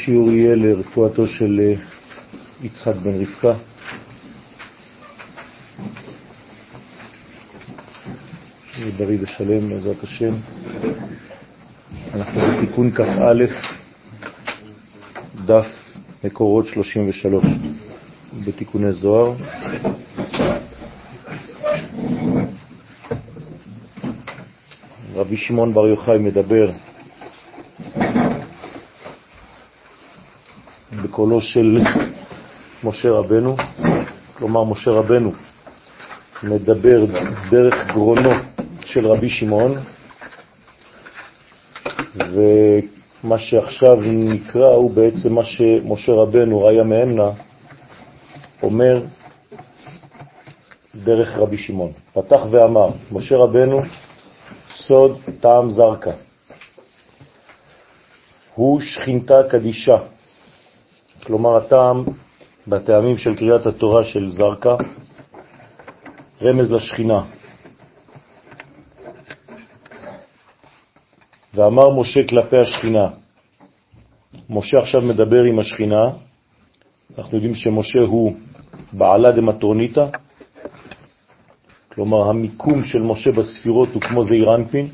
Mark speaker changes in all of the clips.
Speaker 1: השיעור יהיה לרפואתו של אה, יצחק בן רבקה. בריא ושלם בעזרת השם. אנחנו בתיקון כ"א, דף מקורות 33, בתיקוני זוהר. רבי שמעון בר יוחאי מדבר בקולו של משה רבנו, כלומר משה רבנו מדבר דרך גרונו של רבי שמעון, ומה שעכשיו נקרא הוא בעצם מה שמשה רבנו, ראיה מאמנה, אומר דרך רבי שמעון. פתח ואמר, משה רבנו סוד טעם זרקה, הוא שכינתה קדישה, כלומר הטעם בטעמים של קריאת התורה של זרקה, רמז לשכינה. ואמר משה כלפי השכינה, משה עכשיו מדבר עם השכינה, אנחנו יודעים שמשה הוא בעלה דמטרוניתא, כלומר המיקום של משה בספירות הוא כמו זעיר אנפין,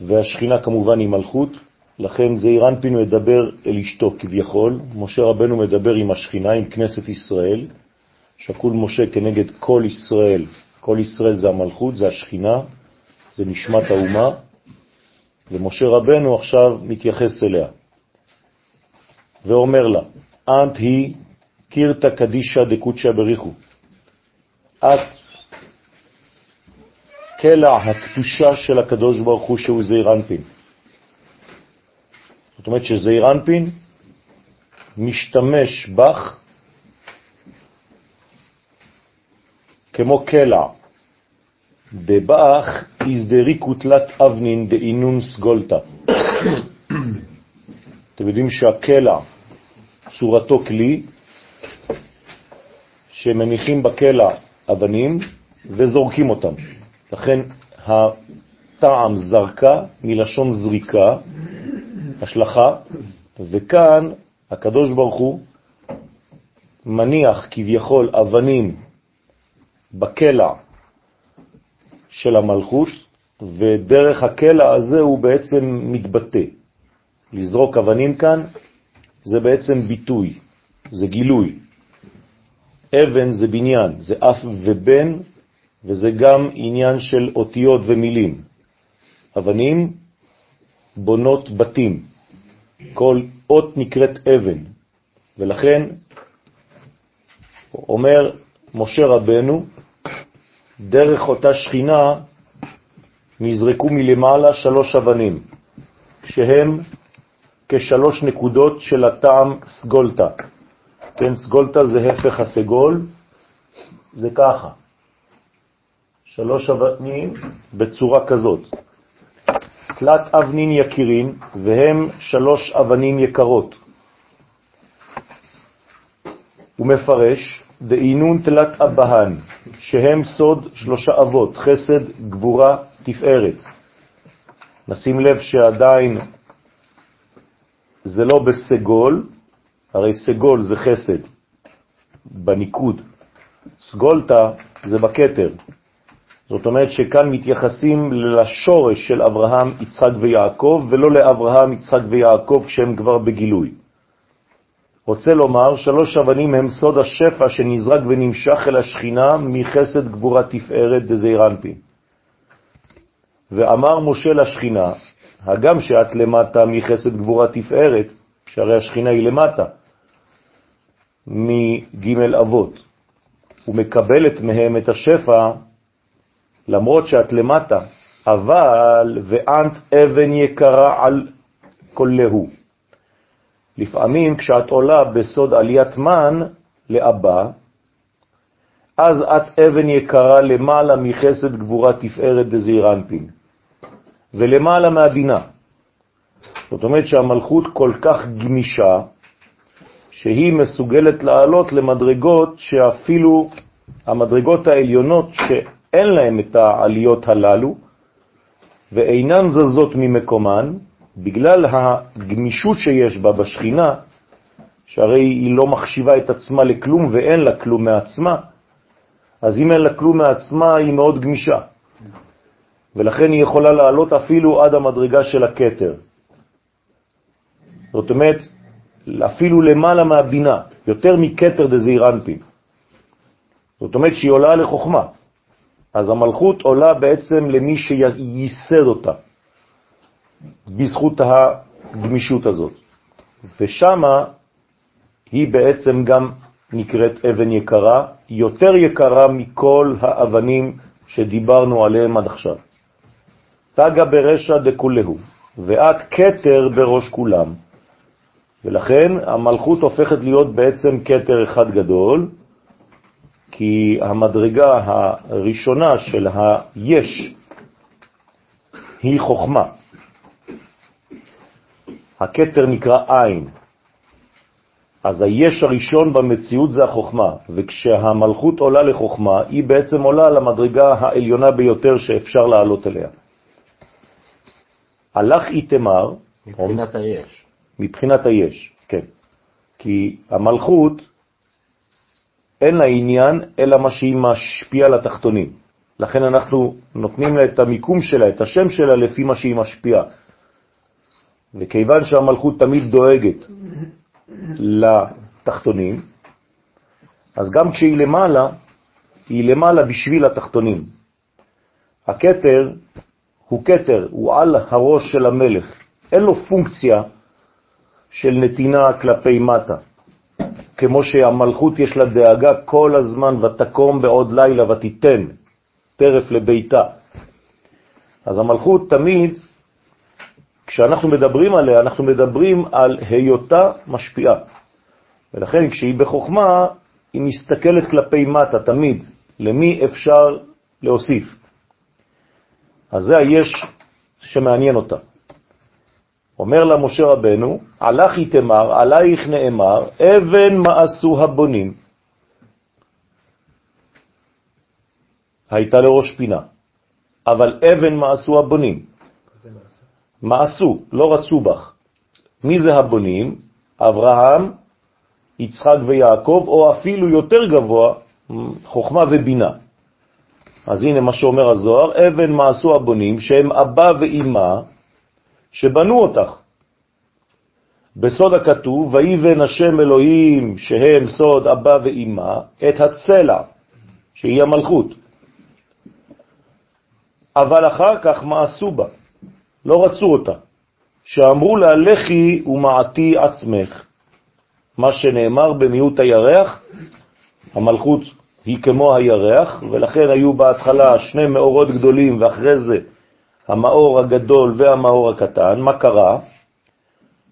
Speaker 1: והשכינה כמובן היא מלכות, לכן זעיר אנפין מדבר אל אשתו כביכול, משה רבנו מדבר עם השכינה, עם כנסת ישראל, שקול משה כנגד כל ישראל, כל ישראל זה המלכות, זה השכינה, זה נשמת האומה, ומשה רבנו עכשיו מתייחס אליה, ואומר לה, אנט היא קירתא קדישא דקודשא בריחו. את קלע הקדושה של הקדוש ברוך הוא שהוא זעיר אנפין. זאת אומרת שזעיר אנפין משתמש בך כמו קלע. דבח איזדרי קוטלת אבנין דאינון סגולתא. אתם יודעים שהקלע, צורתו כלי, שמניחים בקלע אבנים וזורקים אותם. לכן הטעם זרקה מלשון זריקה, השלכה, וכאן הקדוש ברוך הוא מניח כביכול אבנים בקלע של המלכות, ודרך הקלע הזה הוא בעצם מתבטא. לזרוק אבנים כאן זה בעצם ביטוי, זה גילוי. אבן זה בניין, זה אף ובן, וזה גם עניין של אותיות ומילים. אבנים בונות בתים, כל אות נקראת אבן, ולכן אומר משה רבנו, דרך אותה שכינה נזרקו מלמעלה שלוש אבנים, שהם כשלוש נקודות של הטעם סגולטה. כן, סגולטה זה הפך הסגול, זה ככה. שלוש אבנים בצורה כזאת. תלת אבנין יקירין, והם שלוש אבנים יקרות. הוא מפרש, דאינון תלת אבהן, שהם סוד שלושה אבות, חסד, גבורה, תפארת. נשים לב שעדיין זה לא בסגול, הרי סגול זה חסד, בניקוד. סגולתה זה בקטר. זאת אומרת שכאן מתייחסים לשורש של אברהם, יצחק ויעקב, ולא לאברהם, יצחק ויעקב כשהם כבר בגילוי. רוצה לומר, שלוש אבנים הם סוד השפע שנזרק ונמשך אל השכינה מחסד גבורה תפארת דזעיר אנפין. ואמר משה לשכינה, הגם שאת למטה מחסד גבורה תפארת, שהרי השכינה היא למטה, מג' אבות, ומקבלת מהם את השפע למרות שאת למטה, אבל ואנת אבן יקרה על כולהו. לפעמים כשאת עולה בסוד עליית מן לאבא, אז את אבן יקרה למעלה מחסד גבורה תפארת בזעיר אנפין, ולמעלה מהבינה. זאת אומרת שהמלכות כל כך גמישה, שהיא מסוגלת לעלות למדרגות שאפילו המדרגות העליונות שאין להם את העליות הללו, ואינן זזות ממקומן, בגלל הגמישות שיש בה בשכינה, שהרי היא לא מחשיבה את עצמה לכלום ואין לה כלום מעצמה, אז אם אין לה כלום מעצמה היא מאוד גמישה. ולכן היא יכולה לעלות אפילו עד המדרגה של הקטר. זאת אומרת, אפילו למעלה מהבינה, יותר מקטר דזעיר אנפין. זאת אומרת שהיא עולה לחוכמה. אז המלכות עולה בעצם למי שייסד אותה, בזכות הגמישות הזאת. ושמה היא בעצם גם נקראת אבן יקרה, יותר יקרה מכל האבנים שדיברנו עליהם עד עכשיו. תגה ברשע דכולהו, ואת קטר בראש כולם. ולכן המלכות הופכת להיות בעצם קטר אחד גדול, כי המדרגה הראשונה של היש היא חוכמה. הקטר נקרא עין. אז היש הראשון במציאות זה החוכמה, וכשהמלכות עולה לחוכמה, היא בעצם עולה למדרגה העליונה ביותר שאפשר לעלות אליה. הלך איתמר...
Speaker 2: מבחינת או... היש.
Speaker 1: מבחינת היש, כן. כי המלכות אין לה עניין אלא מה שהיא משפיעה לתחתונים. לכן אנחנו נותנים לה את המיקום שלה, את השם שלה, לפי מה שהיא משפיעה. וכיוון שהמלכות תמיד דואגת לתחתונים, אז גם כשהיא למעלה, היא למעלה בשביל התחתונים. הקטר הוא קטר, הוא על הראש של המלך. אין לו פונקציה של נתינה כלפי מטה. כמו שהמלכות יש לה דאגה כל הזמן, ותקום בעוד לילה ותיתן טרף לביתה. אז המלכות תמיד, כשאנחנו מדברים עליה, אנחנו מדברים על היותה משפיעה. ולכן כשהיא בחוכמה, היא מסתכלת כלפי מטה תמיד, למי אפשר להוסיף. אז זה היש שמעניין אותה. אומר לה משה רבנו, הלך איתמר, עלייך נאמר, אבן מעשו הבונים. הייתה לראש פינה, אבל אבן מעשו הבונים. מעשו, לא רצו בך. מי זה הבונים? אברהם, יצחק ויעקב, או אפילו יותר גבוה, חוכמה ובינה. אז הנה מה שאומר הזוהר, אבן מעשו הבונים, שהם אבא ואימא, שבנו אותך. בסוד הכתוב, ויבן השם אלוהים, שהם סוד אבא ואימא, את הצלע, שהיא המלכות. אבל אחר כך מה עשו בה? לא רצו אותה. שאמרו לה, לכי ומעתי עצמך. מה שנאמר במיעוט הירח, המלכות היא כמו הירח, ולכן היו בהתחלה שני מאורות גדולים, ואחרי זה המאור הגדול והמאור הקטן, מה קרה?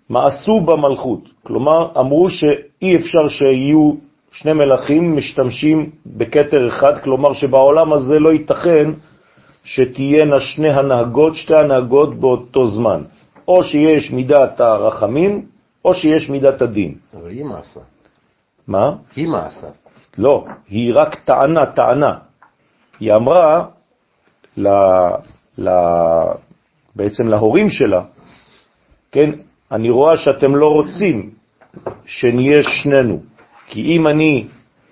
Speaker 1: מעשו במלכות. כלומר, אמרו שאי אפשר שיהיו שני מלכים משתמשים בקטר אחד, כלומר שבעולם הזה לא ייתכן שתהיינה שני הנהגות, שתי הנהגות באותו זמן. או שיש מידת הרחמים, או שיש מידת הדין.
Speaker 2: אבל היא מעשה.
Speaker 1: מה?
Speaker 2: היא מעשה.
Speaker 1: לא, היא רק טענה, טענה. היא אמרה. בעצם להורים שלה, כן, אני רואה שאתם לא רוצים שנהיה שנינו, כי אם אני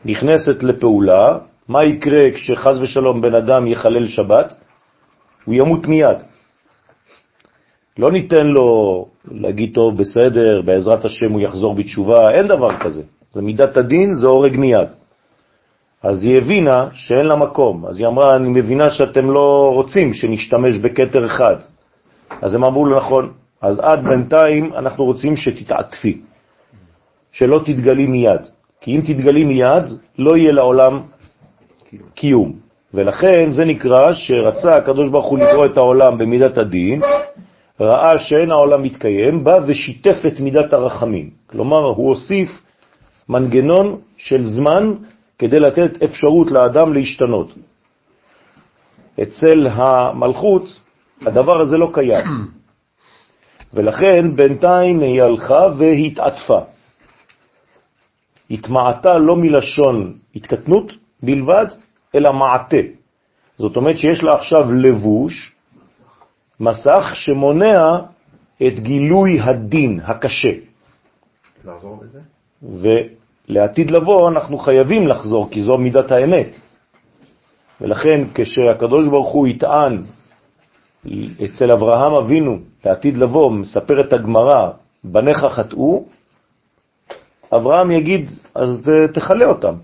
Speaker 1: נכנסת לפעולה, מה יקרה כשחז ושלום בן אדם יחלל שבת? הוא ימות מיד. לא ניתן לו להגיד טוב, בסדר, בעזרת השם הוא יחזור בתשובה, אין דבר כזה. זה מידת הדין, זה הורג מיד. אז היא הבינה שאין לה מקום. אז היא אמרה, אני מבינה שאתם לא רוצים שנשתמש בקטר אחד. אז הם אמרו לו, נכון, אז עד בינתיים אנחנו רוצים שתתעטפי, שלא תתגלי מיד. כי אם תתגלי מיד, לא יהיה לעולם קיום. ולכן זה נקרא שרצה הקדוש ברוך הוא לברוא את העולם במידת הדין, ראה שאין העולם מתקיים, בא ושיתף את מידת הרחמים. כלומר, הוא הוסיף מנגנון של זמן כדי לתת אפשרות לאדם להשתנות. אצל המלכות הדבר הזה לא קיים, ולכן בינתיים היא הלכה והתעטפה. התמעטה לא מלשון התקטנות בלבד, אלא מעטה. זאת אומרת שיש לה עכשיו לבוש, מסך שמונע את גילוי הדין הקשה.
Speaker 3: לחזור לזה?
Speaker 1: ולעתיד לבוא אנחנו חייבים לחזור, כי זו מידת האמת. ולכן כשהקדוש ברוך הוא יטען אצל אברהם אבינו לעתיד לבוא, מספר את הגמרא, בניך חטאו, אברהם יגיד, אז תחלה אותם.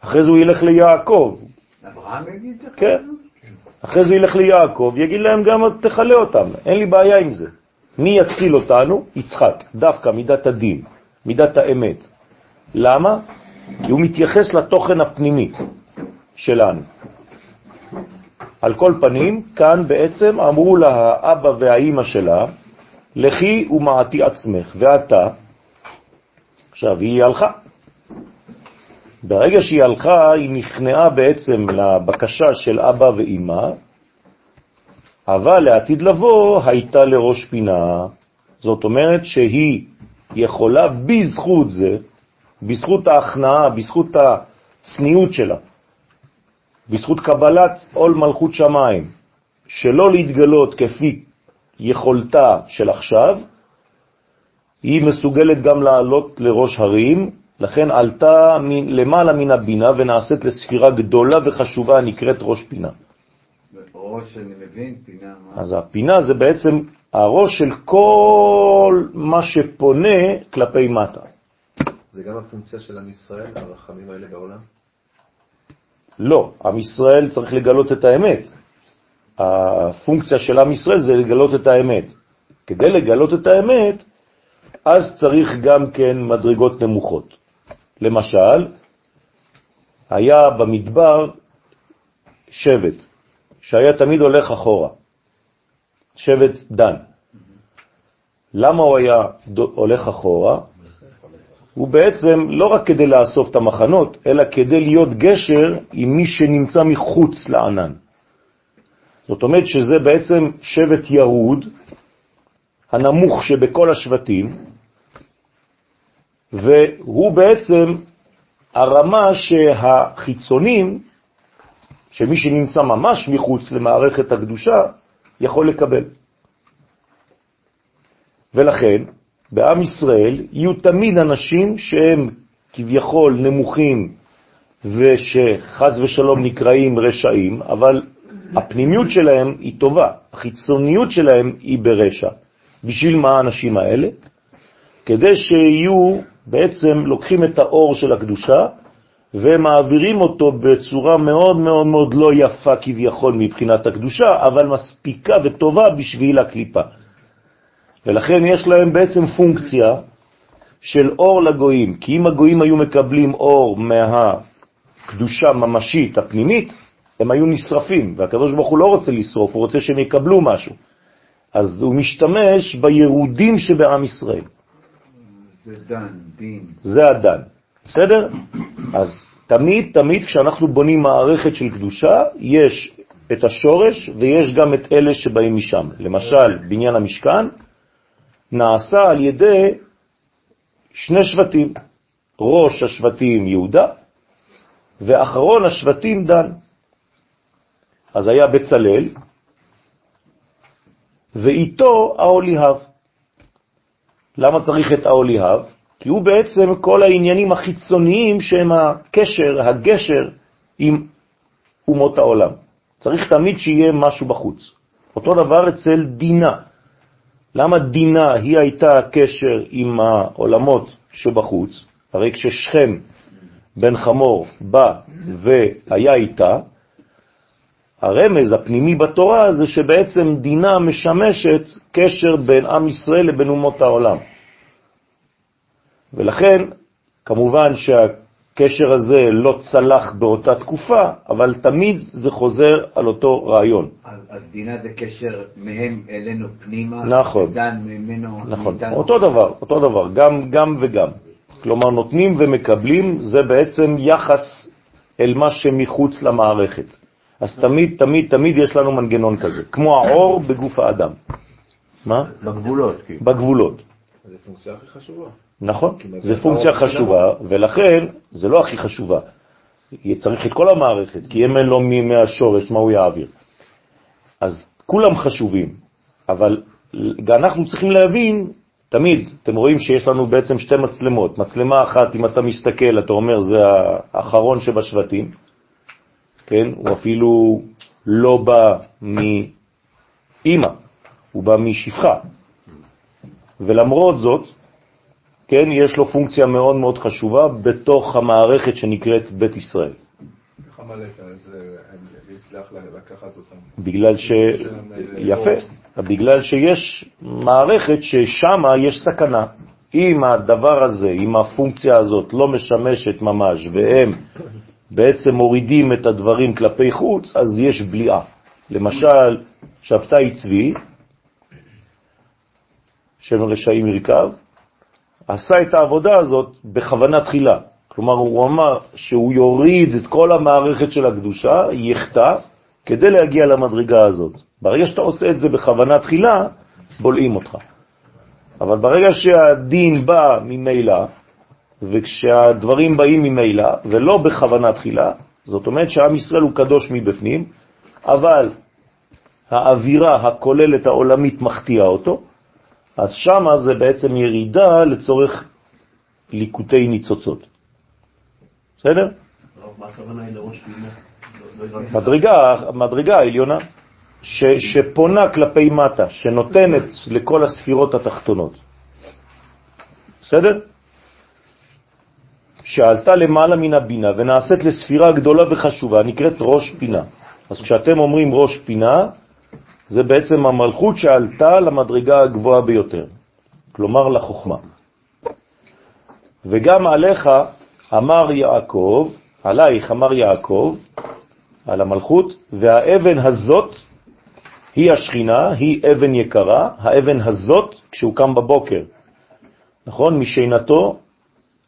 Speaker 1: אחרי זה הוא ילך ליעקב.
Speaker 4: אברהם יגיד?
Speaker 1: כן. אחרי זה ילך ליעקב, יגיד להם גם, תחלה אותם, אין לי בעיה עם זה. מי יציל אותנו? יצחק, דווקא מידת הדין, מידת האמת. למה? כי הוא מתייחס לתוכן הפנימי שלנו. על כל פנים, כאן בעצם אמרו לה האבא והאימא שלה, לכי ומעתי עצמך, ואתה, עכשיו היא הלכה. ברגע שהיא הלכה, היא נכנעה בעצם לבקשה של אבא ואימא, אבל לעתיד לבוא הייתה לראש פינה. זאת אומרת שהיא יכולה בזכות זה, בזכות ההכנעה, בזכות הצניעות שלה, בזכות קבלת עול מלכות שמיים, שלא להתגלות כפי יכולתה של עכשיו, היא מסוגלת גם לעלות לראש הרים, לכן עלתה למעלה מן הבינה ונעשית לספירה גדולה וחשובה הנקראת ראש פינה.
Speaker 4: ראש, אני מבין, פינה, מה?
Speaker 1: אז הפינה זה בעצם הראש של כל מה שפונה כלפי מטה.
Speaker 3: זה גם הפונקציה של עם ישראל, הרחמים האלה בעולם?
Speaker 1: לא, עם ישראל צריך לגלות את האמת. הפונקציה של עם ישראל זה לגלות את האמת. כדי לגלות את האמת, אז צריך גם כן מדרגות נמוכות. למשל, היה במדבר שבט, שהיה תמיד הולך אחורה, שבט דן. למה הוא היה הולך אחורה? הוא בעצם לא רק כדי לאסוף את המחנות, אלא כדי להיות גשר עם מי שנמצא מחוץ לענן. זאת אומרת שזה בעצם שבט ירוד, הנמוך שבכל השבטים, והוא בעצם הרמה שהחיצונים, שמי שנמצא ממש מחוץ למערכת הקדושה, יכול לקבל. ולכן, בעם ישראל יהיו תמיד אנשים שהם כביכול נמוכים ושחז ושלום נקראים רשעים, אבל הפנימיות שלהם היא טובה, החיצוניות שלהם היא ברשע. בשביל מה האנשים האלה? כדי שיהיו, בעצם לוקחים את האור של הקדושה ומעבירים אותו בצורה מאוד מאוד מאוד לא יפה כביכול מבחינת הקדושה, אבל מספיקה וטובה בשביל הקליפה. ולכן יש להם בעצם פונקציה של אור לגויים, כי אם הגויים היו מקבלים אור מהקדושה ממשית הפנימית, הם היו נשרפים, והקדוש ברוך הוא לא רוצה לשרוף, הוא רוצה שהם יקבלו משהו. אז הוא משתמש בירודים שבעם ישראל.
Speaker 4: זה דן, דין.
Speaker 1: זה הדן, בסדר? אז תמיד, תמיד כשאנחנו בונים מערכת של קדושה, יש את השורש ויש גם את אלה שבאים משם. למשל, בניין המשכן נעשה על ידי שני שבטים, ראש השבטים יהודה ואחרון השבטים דן. אז היה בצלל, ואיתו האוליהב. למה צריך את האוליהב? כי הוא בעצם כל העניינים החיצוניים שהם הקשר, הגשר עם אומות העולם. צריך תמיד שיהיה משהו בחוץ. אותו דבר אצל דינה. למה דינה היא הייתה הקשר עם העולמות שבחוץ? הרי כששכם בן חמור בא והיה איתה, הרמז הפנימי בתורה זה שבעצם דינה משמשת קשר בין עם ישראל לבין אומות העולם. ולכן, כמובן שהקשר הזה לא צלח באותה תקופה, אבל תמיד זה חוזר על אותו רעיון.
Speaker 4: אז, אז דינה זה קשר מהם אלינו פנימה,
Speaker 1: נכון.
Speaker 4: דן ממנו,
Speaker 1: נכון,
Speaker 4: מאיתנו.
Speaker 1: אותו דבר, אותו דבר, גם, גם וגם. כלומר, נותנים ומקבלים, זה בעצם יחס אל מה שמחוץ למערכת. אז תמיד, תמיד, תמיד יש לנו מנגנון כזה, כמו האור בגוף האדם. מה?
Speaker 2: בגבולות, כאילו.
Speaker 1: בגבולות.
Speaker 3: זו פונקציה הכי חשובה.
Speaker 1: נכון, זה פונקציה חשובה, ולכן זה לא הכי חשובה. צריך את כל המערכת, כי אם אין לו מהשורש, מה הוא יעביר? אז כולם חשובים, אבל אנחנו צריכים להבין, תמיד, אתם רואים שיש לנו בעצם שתי מצלמות. מצלמה אחת, אם אתה מסתכל, אתה אומר, זה האחרון שבשבטים, כן? הוא אפילו לא בא מאימא, הוא בא משפחה. ולמרות זאת, כן, יש לו פונקציה מאוד מאוד חשובה בתוך המערכת שנקראת בית ישראל.
Speaker 3: איך עמלק הצליח לקחת אותם?
Speaker 1: בגלל ש... יפה, בגלל שיש מערכת ששם יש סכנה. אם הדבר הזה, אם הפונקציה הזאת לא משמשת ממש, והם בעצם מורידים את הדברים כלפי חוץ, אז יש בליעה. למשל, שבתאי צבי, שם רשעים ירכב, עשה את העבודה הזאת בכוונה תחילה. כלומר, הוא אמר שהוא יוריד את כל המערכת של הקדושה, יחטא, כדי להגיע למדרגה הזאת. ברגע שאתה עושה את זה בכוונה תחילה, בולעים אותך. אבל ברגע שהדין בא ממילא, וכשהדברים באים ממילא, ולא בכוונה תחילה, זאת אומרת שעם ישראל הוא קדוש מבפנים, אבל האווירה הכוללת העולמית מחטיאה אותו, אז שם זה בעצם ירידה לצורך ליקוטי ניצוצות. בסדר?
Speaker 5: לא
Speaker 1: מדרגה, מדרגה העליונה, ש, שפונה כלפי מטה, שנותנת לכל הספירות התחתונות. בסדר? שעלתה למעלה מן הבינה ונעשית לספירה גדולה וחשובה, נקראת ראש פינה. אז כשאתם אומרים ראש פינה, זה בעצם המלכות שעלתה למדרגה הגבוהה ביותר, כלומר לחוכמה. וגם עליך אמר יעקב, עלייך אמר יעקב, על המלכות, והאבן הזאת היא השכינה, היא אבן יקרה, האבן הזאת, כשהוא קם בבוקר, נכון? משינתו,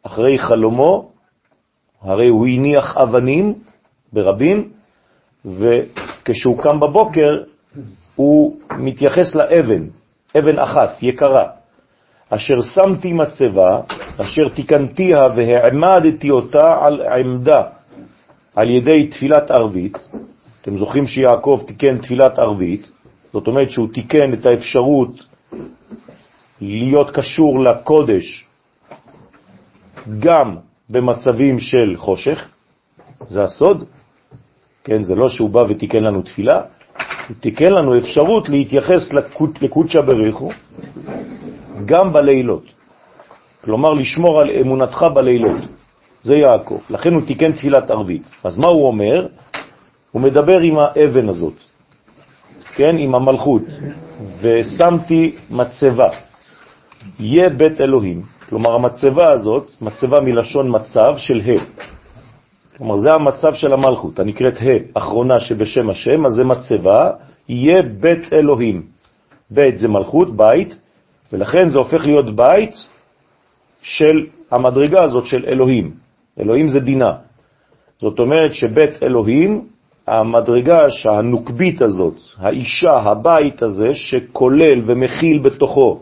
Speaker 1: אחרי חלומו, הרי הוא הניח אבנים ברבים, וכשהוא קם בבוקר, הוא מתייחס לאבן, אבן אחת, יקרה, אשר שמתי מצבה, אשר תיקנתיה והעמדתי אותה על עמדה על ידי תפילת ערבית. אתם זוכרים שיעקב תיקן תפילת ערבית, זאת אומרת שהוא תיקן את האפשרות להיות קשור לקודש גם במצבים של חושך, זה הסוד, כן, זה לא שהוא בא ותיקן לנו תפילה, תיקן לנו אפשרות להתייחס לקודשא בריחו גם בלילות. כלומר, לשמור על אמונתך בלילות. זה יעקב. לכן הוא תיקן תפילת ערבית. אז מה הוא אומר? הוא מדבר עם האבן הזאת, כן, עם המלכות, ושמתי מצבה, יהיה בית אלוהים. כלומר, המצבה הזאת, מצבה מלשון מצב של ה'. כלומר, זה המצב של המלכות, הנקראת ה', אחרונה שבשם השם, אז זה מצבה, יהיה בית אלוהים. בית זה מלכות, בית, ולכן זה הופך להיות בית של המדרגה הזאת של אלוהים. אלוהים זה דינה. זאת אומרת שבית אלוהים, המדרגה שהנוקבית הזאת, האישה, הבית הזה, שכולל ומכיל בתוכו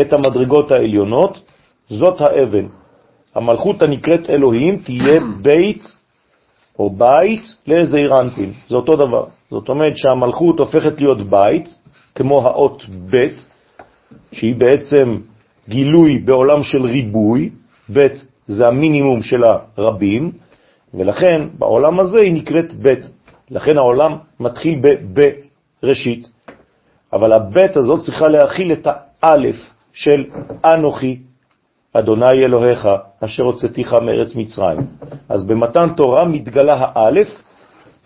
Speaker 1: את המדרגות העליונות, זאת האבן. המלכות הנקראת אלוהים תהיה בית או בית לזעירנטים, זה אותו דבר. זאת אומרת שהמלכות הופכת להיות בית, כמו האות בית, שהיא בעצם גילוי בעולם של ריבוי, בית זה המינימום של הרבים, ולכן בעולם הזה היא נקראת בית. לכן העולם מתחיל בראשית. אבל הבית הזאת צריכה להכיל את האלף של אנוכי אדוני אלוהיך, אשר הוצאתיך מארץ מצרים. אז במתן תורה מתגלה האלף,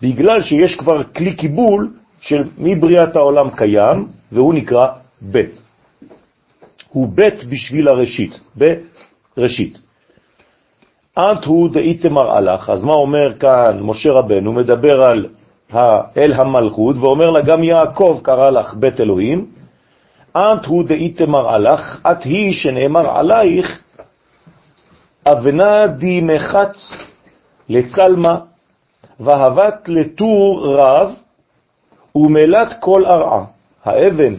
Speaker 1: בגלל שיש כבר כלי קיבול של מבריאת העולם קיים, והוא נקרא בית. הוא בית בשביל הראשית, בראשית. אנט הוא דאיתמר הלך, אז מה אומר כאן משה רבנו? מדבר על אל המלכות, ואומר לה גם יעקב קרא לך בית אלוהים, אנט הוא דאיתמר הלך, את היא שנאמר עלייך, אבנה דימחת לצלמה, והבת לטור רב, ומלאת כל ארעה. האבן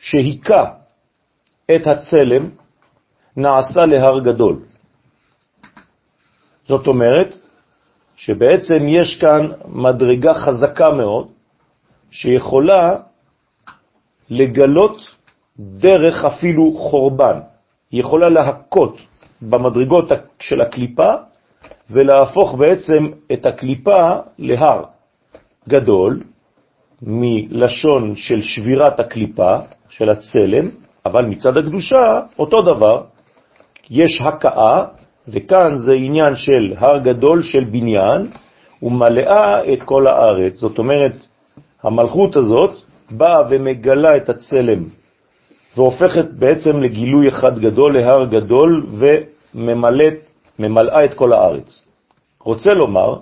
Speaker 1: שהיכה את הצלם נעשה להר גדול. זאת אומרת שבעצם יש כאן מדרגה חזקה מאוד שיכולה לגלות דרך אפילו חורבן. יכולה להכות במדרגות של הקליפה ולהפוך בעצם את הקליפה להר גדול מלשון של שבירת הקליפה, של הצלם, אבל מצד הקדושה אותו דבר, יש הקאה, וכאן זה עניין של הר גדול של בניין, ומלאה את כל הארץ. זאת אומרת, המלכות הזאת באה ומגלה את הצלם, והופכת בעצם לגילוי אחד גדול, להר גדול, וממלאה את כל הארץ. רוצה לומר,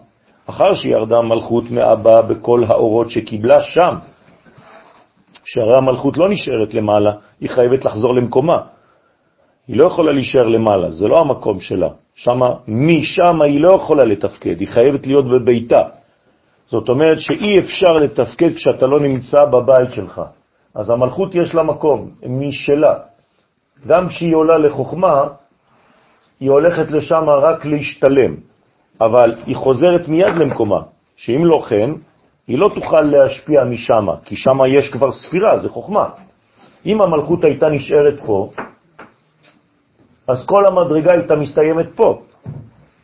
Speaker 1: אחר שירדה מלכות מאבא בכל האורות שקיבלה שם, שהרי המלכות לא נשארת למעלה, היא חייבת לחזור למקומה. היא לא יכולה להישאר למעלה, זה לא המקום שלה. שמה, משם היא לא יכולה לתפקד, היא חייבת להיות בביתה. זאת אומרת שאי אפשר לתפקד כשאתה לא נמצא בבית שלך. אז המלכות יש לה מקום משלה. גם כשהיא עולה לחוכמה, היא הולכת לשם רק להשתלם, אבל היא חוזרת מיד למקומה, שאם לא כן, היא לא תוכל להשפיע משם, כי שם יש כבר ספירה, זה חוכמה. אם המלכות הייתה נשארת פה, אז כל המדרגה הייתה מסתיימת פה.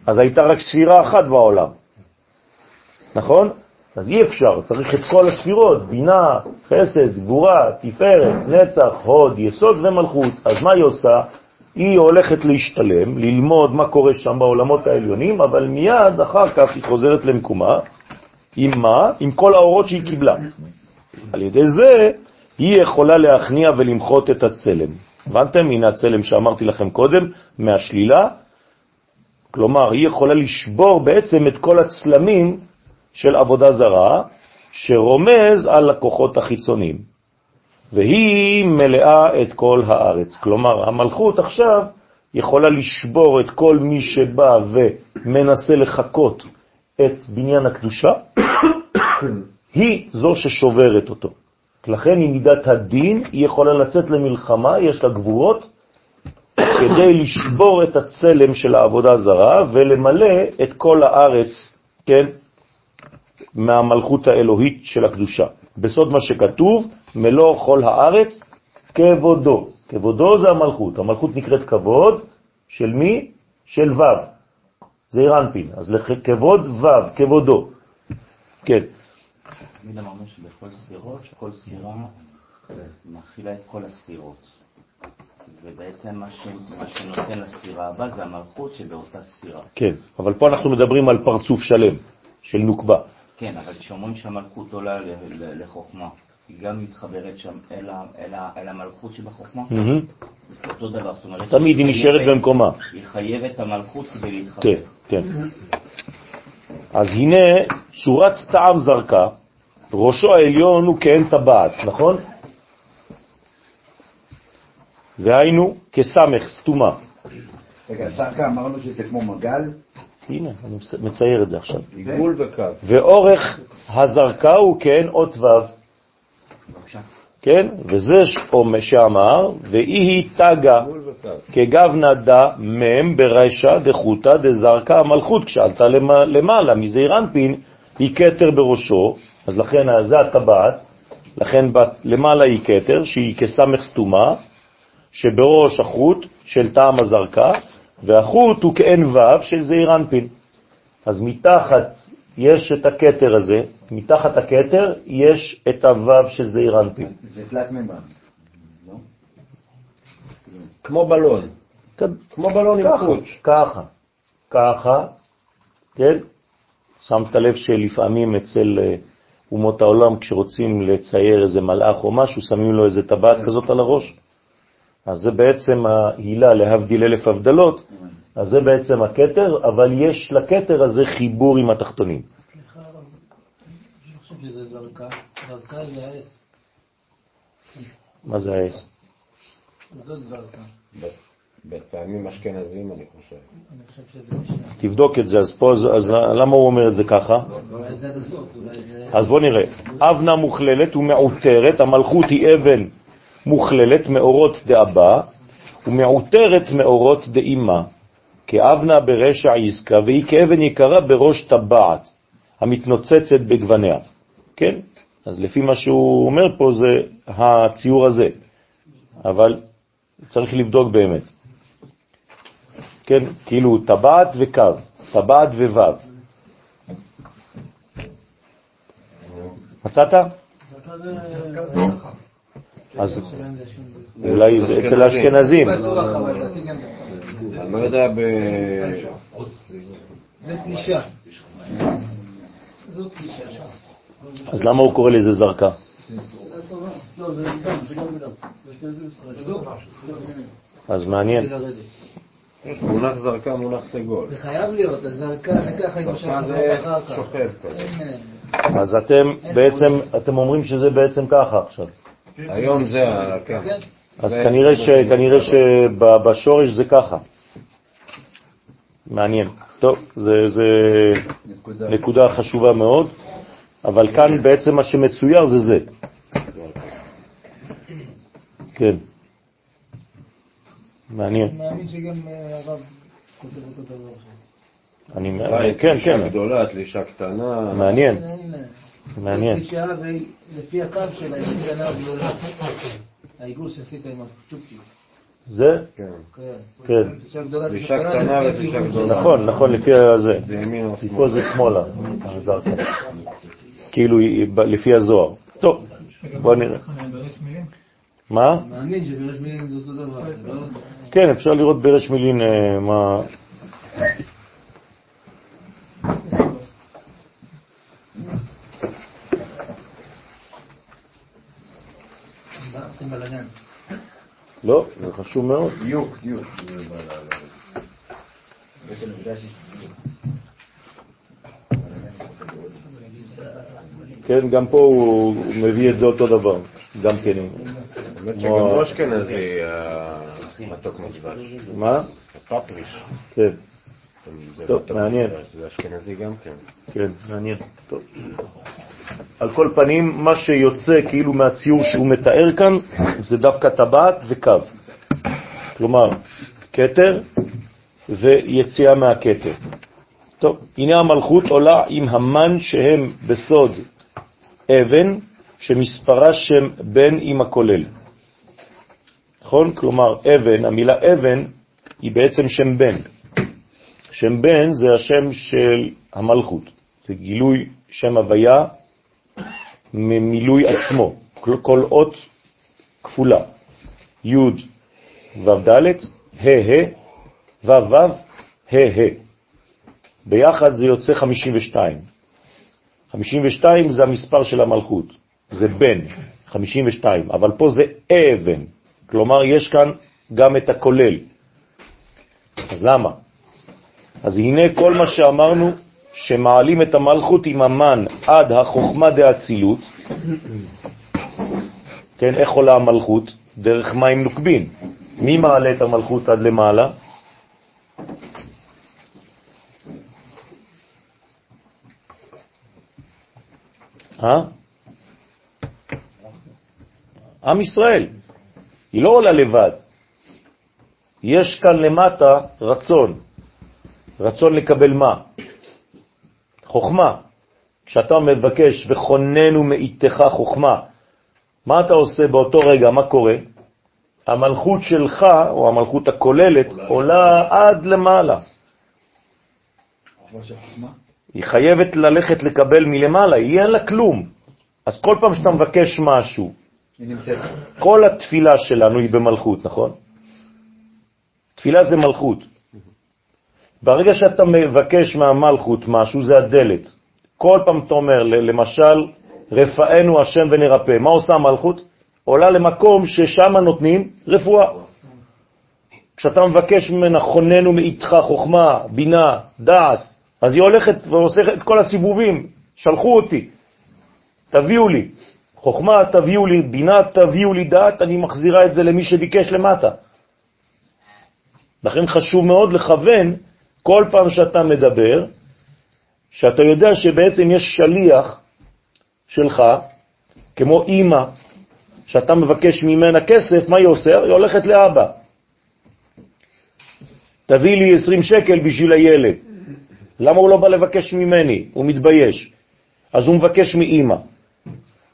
Speaker 1: אז הייתה רק ספירה אחת בעולם. נכון? אז אי אפשר, צריך את כל הספירות, בינה, חסד, גבורה, תפארת, נצח, הוד, יסוד ומלכות. אז מה היא עושה? היא הולכת להשתלם, ללמוד מה קורה שם בעולמות העליונים, אבל מיד אחר כך היא חוזרת למקומה, עם מה? עם כל האורות שהיא קיבלה. על ידי זה היא יכולה להכניע ולמחות את הצלם. הבנתם? הנה הצלם שאמרתי לכם קודם, מהשלילה. כלומר, היא יכולה לשבור בעצם את כל הצלמים של עבודה זרה, שרומז על הכוחות החיצוניים. והיא מלאה את כל הארץ. כלומר, המלכות עכשיו יכולה לשבור את כל מי שבא ומנסה לחכות את בניין הקדושה, היא זו ששוברת אותו. לכן היא מידת הדין, היא יכולה לצאת למלחמה, יש לה גבורות, כדי לשבור את הצלם של העבודה הזרה ולמלא את כל הארץ, כן, מהמלכות האלוהית של הקדושה. בסוד מה שכתוב, מלוא כל הארץ כבודו. כבודו זה המלכות. המלכות נקראת כבוד של מי? של ו'. זה אירנפין. אז כבוד ו', כבודו. כן.
Speaker 2: תמיד אמרנו שבכל ספירות, כל ספירה מכילה את כל הספירות. ובעצם מה, ש... מה שנותן לספירה הבאה זה המלכות שבאותה ספירה.
Speaker 1: כן, אבל פה אנחנו מדברים על פרצוף שלם, של נוקבה.
Speaker 2: כן, אבל כשאומרים שהמלכות עולה לחוכמה, היא גם מתחברת שם אל, אל, אל המלכות שבחוכמה?
Speaker 1: Mm-hmm.
Speaker 2: אותו דבר, זאת אומרת...
Speaker 1: תמיד היא נשארת במקומה.
Speaker 2: היא חייבת המלכות כדי להתחבר.
Speaker 1: כן, כן. אז הנה צורת טעם זרקה, ראשו העליון הוא כאין טבעת, נכון? והיינו כסמך, סתומה.
Speaker 4: רגע, זרקה אמרנו שזה כמו מגל?
Speaker 1: הנה, אני מצייר את זה עכשיו.
Speaker 3: עיגול וקו.
Speaker 1: ואורך הזרקה הוא כן אות ו'. כן? וזה שאמר, ואי תגה כגבנה דה מם ברשע דחותה דזרקה המלכות, כשעלתה למעלה מזעיר אנפין, היא קטר בראשו, אז לכן זה הטבעת, לכן למעלה היא קטר, שהיא כסמך סתומה, שבראש החוט של טעם הזרקה, והחוט הוא כאין ו' של זעיר אנפין. אז מתחת יש את הקטר הזה, מתחת הקטר יש את הוו של זעיר אנפין.
Speaker 4: זה תלת מימד. לא?
Speaker 3: כמו בלון. כמו בלון עם חוט.
Speaker 1: ככה, ככה, כן? שמת לב שלפעמים אצל אה, אומות העולם, כשרוצים לצייר איזה מלאך או משהו, שמים לו איזה טבעת כזאת על הראש. אז זה בעצם ההילה להבדיל אלף הבדלות, אז זה בעצם הקטר, אבל יש לקטר הזה חיבור עם התחתונים.
Speaker 5: סליחה, אני חושב שזה זרקה. זרקה זה האס.
Speaker 1: מה זה האס?
Speaker 5: זאת זרקה.
Speaker 3: בפעמים אשכנזים, אני חושב.
Speaker 1: תבדוק את זה, אז פה, אז למה הוא אומר את זה ככה?
Speaker 5: אולי זה...
Speaker 1: אז בוא נראה. אבנה מוכללת ומעוטרת, המלכות היא אבן מוכללת, מאורות דאבא, ומעוטרת מאורות דאימה. כאבנה ברשע עסקה, והיא כאבן יקרה בראש טבעת, המתנוצצת בגווניה. כן? אז לפי מה שהוא אומר פה זה הציור הזה, אבל צריך לבדוק באמת. כן, כאילו טבעת וקו, טבעת ווו. מצאת? אז אולי זה אצל האשכנזים.
Speaker 6: אני לא יודע ב...
Speaker 5: זה תלישה. זו תלישה שם.
Speaker 1: אז למה הוא קורא לזה זרקה?
Speaker 5: לא.
Speaker 1: אז מעניין.
Speaker 6: מונח זרקה, מונח סגול.
Speaker 5: זה חייב להיות, הזרקה זה ככה עם
Speaker 6: זרקה זה
Speaker 5: אחר כך.
Speaker 6: שוכב.
Speaker 1: אז אתם בעצם, אתם אומרים שזה בעצם ככה עכשיו.
Speaker 6: היום זה ה... כן.
Speaker 5: כן?
Speaker 1: אז כנראה שבשורש זה ככה. מעניין. טוב, זה, נקודה חשובה מאוד, אבל כאן בעצם מה שמצויר זה זה. כן. מעניין.
Speaker 5: אני מאמין שגם אה, הרב כותב אותו דבר.
Speaker 1: אני, כן, כן,
Speaker 6: גדולה, תלישה קטנה.
Speaker 1: מעניין. מעניין.
Speaker 5: תשעה והיא לפי הקו שלה, היא קטנה גדולה. העיגול שעשית עם הצ'ופצ'יק.
Speaker 1: זה,
Speaker 6: כן.
Speaker 5: כן.
Speaker 1: כן.
Speaker 6: קטנה גדולה.
Speaker 1: נכון, נכון, לפי הזה.
Speaker 6: זה ימין או
Speaker 1: כי
Speaker 6: שמאל.
Speaker 1: פה זה שמאלה. כאילו לפי הזוהר. טוב, בוא נראה. מה?
Speaker 5: מאמין שבראש מילים זה אותו דבר. לא-
Speaker 1: כן, אפשר לראות ברש מילין אה, מה...
Speaker 5: עושים בלאגן.
Speaker 1: לא, זה חשוב מאוד.
Speaker 6: דיוק, דיוק.
Speaker 1: כן, גם פה הוא מביא את זה אותו דבר. גם כן.
Speaker 6: האמת שגם אשכנזי, אה, מתוק מדבש.
Speaker 1: מה?
Speaker 6: פפריש.
Speaker 1: כן,
Speaker 6: זה
Speaker 1: טוב, מעניין.
Speaker 6: זה אשכנזי גם כן.
Speaker 1: כן, מעניין. טוב. על כל פנים, מה שיוצא כאילו מהציור שהוא מתאר כאן, זה דווקא טבעת וקו. כלומר, כתר ויציאה מהכתר. טוב, הנה המלכות עולה עם המן שהם בסוד אבן, שמספרה שם בן עם הכולל. נכון? כלומר, אבן, המילה אבן היא בעצם שם בן. שם בן זה השם של המלכות, זה גילוי שם הוויה ממילוי עצמו, כל, כל אות כפולה, י' ו' ד', ה' ה', ו' ו', ה' ה'. ביחד זה יוצא 52. 52 זה המספר של המלכות, זה בן, 52, אבל פה זה אבן, כלומר יש כאן גם את הכולל. אז למה? אז הנה כל מה שאמרנו, שמעלים את המלכות עם המן עד החוכמה דאצילות, כן, איך עולה המלכות? דרך מים נוקבין. מי מעלה את המלכות עד למעלה? אה? עם ישראל. היא לא עולה לבד. יש כאן למטה רצון. רצון לקבל מה? חוכמה. כשאתה מבקש וכוננו מאיתך חוכמה, מה אתה עושה באותו רגע? מה קורה? המלכות שלך, או המלכות הכוללת, עולה עד למעלה. היא חייבת ללכת לקבל מלמעלה, היא אין לה כלום. אז כל פעם שאתה מבקש משהו. כל התפילה שלנו היא במלכות, נכון? תפילה זה מלכות. ברגע שאתה מבקש מהמלכות משהו, זה הדלת. כל פעם אתה אומר, למשל, רפאנו השם ונרפא. מה עושה המלכות? עולה למקום ששם נותנים רפואה. כשאתה מבקש ממנה, חוננו מאיתך חוכמה, בינה, דעת, אז היא הולכת ועושה את כל הסיבובים, שלחו אותי, תביאו לי. חוכמה תביאו לי, בינה תביאו לי דעת, אני מחזירה את זה למי שביקש למטה. לכן חשוב מאוד לכוון כל פעם שאתה מדבר, שאתה יודע שבעצם יש שליח שלך, כמו אימא, שאתה מבקש ממנה כסף, מה היא עושה? היא הולכת לאבא. תביא לי 20 שקל בשביל הילד. למה הוא לא בא לבקש ממני? הוא מתבייש. אז הוא מבקש מאימא.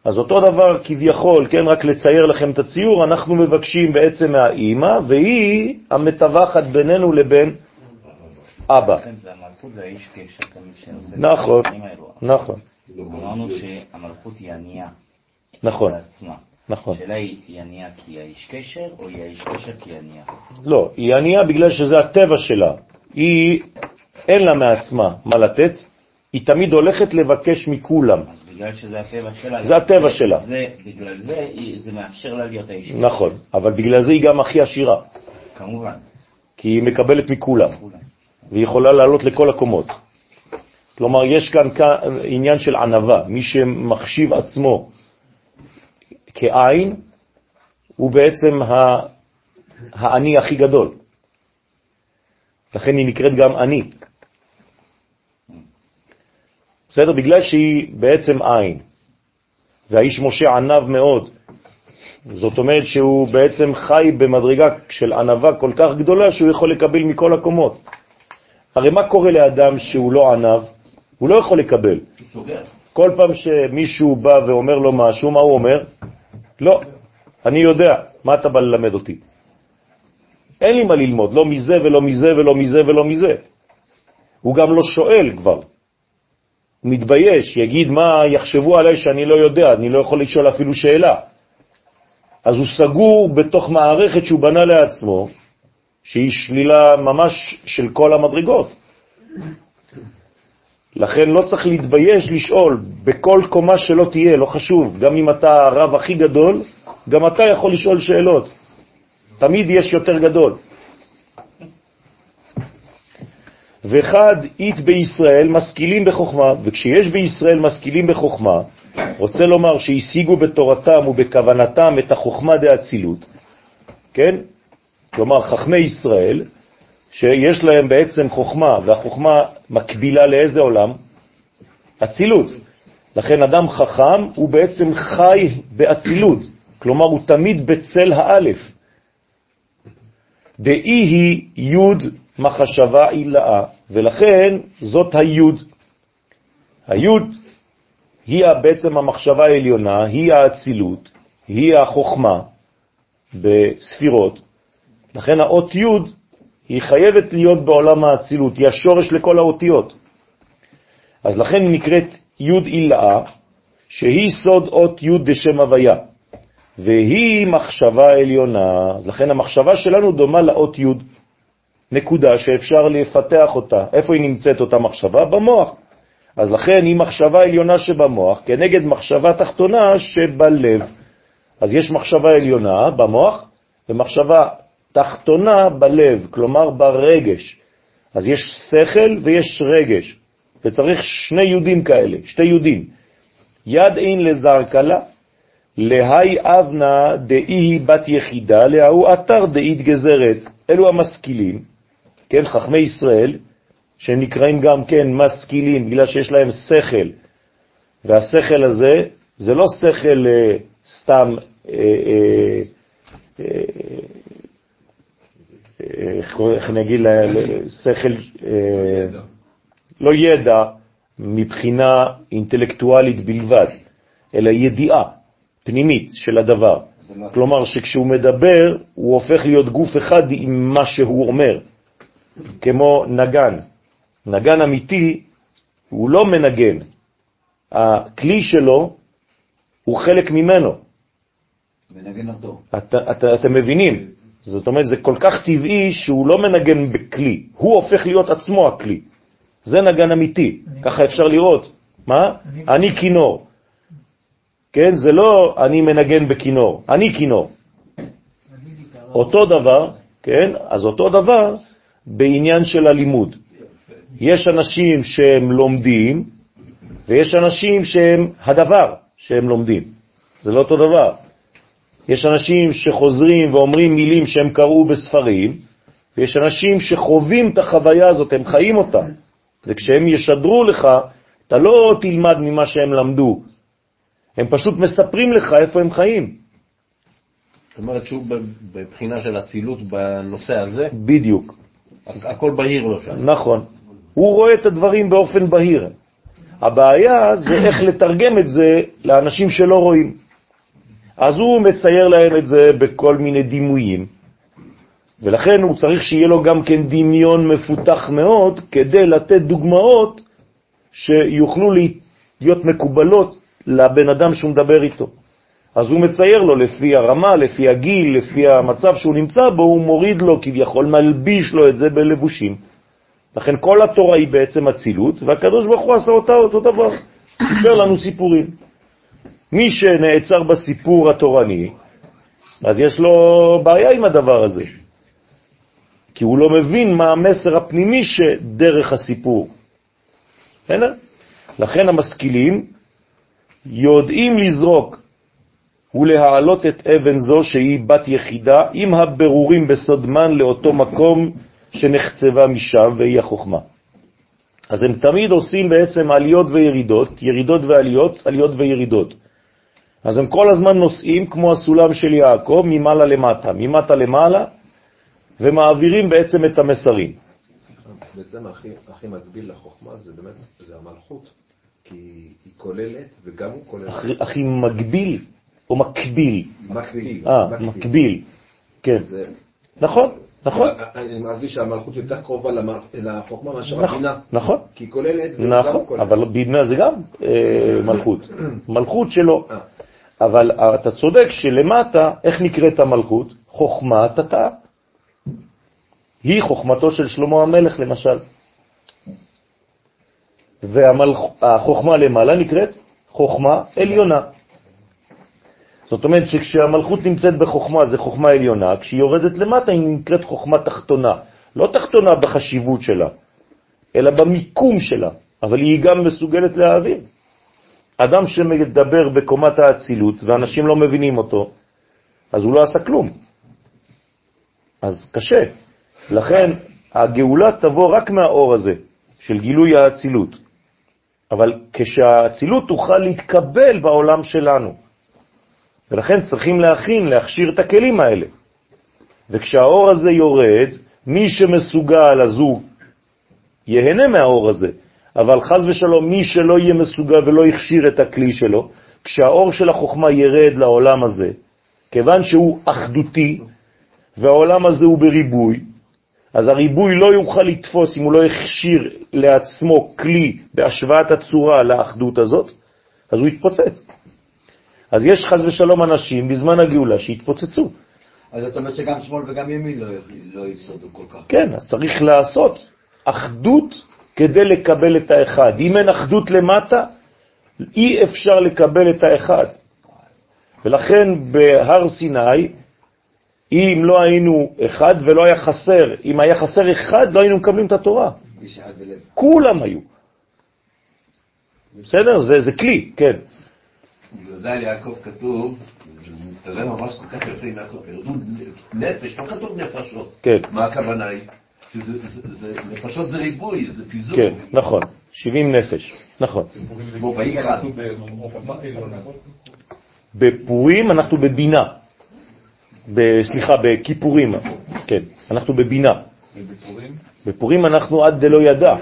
Speaker 1: אז אותו דבר כביכול, כן, רק לצייר לכם את הציור, אנחנו מבקשים בעצם מהאימא, והיא המתווכת בינינו לבין אבא.
Speaker 2: לכן זה המלכות, זה האיש קשר תמיד שעושה את
Speaker 1: נכון. נכון,
Speaker 2: אמרנו שהמלכות היא ענייה
Speaker 1: נכון. נכון.
Speaker 2: השאלה היא, היא ענייה כי היא האיש קשר, או היא האיש קשר כי היא ענייה?
Speaker 1: לא, היא ענייה בגלל שזה הטבע שלה. היא, אין לה מעצמה מה לתת, היא תמיד הולכת לבקש מכולם.
Speaker 2: אז בגלל שזה הטבע שלה...
Speaker 1: זה הטבע שלה.
Speaker 2: זה, בגלל זה, זה מאפשר לה להיות האיש קשר.
Speaker 1: נכון, אבל בגלל זה היא גם הכי עשירה,
Speaker 2: כמובן.
Speaker 1: כי היא מקבלת מכולם,
Speaker 2: כולם.
Speaker 1: והיא יכולה לעלות לכל הקומות. כלומר, יש כאן כאן עניין של ענבה. מי שמחשיב עצמו כעין, הוא בעצם העני הכי גדול. לכן היא נקראת גם עני. בסדר? בגלל שהיא בעצם עין, והאיש משה ענב מאוד. זאת אומרת שהוא בעצם חי במדרגה של ענבה כל כך גדולה שהוא יכול לקבל מכל הקומות. הרי מה קורה לאדם שהוא לא ענב? הוא לא יכול לקבל. כל פעם שמישהו בא ואומר לו משהו, מה הוא אומר? לא, אני יודע, מה אתה בא ללמד אותי? אין לי מה ללמוד, לא מזה ולא מזה ולא מזה ולא מזה. הוא גם לא שואל כבר. הוא מתבייש, יגיד מה יחשבו עליי שאני לא יודע, אני לא יכול לשאול אפילו שאלה. אז הוא סגור בתוך מערכת שהוא בנה לעצמו, שהיא שלילה ממש של כל המדרגות. לכן לא צריך להתבייש לשאול, בכל קומה שלא תהיה, לא חשוב, גם אם אתה הרב הכי גדול, גם אתה יכול לשאול שאלות. תמיד יש יותר גדול. ואחד אית בישראל משכילים בחוכמה, וכשיש בישראל משכילים בחוכמה, רוצה לומר שהשיגו בתורתם ובכוונתם את החוכמה דאצילות, כן? כלומר, חכמי ישראל, שיש להם בעצם חוכמה, והחוכמה מקבילה לאיזה עולם? אצילות. לכן אדם חכם הוא בעצם חי באצילות, כלומר הוא תמיד בצל האלף. דאי היא יוד מחשבה עילאה, ולכן זאת היוד. היוד היא בעצם המחשבה העליונה, היא האצילות, היא החוכמה בספירות. לכן האות יוד היא חייבת להיות בעולם האצילות, היא השורש לכל האותיות. אז לכן היא נקראת יוד עילאה, שהיא סוד אות יוד דשם הוויה, והיא מחשבה עליונה. אז לכן המחשבה שלנו דומה לאות יוד, נקודה שאפשר לפתח אותה. איפה היא נמצאת אותה מחשבה? במוח. אז לכן היא מחשבה עליונה שבמוח, כנגד מחשבה תחתונה שבלב. אז יש מחשבה עליונה במוח ומחשבה תחתונה בלב, כלומר ברגש. אז יש שכל ויש רגש, וצריך שני יהודים כאלה, שתי יהודים. יד אין לזרקה לה, להי אבנה דאי בת יחידה, להוא אתר דאית גזרת. אלו המשכילים, כן, חכמי ישראל, שהם נקראים גם כן משכילים, בגלל שיש להם שכל. והשכל הזה, זה לא שכל אה, סתם, אה, אה, אה, איך אני אגיד, שכל, אה, לא ידע מבחינה אינטלקטואלית בלבד, אלא ידיעה פנימית של הדבר. כלומר שכשהוא מדבר, הוא הופך להיות גוף אחד עם מה שהוא אומר, כמו נגן. נגן אמיתי הוא לא מנגן, הכלי שלו הוא חלק ממנו.
Speaker 4: מנגן אותו.
Speaker 1: את, את, אתם מבינים? זאת אומרת, זה כל כך טבעי שהוא לא מנגן בכלי, הוא הופך להיות עצמו הכלי. זה נגן אמיתי, ככה אפשר לראות. מה? אני כינור. כן, זה לא אני מנגן בכינור, אני כינור. אותו דבר, כן, אז אותו דבר בעניין של הלימוד. יש אנשים שהם לומדים, ויש אנשים שהם הדבר שהם לומדים. זה לא אותו דבר. יש אנשים שחוזרים ואומרים מילים שהם קראו בספרים, ויש אנשים שחווים את החוויה הזאת, הם חיים אותה. וכשהם ישדרו לך, אתה לא תלמד ממה שהם למדו, הם פשוט מספרים לך איפה הם חיים.
Speaker 6: זאת אומרת שהוא בבחינה של אצילות בנושא הזה,
Speaker 1: בדיוק,
Speaker 6: הכ- הכל בהיר לו שם.
Speaker 1: נכון. הוא רואה את הדברים באופן בהיר. הבעיה זה איך לתרגם את זה לאנשים שלא רואים. אז הוא מצייר להם את זה בכל מיני דימויים, ולכן הוא צריך שיהיה לו גם כן דמיון מפותח מאוד כדי לתת דוגמאות שיוכלו להיות מקובלות לבן אדם שהוא מדבר איתו. אז הוא מצייר לו לפי הרמה, לפי הגיל, לפי המצב שהוא נמצא בו, הוא מוריד לו כביכול, מלביש לו את זה בלבושים. לכן כל התורה היא בעצם אצילות, והקדוש ברוך הוא עשה אותה אותו דבר, סיפר לנו סיפורים. מי שנעצר בסיפור התורני, אז יש לו בעיה עם הדבר הזה, כי הוא לא מבין מה המסר הפנימי שדרך הסיפור. הנה, לכן המשכילים יודעים לזרוק ולהעלות את אבן זו שהיא בת יחידה עם הבירורים בסודמן לאותו מקום שנחצבה משם והיא החוכמה. אז הם תמיד עושים בעצם עליות וירידות, ירידות ועליות, עליות וירידות. אז הם כל הזמן נוסעים כמו הסולם של יעקב, ממעלה למטה, ממטה למעלה, ומעבירים בעצם את המסרים.
Speaker 3: בעצם הכי, הכי מקביל לחוכמה זה באמת, זה המלכות, כי היא כוללת וגם הוא כולל...
Speaker 1: הכי, הכי מגביל או מקביל?
Speaker 3: מקביל.
Speaker 1: אה, מקביל, כן. זה... נכון, נכון.
Speaker 3: אני מרגיש שהמלכות יותר קרובה לחוכמה מאשר
Speaker 1: נכון,
Speaker 3: הבינה.
Speaker 1: נכון.
Speaker 3: כי היא כוללת
Speaker 1: נכון,
Speaker 3: כוללת.
Speaker 1: אבל בינה זה גם אה, מלכות. מלכות שלו. אבל אתה צודק שלמטה, איך נקראת המלכות? חוכמה תתאה. היא חוכמתו של שלמה המלך למשל. והחוכמה למעלה נקראת חוכמה עליונה. זאת אומרת שכשהמלכות נמצאת בחוכמה זה חוכמה עליונה, כשהיא יורדת למטה היא נקראת חוכמה תחתונה. לא תחתונה בחשיבות שלה, אלא במיקום שלה, אבל היא גם מסוגלת להעביר. אדם שמדבר בקומת האצילות ואנשים לא מבינים אותו, אז הוא לא עשה כלום. אז קשה. לכן הגאולה תבוא רק מהאור הזה, של גילוי האצילות. אבל כשהאצילות תוכל להתקבל בעולם שלנו, ולכן צריכים להכין, להכשיר את הכלים האלה. וכשהאור הזה יורד, מי שמסוגל אז הוא יהנה מהאור הזה, אבל חז ושלום מי שלא יהיה מסוגל ולא יכשיר את הכלי שלו, כשהאור של החוכמה ירד לעולם הזה, כיוון שהוא אחדותי והעולם הזה הוא בריבוי, אז הריבוי לא יוכל לתפוס אם הוא לא יכשיר לעצמו כלי בהשוואת הצורה לאחדות הזאת, אז הוא יתפוצץ. אז יש חז ושלום אנשים בזמן הגאולה שהתפוצצו.
Speaker 4: אז אתה אומר שגם שמאל וגם ימין לא, לא יסודו כל כך.
Speaker 1: כן, אז צריך לעשות אחדות כדי לקבל את האחד. אם אין אחדות למטה, אי אפשר לקבל את האחד. ולכן בהר סיני, אם לא היינו אחד ולא היה חסר, אם היה חסר אחד, לא היינו מקבלים את התורה. כולם היו. בסדר? זה, זה כלי, כן.
Speaker 7: בגלל זה על יעקב כתוב, זה ממש כל כך יפה עם יעקב, ירדו נפש, לא כתוב נפשות.
Speaker 1: כן.
Speaker 7: מה הכוונה היא? נפשות זה ריבוי, זה פיזור.
Speaker 1: כן, נכון. 70 נפש, נכון. בפורים אנחנו בבינה. סליחה, בכיפורים, כן, אנחנו בבינה. בפורים אנחנו עד דלא ידע.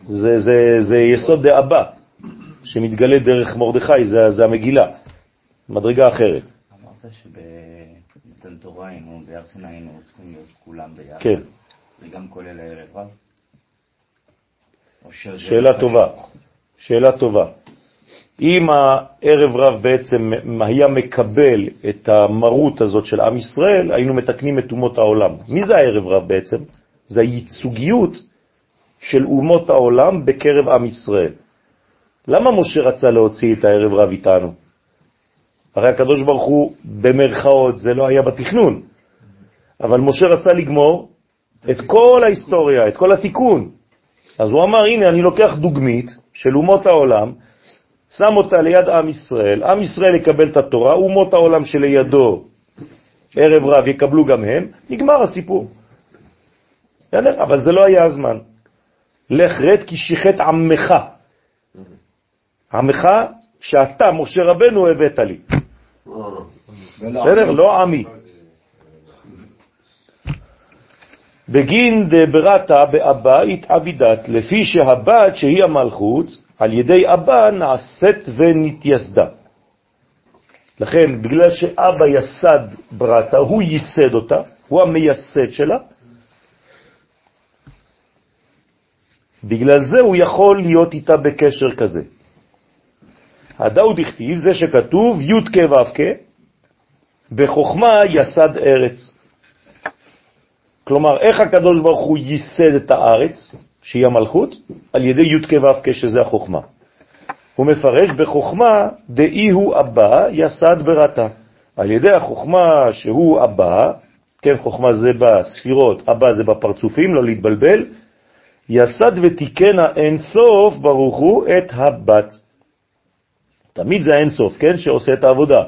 Speaker 1: זה, זה, זה יסוד דאבא. שמתגלה דרך מרדכי, זה, זה המגילה, מדרגה אחרת.
Speaker 2: אמרת שבמתן תורה היינו, בהר סיני היינו צריכים להיות כולם ביחד.
Speaker 1: כן.
Speaker 2: זה גם כולל הערב רב?
Speaker 1: שאלה טובה, שאלה טובה. אם הערב רב בעצם היה מקבל את המרות הזאת של עם ישראל, היינו מתקנים את אומות העולם. מי זה הערב רב בעצם? זה הייצוגיות של אומות העולם בקרב עם ישראל. למה משה רצה להוציא את הערב רב איתנו? הרי הקדוש ברוך הוא, במרכאות, זה לא היה בתכנון, אבל משה רצה לגמור את כל ההיסטוריה, את כל התיקון. אז הוא אמר, הנה, אני לוקח דוגמית של אומות העולם, שם אותה ליד עם ישראל, עם ישראל יקבל את התורה, אומות העולם שלידו, ערב רב, יקבלו גם הם, נגמר הסיפור. אבל זה לא היה הזמן. לך רד כי שיחת עמך. עמך שאתה, משה רבנו, הבאת לי. בסדר? לא עמי. בגין דברתה באבא התעבידת, לפי שהבת שהיא המלכות, על ידי אבא נעשית ונתייסדה. לכן, בגלל שאבא יסד ברתה, הוא ייסד אותה, הוא המייסד שלה, בגלל זה הוא יכול להיות איתה בקשר כזה. הדאוד הכתיב, זה שכתוב י' כ' בחוכמה יסד ארץ. כלומר, איך הקדוש ברוך הוא ייסד את הארץ, שהיא המלכות? על ידי י' כ' ו' כ', שזה החוכמה. הוא מפרש בחוכמה דאי הוא אבא יסד ברתה. על ידי החוכמה שהוא אבא, כן, חוכמה זה בספירות, אבא זה בפרצופים, לא להתבלבל, יסד ותיקנה אין סוף ברוך הוא את הבת. תמיד זה אין סוף, כן, שעושה את העבודה.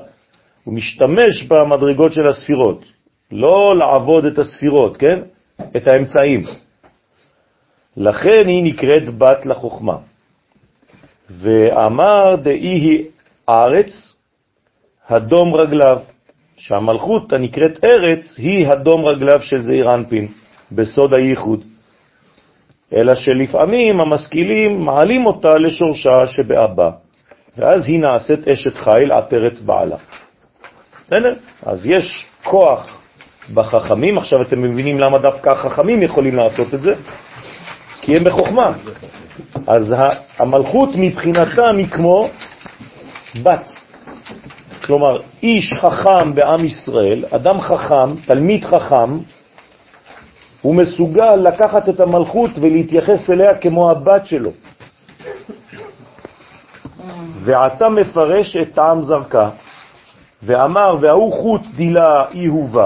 Speaker 1: הוא משתמש במדרגות של הספירות, לא לעבוד את הספירות, כן, את האמצעים. לכן היא נקראת בת לחוכמה. ואמר דאי היא ארץ הדום רגליו, שהמלכות הנקראת ארץ היא הדום רגליו של זעיר אנפין, בסוד הייחוד. אלא שלפעמים המשכילים מעלים אותה לשורשה שבאבא, ואז היא נעשית אשת חיל עטרת בעלה. בסדר? אז יש כוח בחכמים, עכשיו אתם מבינים למה דווקא החכמים יכולים לעשות את זה, כי הם בחוכמה. אז המלכות מבחינתם היא כמו בת. כלומר, איש חכם בעם ישראל, אדם חכם, תלמיד חכם, הוא מסוגל לקחת את המלכות ולהתייחס אליה כמו הבת שלו. ועתה מפרש את טעם זרקה, ואמר, והוא חוט דילה אי וו,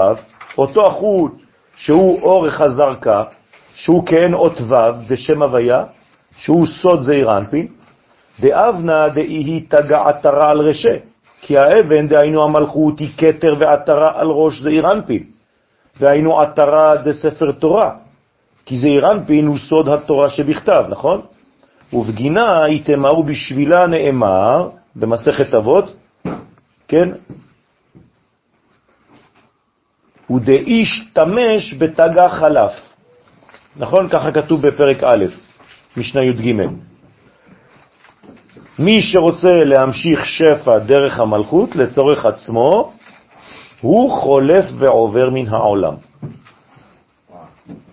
Speaker 1: אותו החוט שהוא אורך הזרקה, שהוא כאין אות וו, דשם הוויה, שהוא סוד זעיר אנפין, דאבנה דאי תגע על רשא, כי האבן, דהיינו המלכות, היא כתר ועטרה על ראש זעיר אנפין. והיינו עטרה דספר תורה, כי זה אירנפין הוא סוד התורה שבכתב, נכון? ובגינה יתאמר בשבילה נאמר, במסכת אבות, כן? ודאיש תמש בתגה חלף. נכון? ככה כתוב בפרק א', משנה י"ג. מי שרוצה להמשיך שפע דרך המלכות לצורך עצמו, הוא חולף ועובר מן העולם.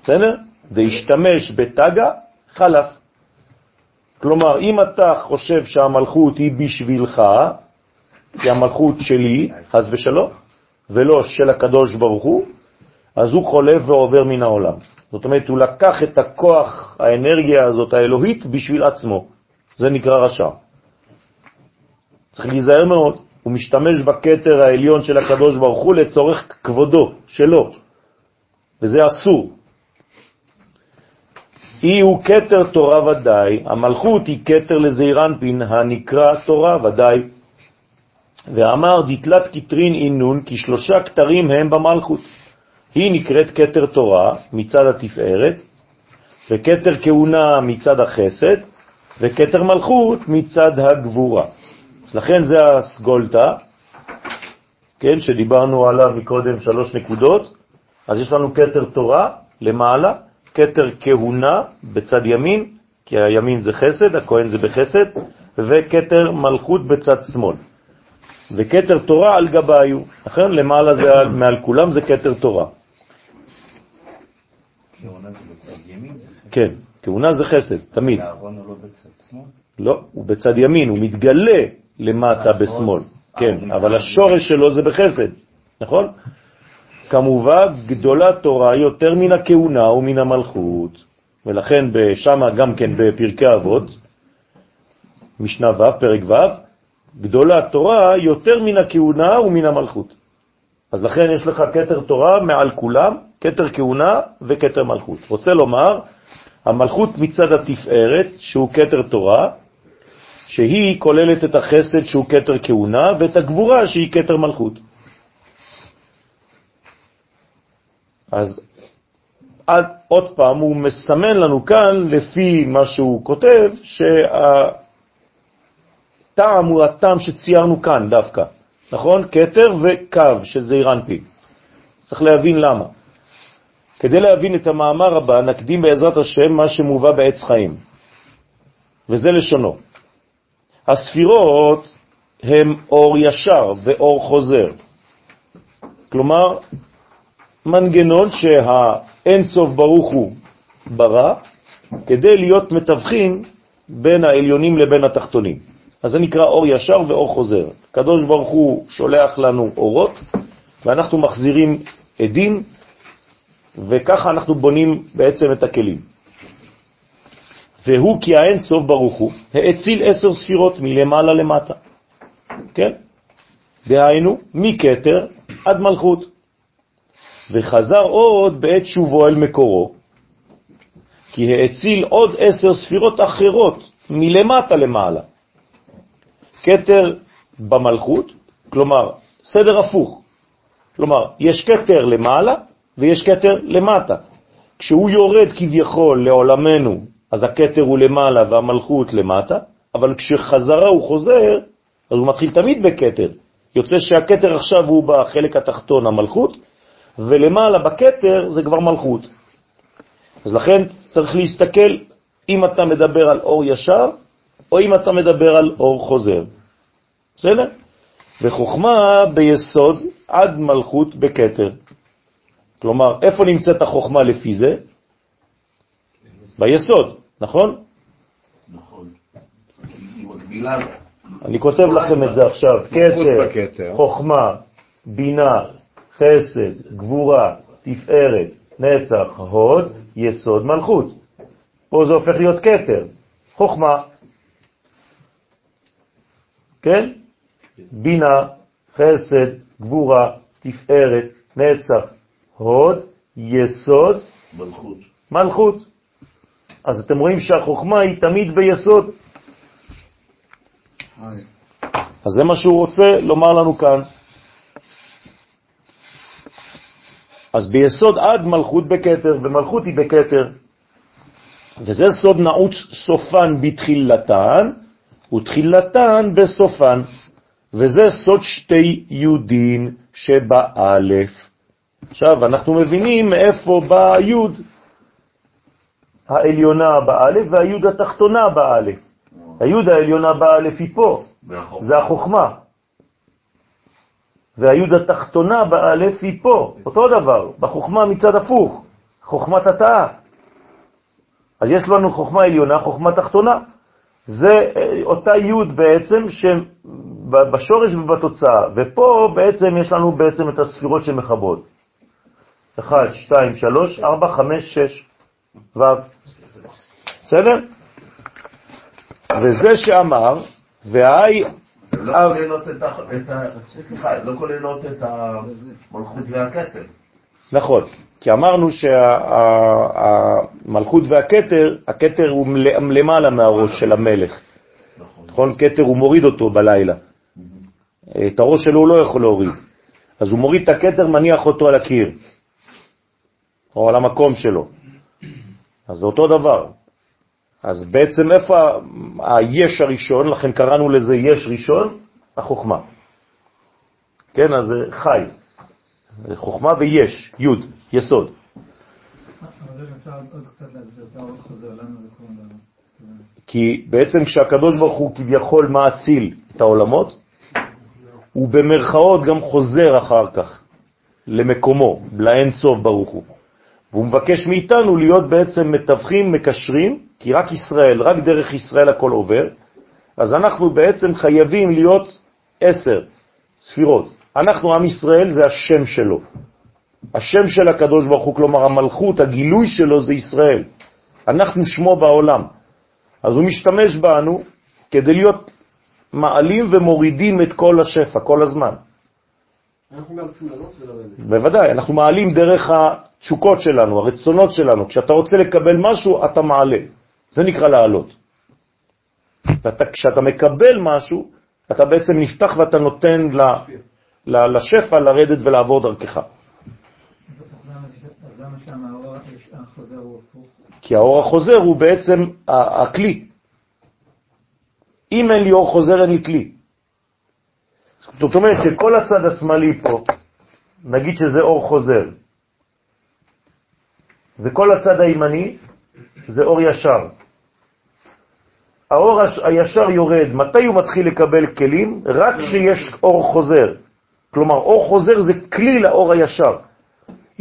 Speaker 1: בסדר? דהשתמש בתגה, חלף. כלומר, אם אתה חושב שהמלכות היא בשבילך, היא המלכות שלי, חס ושלום, ולא של הקדוש ברוך הוא, אז הוא חולף ועובר מן העולם. זאת אומרת, הוא לקח את הכוח, האנרגיה הזאת, האלוהית, בשביל עצמו. זה נקרא רשע. צריך להיזהר מאוד. הוא משתמש בקטר העליון של הקדוש ברוך הוא לצורך כבודו, שלו, וזה אסור. אי הוא קטר תורה ודאי, המלכות היא קטר לזעירנפין הנקרא תורה ודאי. ואמר דתלת קטרין אינון כי שלושה קטרים הם במלכות. היא נקראת קטר תורה מצד התפארת, וקטר כהונה מצד החסד, וקטר מלכות מצד הגבורה. אז לכן זה הסגולטה, כן, שדיברנו עליו מקודם שלוש נקודות, אז יש לנו קטר תורה למעלה, קטר כהונה בצד ימין, כי הימין זה חסד, הכהן זה בחסד, וקטר מלכות בצד שמאל. וקטר תורה על גביו, לכן למעלה זה מעל כולם זה קטר תורה.
Speaker 2: כהונה זה בצד ימין?
Speaker 1: כן, כהונה זה חסד, תמיד.
Speaker 2: והארון הוא לא בצד שמאל?
Speaker 1: לא, הוא בצד ימין, הוא מתגלה למטה בשמאל. כן, אבל השורש שלו זה בחסד, נכון? כמובן, גדולה תורה יותר מן הכהונה ומן המלכות, ולכן שם גם כן בפרקי אבות, משנה ו', פרק ו', גדולה תורה יותר מן הכהונה ומן המלכות. אז לכן יש לך כתר תורה מעל כולם, כתר כהונה וכתר מלכות. רוצה לומר, המלכות מצד התפארת, שהוא כתר תורה, שהיא כוללת את החסד שהוא כתר כהונה, ואת הגבורה שהיא כתר מלכות. אז עד, עוד פעם הוא מסמן לנו כאן, לפי מה שהוא כותב, שהטעם הוא הטעם שציירנו כאן דווקא, נכון? כתר וקו של זעיר אנפין. צריך להבין למה. כדי להבין את המאמר הבא, נקדים בעזרת השם מה שמובא בעץ חיים, וזה לשונו. הספירות הם אור ישר ואור חוזר. כלומר, מנגנון שהאין סוף ברוך הוא ברא, כדי להיות מתווכים בין העליונים לבין התחתונים. אז זה נקרא אור ישר ואור חוזר. קדוש ברוך הוא שולח לנו אורות, ואנחנו מחזירים עדים, וככה אנחנו בונים בעצם את הכלים. והוא כי האין סוף ברוך הוא האציל עשר ספירות מלמעלה למטה. כן? דהיינו, מקטר עד מלכות. וחזר עוד בעת שובו אל מקורו, כי האציל עוד עשר ספירות אחרות מלמטה למעלה. כתר במלכות, כלומר, סדר הפוך. כלומר, יש כתר למעלה ויש כתר למטה. כשהוא יורד כביכול לעולמנו, אז הכתר הוא למעלה והמלכות למטה, אבל כשחזרה הוא חוזר, אז הוא מתחיל תמיד בכתר. יוצא שהכתר עכשיו הוא בחלק התחתון המלכות, ולמעלה בכתר זה כבר מלכות. אז לכן צריך להסתכל אם אתה מדבר על אור ישר, או אם אתה מדבר על אור חוזר. בסדר? וחוכמה ביסוד עד מלכות בכתר. כלומר, איפה נמצאת החוכמה לפי זה? ביסוד, נכון?
Speaker 7: נכון.
Speaker 1: אני כותב לכם את זה עכשיו. כתר, חוכמה, בינה, חסד, גבורה, תפארת, נצח, הוד, יסוד, מלכות. פה זה הופך להיות כתר, חוכמה, כן? בינה, חסד, גבורה, תפארת, נצח, הוד, יסוד,
Speaker 7: מלכות.
Speaker 1: מלכות. אז אתם רואים שהחוכמה היא תמיד ביסוד. אז זה מה שהוא רוצה לומר לנו כאן. אז ביסוד עד מלכות בכתר, ומלכות היא בכתר. וזה סוד נעוץ סופן בתחילתן, ותחילתן בסופן. וזה סוד שתי יהודין שבאלף. עכשיו, אנחנו מבינים מאיפה בא היוד העליונה באלף והיוד התחתונה באלף. היוד העליונה באלף היא פה. זה החוכמה. והיוד התחתונה באלף היא פה, אותו דבר, בחוכמה מצד הפוך, חוכמת התאה. אז יש לנו חוכמה עליונה, חוכמה תחתונה. זה אה, אותה יוד בעצם שבשורש ובתוצאה, ופה בעצם יש לנו בעצם את הספירות שמחברות. 1, 2, 3, 4, 5, 6, ו'. בסדר? וזה שאמר, והי...
Speaker 7: לא כוללות את ה... סליחה, לא כוללות את המלכות והכתר.
Speaker 1: נכון, כי אמרנו שהמלכות והכתר, הכתר הוא למעלה מהראש של המלך.
Speaker 7: נכון.
Speaker 1: נכון? כתר הוא מוריד אותו בלילה. את הראש שלו הוא לא יכול להוריד. אז הוא מוריד את הכתר, מניח אותו על הקיר, או על המקום שלו. אז זה אותו דבר. אז בעצם איפה היש הראשון, לכן קראנו לזה יש ראשון, החוכמה. כן, אז זה חי. חוכמה ויש, יוד, יסוד. כי בעצם כשהקדוש ברוך הוא כביכול מאציל את העולמות, הוא במרכאות גם חוזר אחר כך למקומו, לאין סוף ברוך הוא. והוא מבקש מאיתנו להיות בעצם מתווכים, מקשרים, כי רק ישראל, רק דרך ישראל הכל עובר, אז אנחנו בעצם חייבים להיות עשר ספירות. אנחנו, עם ישראל, זה השם שלו. השם של הקדוש ברוך הוא, כלומר המלכות, הגילוי שלו זה ישראל. אנחנו שמו בעולם. אז הוא משתמש בנו כדי להיות מעלים ומורידים את כל השפע, כל הזמן.
Speaker 3: אנחנו גם צריכים לעלות ולרדת.
Speaker 1: בוודאי, אנחנו מעלים דרך התשוקות שלנו, הרצונות שלנו. כשאתה רוצה לקבל משהו, אתה מעלה. זה נקרא לעלות. ואתה, כשאתה מקבל משהו, אתה בעצם נפתח ואתה נותן ל, ל, לשפע לרדת ולעבור דרכך. כי האור החוזר הוא בעצם הכלי. אם אין לי אור חוזר, אין לי כלי. זאת אומרת שכל הצד השמאלי פה, נגיד שזה אור חוזר, וכל הצד הימני זה אור ישר. האור הש- הישר יורד, מתי הוא מתחיל לקבל כלים? רק כשיש אור חוזר. כלומר, אור חוזר זה כלי לאור הישר.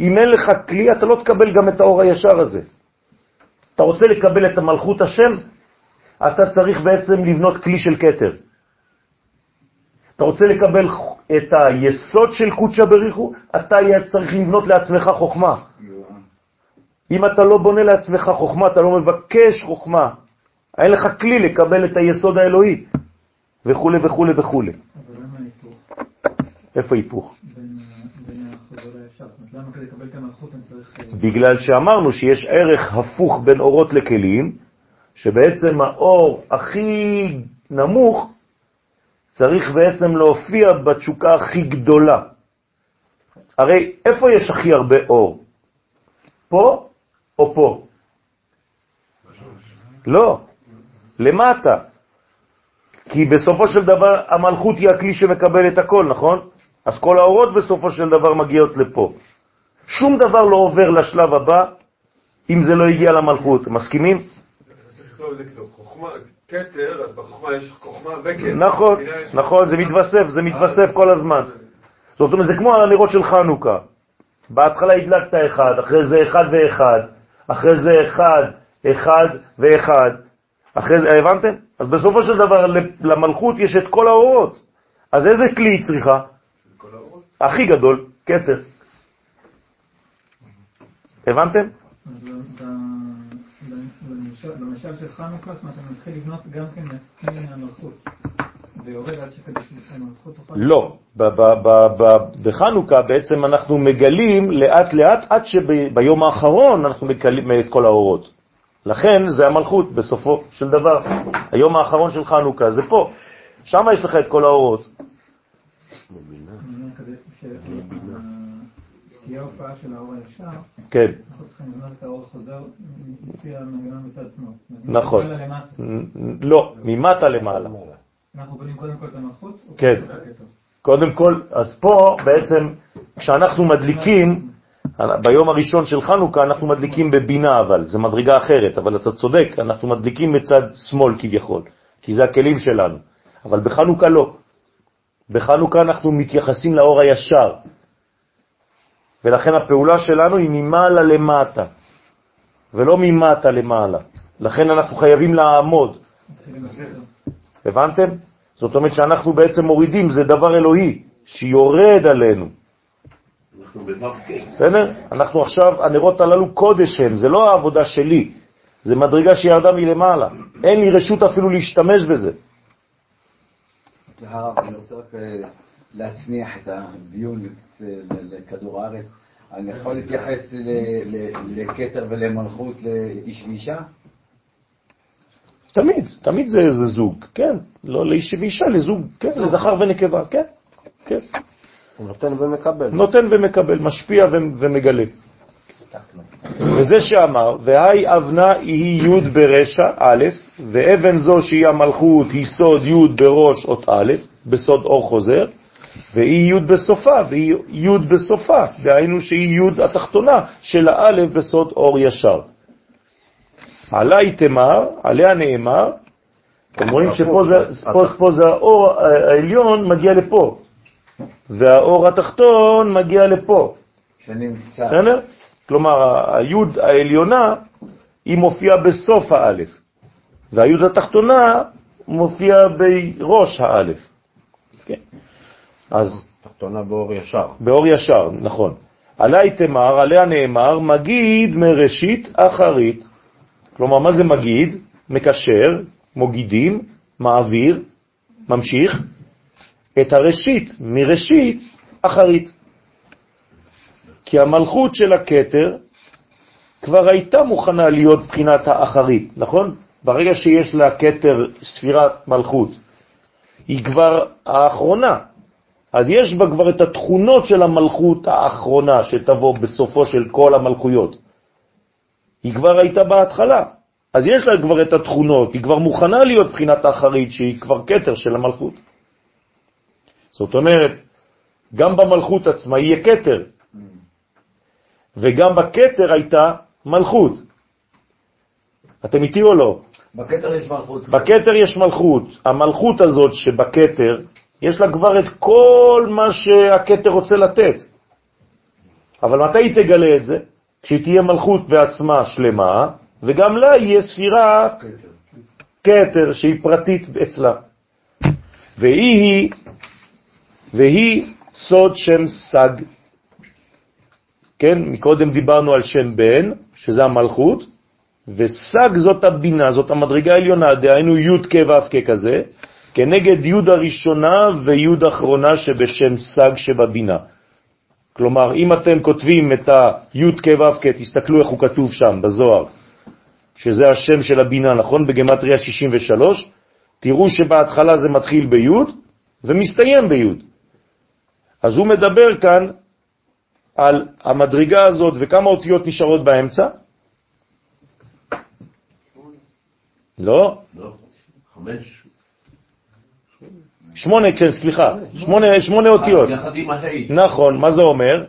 Speaker 1: אם אין לך כלי, אתה לא תקבל גם את האור הישר הזה. אתה רוצה לקבל את המלכות השם, אתה צריך בעצם לבנות כלי של כתר. אתה רוצה לקבל את היסוד של קודשא בריחו, אתה צריך לבנות לעצמך חוכמה. אם אתה לא בונה לעצמך חוכמה, אתה לא מבקש חוכמה, אין לך כלי לקבל את היסוד האלוהי, וכו' וכו' וכו'.
Speaker 8: אבל למה ההיפוך
Speaker 1: איפה היפוך?
Speaker 8: צריך... אה,
Speaker 1: בגלל שאמרנו שיש ערך הפוך בין אורות לכלים, שבעצם האור הכי נמוך צריך בעצם להופיע בתשוקה הכי גדולה. הרי איפה יש הכי הרבה אור? פה או פה? לא, למטה. כי בסופו של דבר המלכות היא הכלי שמקבל את הכל, נכון? אז כל האורות בסופו של דבר מגיעות לפה. שום דבר לא עובר לשלב הבא אם זה לא הגיע למלכות. מסכימים?
Speaker 9: כתר, אז בחוכמה יש חוכמה וכתר.
Speaker 1: נכון, נכון, זה מתווסף, זה מתווסף כל הזמן. זאת אומרת, זה כמו הנרות של חנוכה. בהתחלה הדלקת אחד, אחרי זה אחד ואחד, אחרי זה אחד, אחד ואחד. אחרי זה, הבנתם? אז בסופו של דבר למלכות יש את כל האורות. אז איזה כלי היא צריכה? הכי גדול, כתר. הבנתם?
Speaker 8: במשל- של חנוכה, זאת אומרת, אני מתחיל לבנות גם כן כלי מהמלכות.
Speaker 1: לא, בחנוכה בעצם אנחנו מגלים לאט לאט עד שביום האחרון אנחנו מגלים את כל האורות. לכן זה המלכות בסופו של דבר. היום האחרון של חנוכה זה פה, שם יש לך את כל האורות.
Speaker 8: שתהיה הופעה של האור הישר,
Speaker 1: כן,
Speaker 8: אנחנו צריכים לבנות את האור החוזר לפי המנגנון מצד שמאל.
Speaker 1: נכון. לא, ממטה למעלה.
Speaker 8: אנחנו בונים קודם כל את המלכות?
Speaker 1: כן.
Speaker 8: קודם כל
Speaker 1: אז פה בעצם כשאנחנו מדליקים, ביום הראשון של חנוכה אנחנו מדליקים בבינה אבל, זה מדרגה אחרת, אבל אתה צודק, אנחנו מדליקים מצד שמאל כביכול, כי זה הכלים שלנו, אבל בחנוכה לא. בחנוכה אנחנו מתייחסים לאור הישר, ולכן הפעולה שלנו היא ממעלה למטה, ולא ממטה למעלה. לכן אנחנו חייבים לעמוד. הבנתם? זאת אומרת שאנחנו בעצם מורידים, זה דבר אלוהי, שיורד עלינו.
Speaker 7: אנחנו בו"ק.
Speaker 1: בסדר? אנחנו עכשיו, הנרות הללו קודש הם, זה לא העבודה שלי, זה מדרגה שירדה מלמעלה. אין לי רשות אפילו להשתמש בזה.
Speaker 4: הרב, אני רוצה רק אה, להצניח את הדיון לכדור הארץ. אני יכול להתייחס ל- ל- לכתר ולמלכות לאיש ואישה?
Speaker 1: תמיד, תמיד זה, זה זוג, כן. לא לאיש ואישה, לזוג, כן, לזכר ונקבה, כן, כן.
Speaker 6: הוא נותן ומקבל.
Speaker 1: נותן ומקבל, משפיע ו- ומגלה. וזה שאמר, והי אבנה היא י' ברשע, א', ואבן זו שהיא המלכות היא סוד י' בראש אות א', בסוד אור חוזר, והיא י' בסופה, והיא י' בסופה, דהיינו שהיא י' התחתונה של האלף בסוד אור ישר. עלי תמר, עליה נאמר, אתם רואים שפה זה, פה, פה זה האור העליון מגיע לפה, והאור התחתון מגיע לפה.
Speaker 4: שנמצא.
Speaker 1: בסדר? כלומר, היוד העליונה, היא מופיעה בסוף האלף, והיוד התחתונה מופיעה בראש האלף. כן? אז
Speaker 6: תחתונה באור ישר.
Speaker 1: באור ישר, נכון. עלי תמר, עליה נאמר, מגיד מראשית אחרית. כלומר, מה זה מגיד? מקשר, מוגידים, מעביר, ממשיך, את הראשית מראשית אחרית. כי המלכות של הכתר כבר הייתה מוכנה להיות בחינת האחרית, נכון? ברגע שיש לה כתר ספירת מלכות, היא כבר האחרונה. אז יש בה כבר את התכונות של המלכות האחרונה שתבוא בסופו של כל המלכויות. היא כבר הייתה בהתחלה, אז יש לה כבר את התכונות, היא כבר מוכנה להיות בחינת האחרית שהיא כבר כתר של המלכות. זאת אומרת, גם במלכות עצמה יהיה כתר, וגם בכתר הייתה מלכות. אתם איתי או לא?
Speaker 4: בכתר יש מלכות.
Speaker 1: בכתר יש מלכות. המלכות הזאת שבכתר, יש לה כבר את כל מה שהכתר רוצה לתת. אבל מתי היא תגלה את זה? כשהיא תהיה מלכות בעצמה שלמה, וגם לה יהיה ספירה כתר שהיא פרטית אצלה. והיא, והיא סוד שם סג. כן, מקודם דיברנו על שם בן, שזה המלכות, וסג זאת הבינה, זאת המדרגה העליונה, דהיינו י' כ' ו' כ' כזה, כנגד י' הראשונה וי' האחרונה שבשם סג שבבינה. כלומר, אם אתם כותבים את הי' כ' ו' כ', תסתכלו איך הוא כתוב שם, בזוהר, שזה השם של הבינה, נכון? בגמטריה 63, תראו שבהתחלה זה מתחיל בי' ומסתיים בי'. אז הוא מדבר כאן על המדרגה הזאת וכמה אותיות נשארות באמצע? לא?
Speaker 7: לא, חמש.
Speaker 1: שמונה, כן, סליחה, שמונה, שמונה אותיות. נכון, מה זה אומר?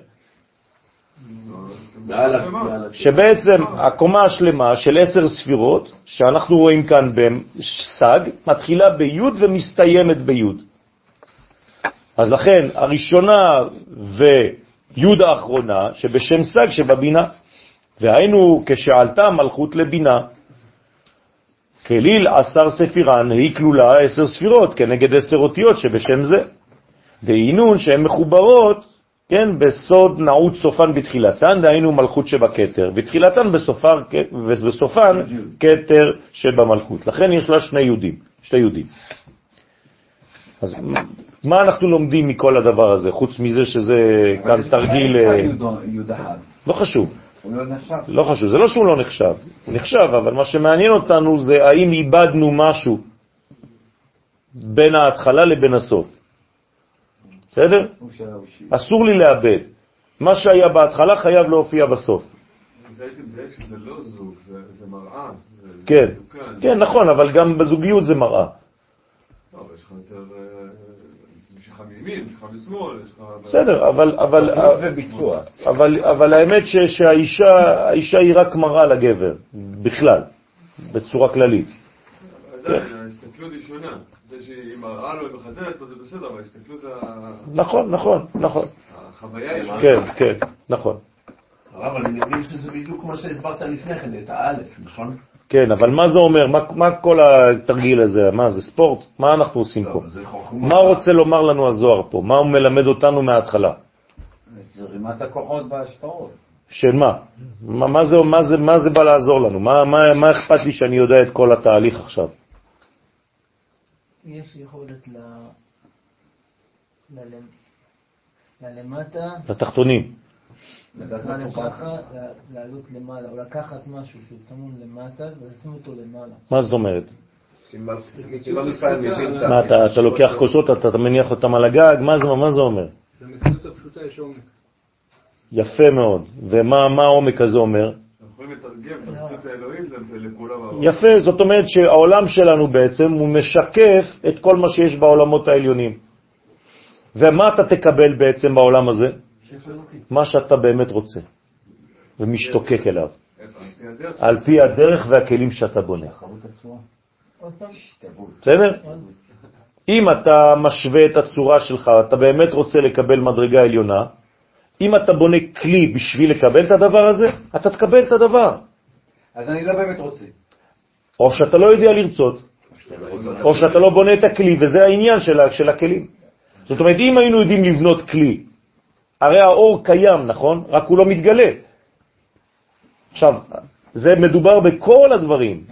Speaker 1: שבעצם הקומה השלמה של עשר ספירות, שאנחנו רואים כאן בסג, מתחילה בי' ומסתיימת בי'. אז לכן, הראשונה וי' האחרונה, שבשם סג שבבינה, והיינו כשעלתה מלכות לבינה, כליל עשר ספירן, היא כלולה עשר ספירות, כנגד עשר אותיות שבשם זה. דהינון שהן מחוברות, כן, בסוד נעוץ סופן בתחילתן, דהיינו מלכות שבכתר, בתחילתן בסופר, בסופן כתר שבמלכות. לכן יש לה שני יהודים, שתי יהודים. אז מה אנחנו לומדים מכל הדבר הזה, חוץ מזה שזה כאן תרגיל... אה. לא חשוב.
Speaker 4: לא נחשב.
Speaker 1: לא חשוב, זה לא שהוא לא נחשב, הוא נחשב, אבל מה שמעניין אותנו זה האם איבדנו משהו בין ההתחלה לבין הסוף. בסדר? אסור לי לאבד. מה שהיה בהתחלה חייב להופיע בסוף.
Speaker 9: מדייק שזה לא זוג, זה זה מראה. זה- זה
Speaker 1: כן. כן, נכון, אבל גם בזוגיות זה מראה.
Speaker 9: אבל יש לך. אה, מימין, משיכה משמאל, יש לך...
Speaker 1: בסדר, אבל, אבל,
Speaker 4: וביצוע.
Speaker 1: אבל, אבל האמת שהאישה האישה היא רק מראה לגבר, בכלל, בצורה כללית.
Speaker 9: עדיין, ההסתכלות היא שונה. זה שהיא מראה לו ומחדדת לו זה בסדר, אבל ההסתכלות, ה-
Speaker 1: נכון, נכון, נכון.
Speaker 9: החוויה היא שונה.
Speaker 1: כן, כן, נכון.
Speaker 7: הרב, אני מבין שזה בדיוק מה שהסברת לפני כן, את האלף, נכון?
Speaker 1: כן, אבל מה זה אומר? מה, מה כל התרגיל הזה? מה, זה ספורט? מה אנחנו עושים
Speaker 7: לא,
Speaker 1: פה? מה רוצה לומר לנו הזוהר פה? מה הוא מלמד אותנו מההתחלה?
Speaker 4: זרימת הכוחות בהשפעות.
Speaker 1: של מה? מה, מה, זה, מה, זה, מה זה בא לעזור לנו? מה, מה, מה אכפת לי שאני יודע את כל התהליך עכשיו?
Speaker 5: יש יכולת ל... ללמ- ללמטה,
Speaker 1: לתחתונים.
Speaker 4: לדעת
Speaker 5: מה
Speaker 4: מה תוכל.
Speaker 5: ככה, ל- לעלות למעלה, או לקחת משהו שהוא טמון למטה ולשים אותו למעלה.
Speaker 1: מה זאת אומרת? מה, אתה, לוקח כוסות, אתה, מניח אותם על הגג? מה זה, מה זה אומר?
Speaker 10: במציאות הפשוטה יש עומק.
Speaker 1: יפה מאוד. ומה מה העומק הזה אומר? יפה, זאת אומרת שהעולם שלנו בעצם הוא משקף את כל מה שיש בעולמות העליונים. ומה אתה תקבל בעצם בעולם הזה? מה שאתה באמת רוצה, ומשתוקק אליו?
Speaker 9: על פי הדרך.
Speaker 1: והכלים שאתה בונה.
Speaker 4: השתוות.
Speaker 1: בסדר? אם אתה משווה את הצורה שלך, אתה באמת רוצה לקבל מדרגה עליונה, אם אתה בונה כלי בשביל לקבל את הדבר הזה, אתה תקבל את הדבר.
Speaker 4: אז אני לא באמת רוצה.
Speaker 1: או שאתה לא יודע לרצות, או שאתה לא בונה את הכלי, וזה העניין של, של הכלים. זאת אומרת, אם היינו יודעים לבנות כלי, הרי האור קיים, נכון? רק הוא לא מתגלה. עכשיו, זה מדובר בכל הדברים.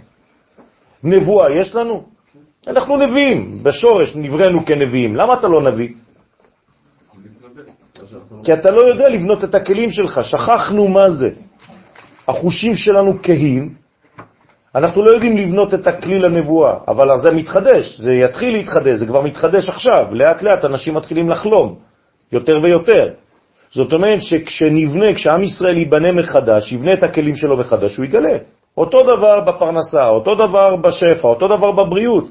Speaker 1: נבואה יש לנו? אנחנו נביאים, בשורש נבראנו כנביאים. למה אתה לא נביא? כי אתה לא יודע לבנות את הכלים שלך, שכחנו מה זה. החושים שלנו כהים, אנחנו לא יודעים לבנות את הכלי לנבואה, אבל זה מתחדש, זה יתחיל להתחדש, זה כבר מתחדש עכשיו, לאט לאט אנשים מתחילים לחלום, יותר ויותר. זאת אומרת שכשנבנה, כשעם ישראל ייבנה מחדש, יבנה את הכלים שלו מחדש, הוא יגלה. אותו דבר בפרנסה, אותו דבר בשפע, אותו דבר בבריאות.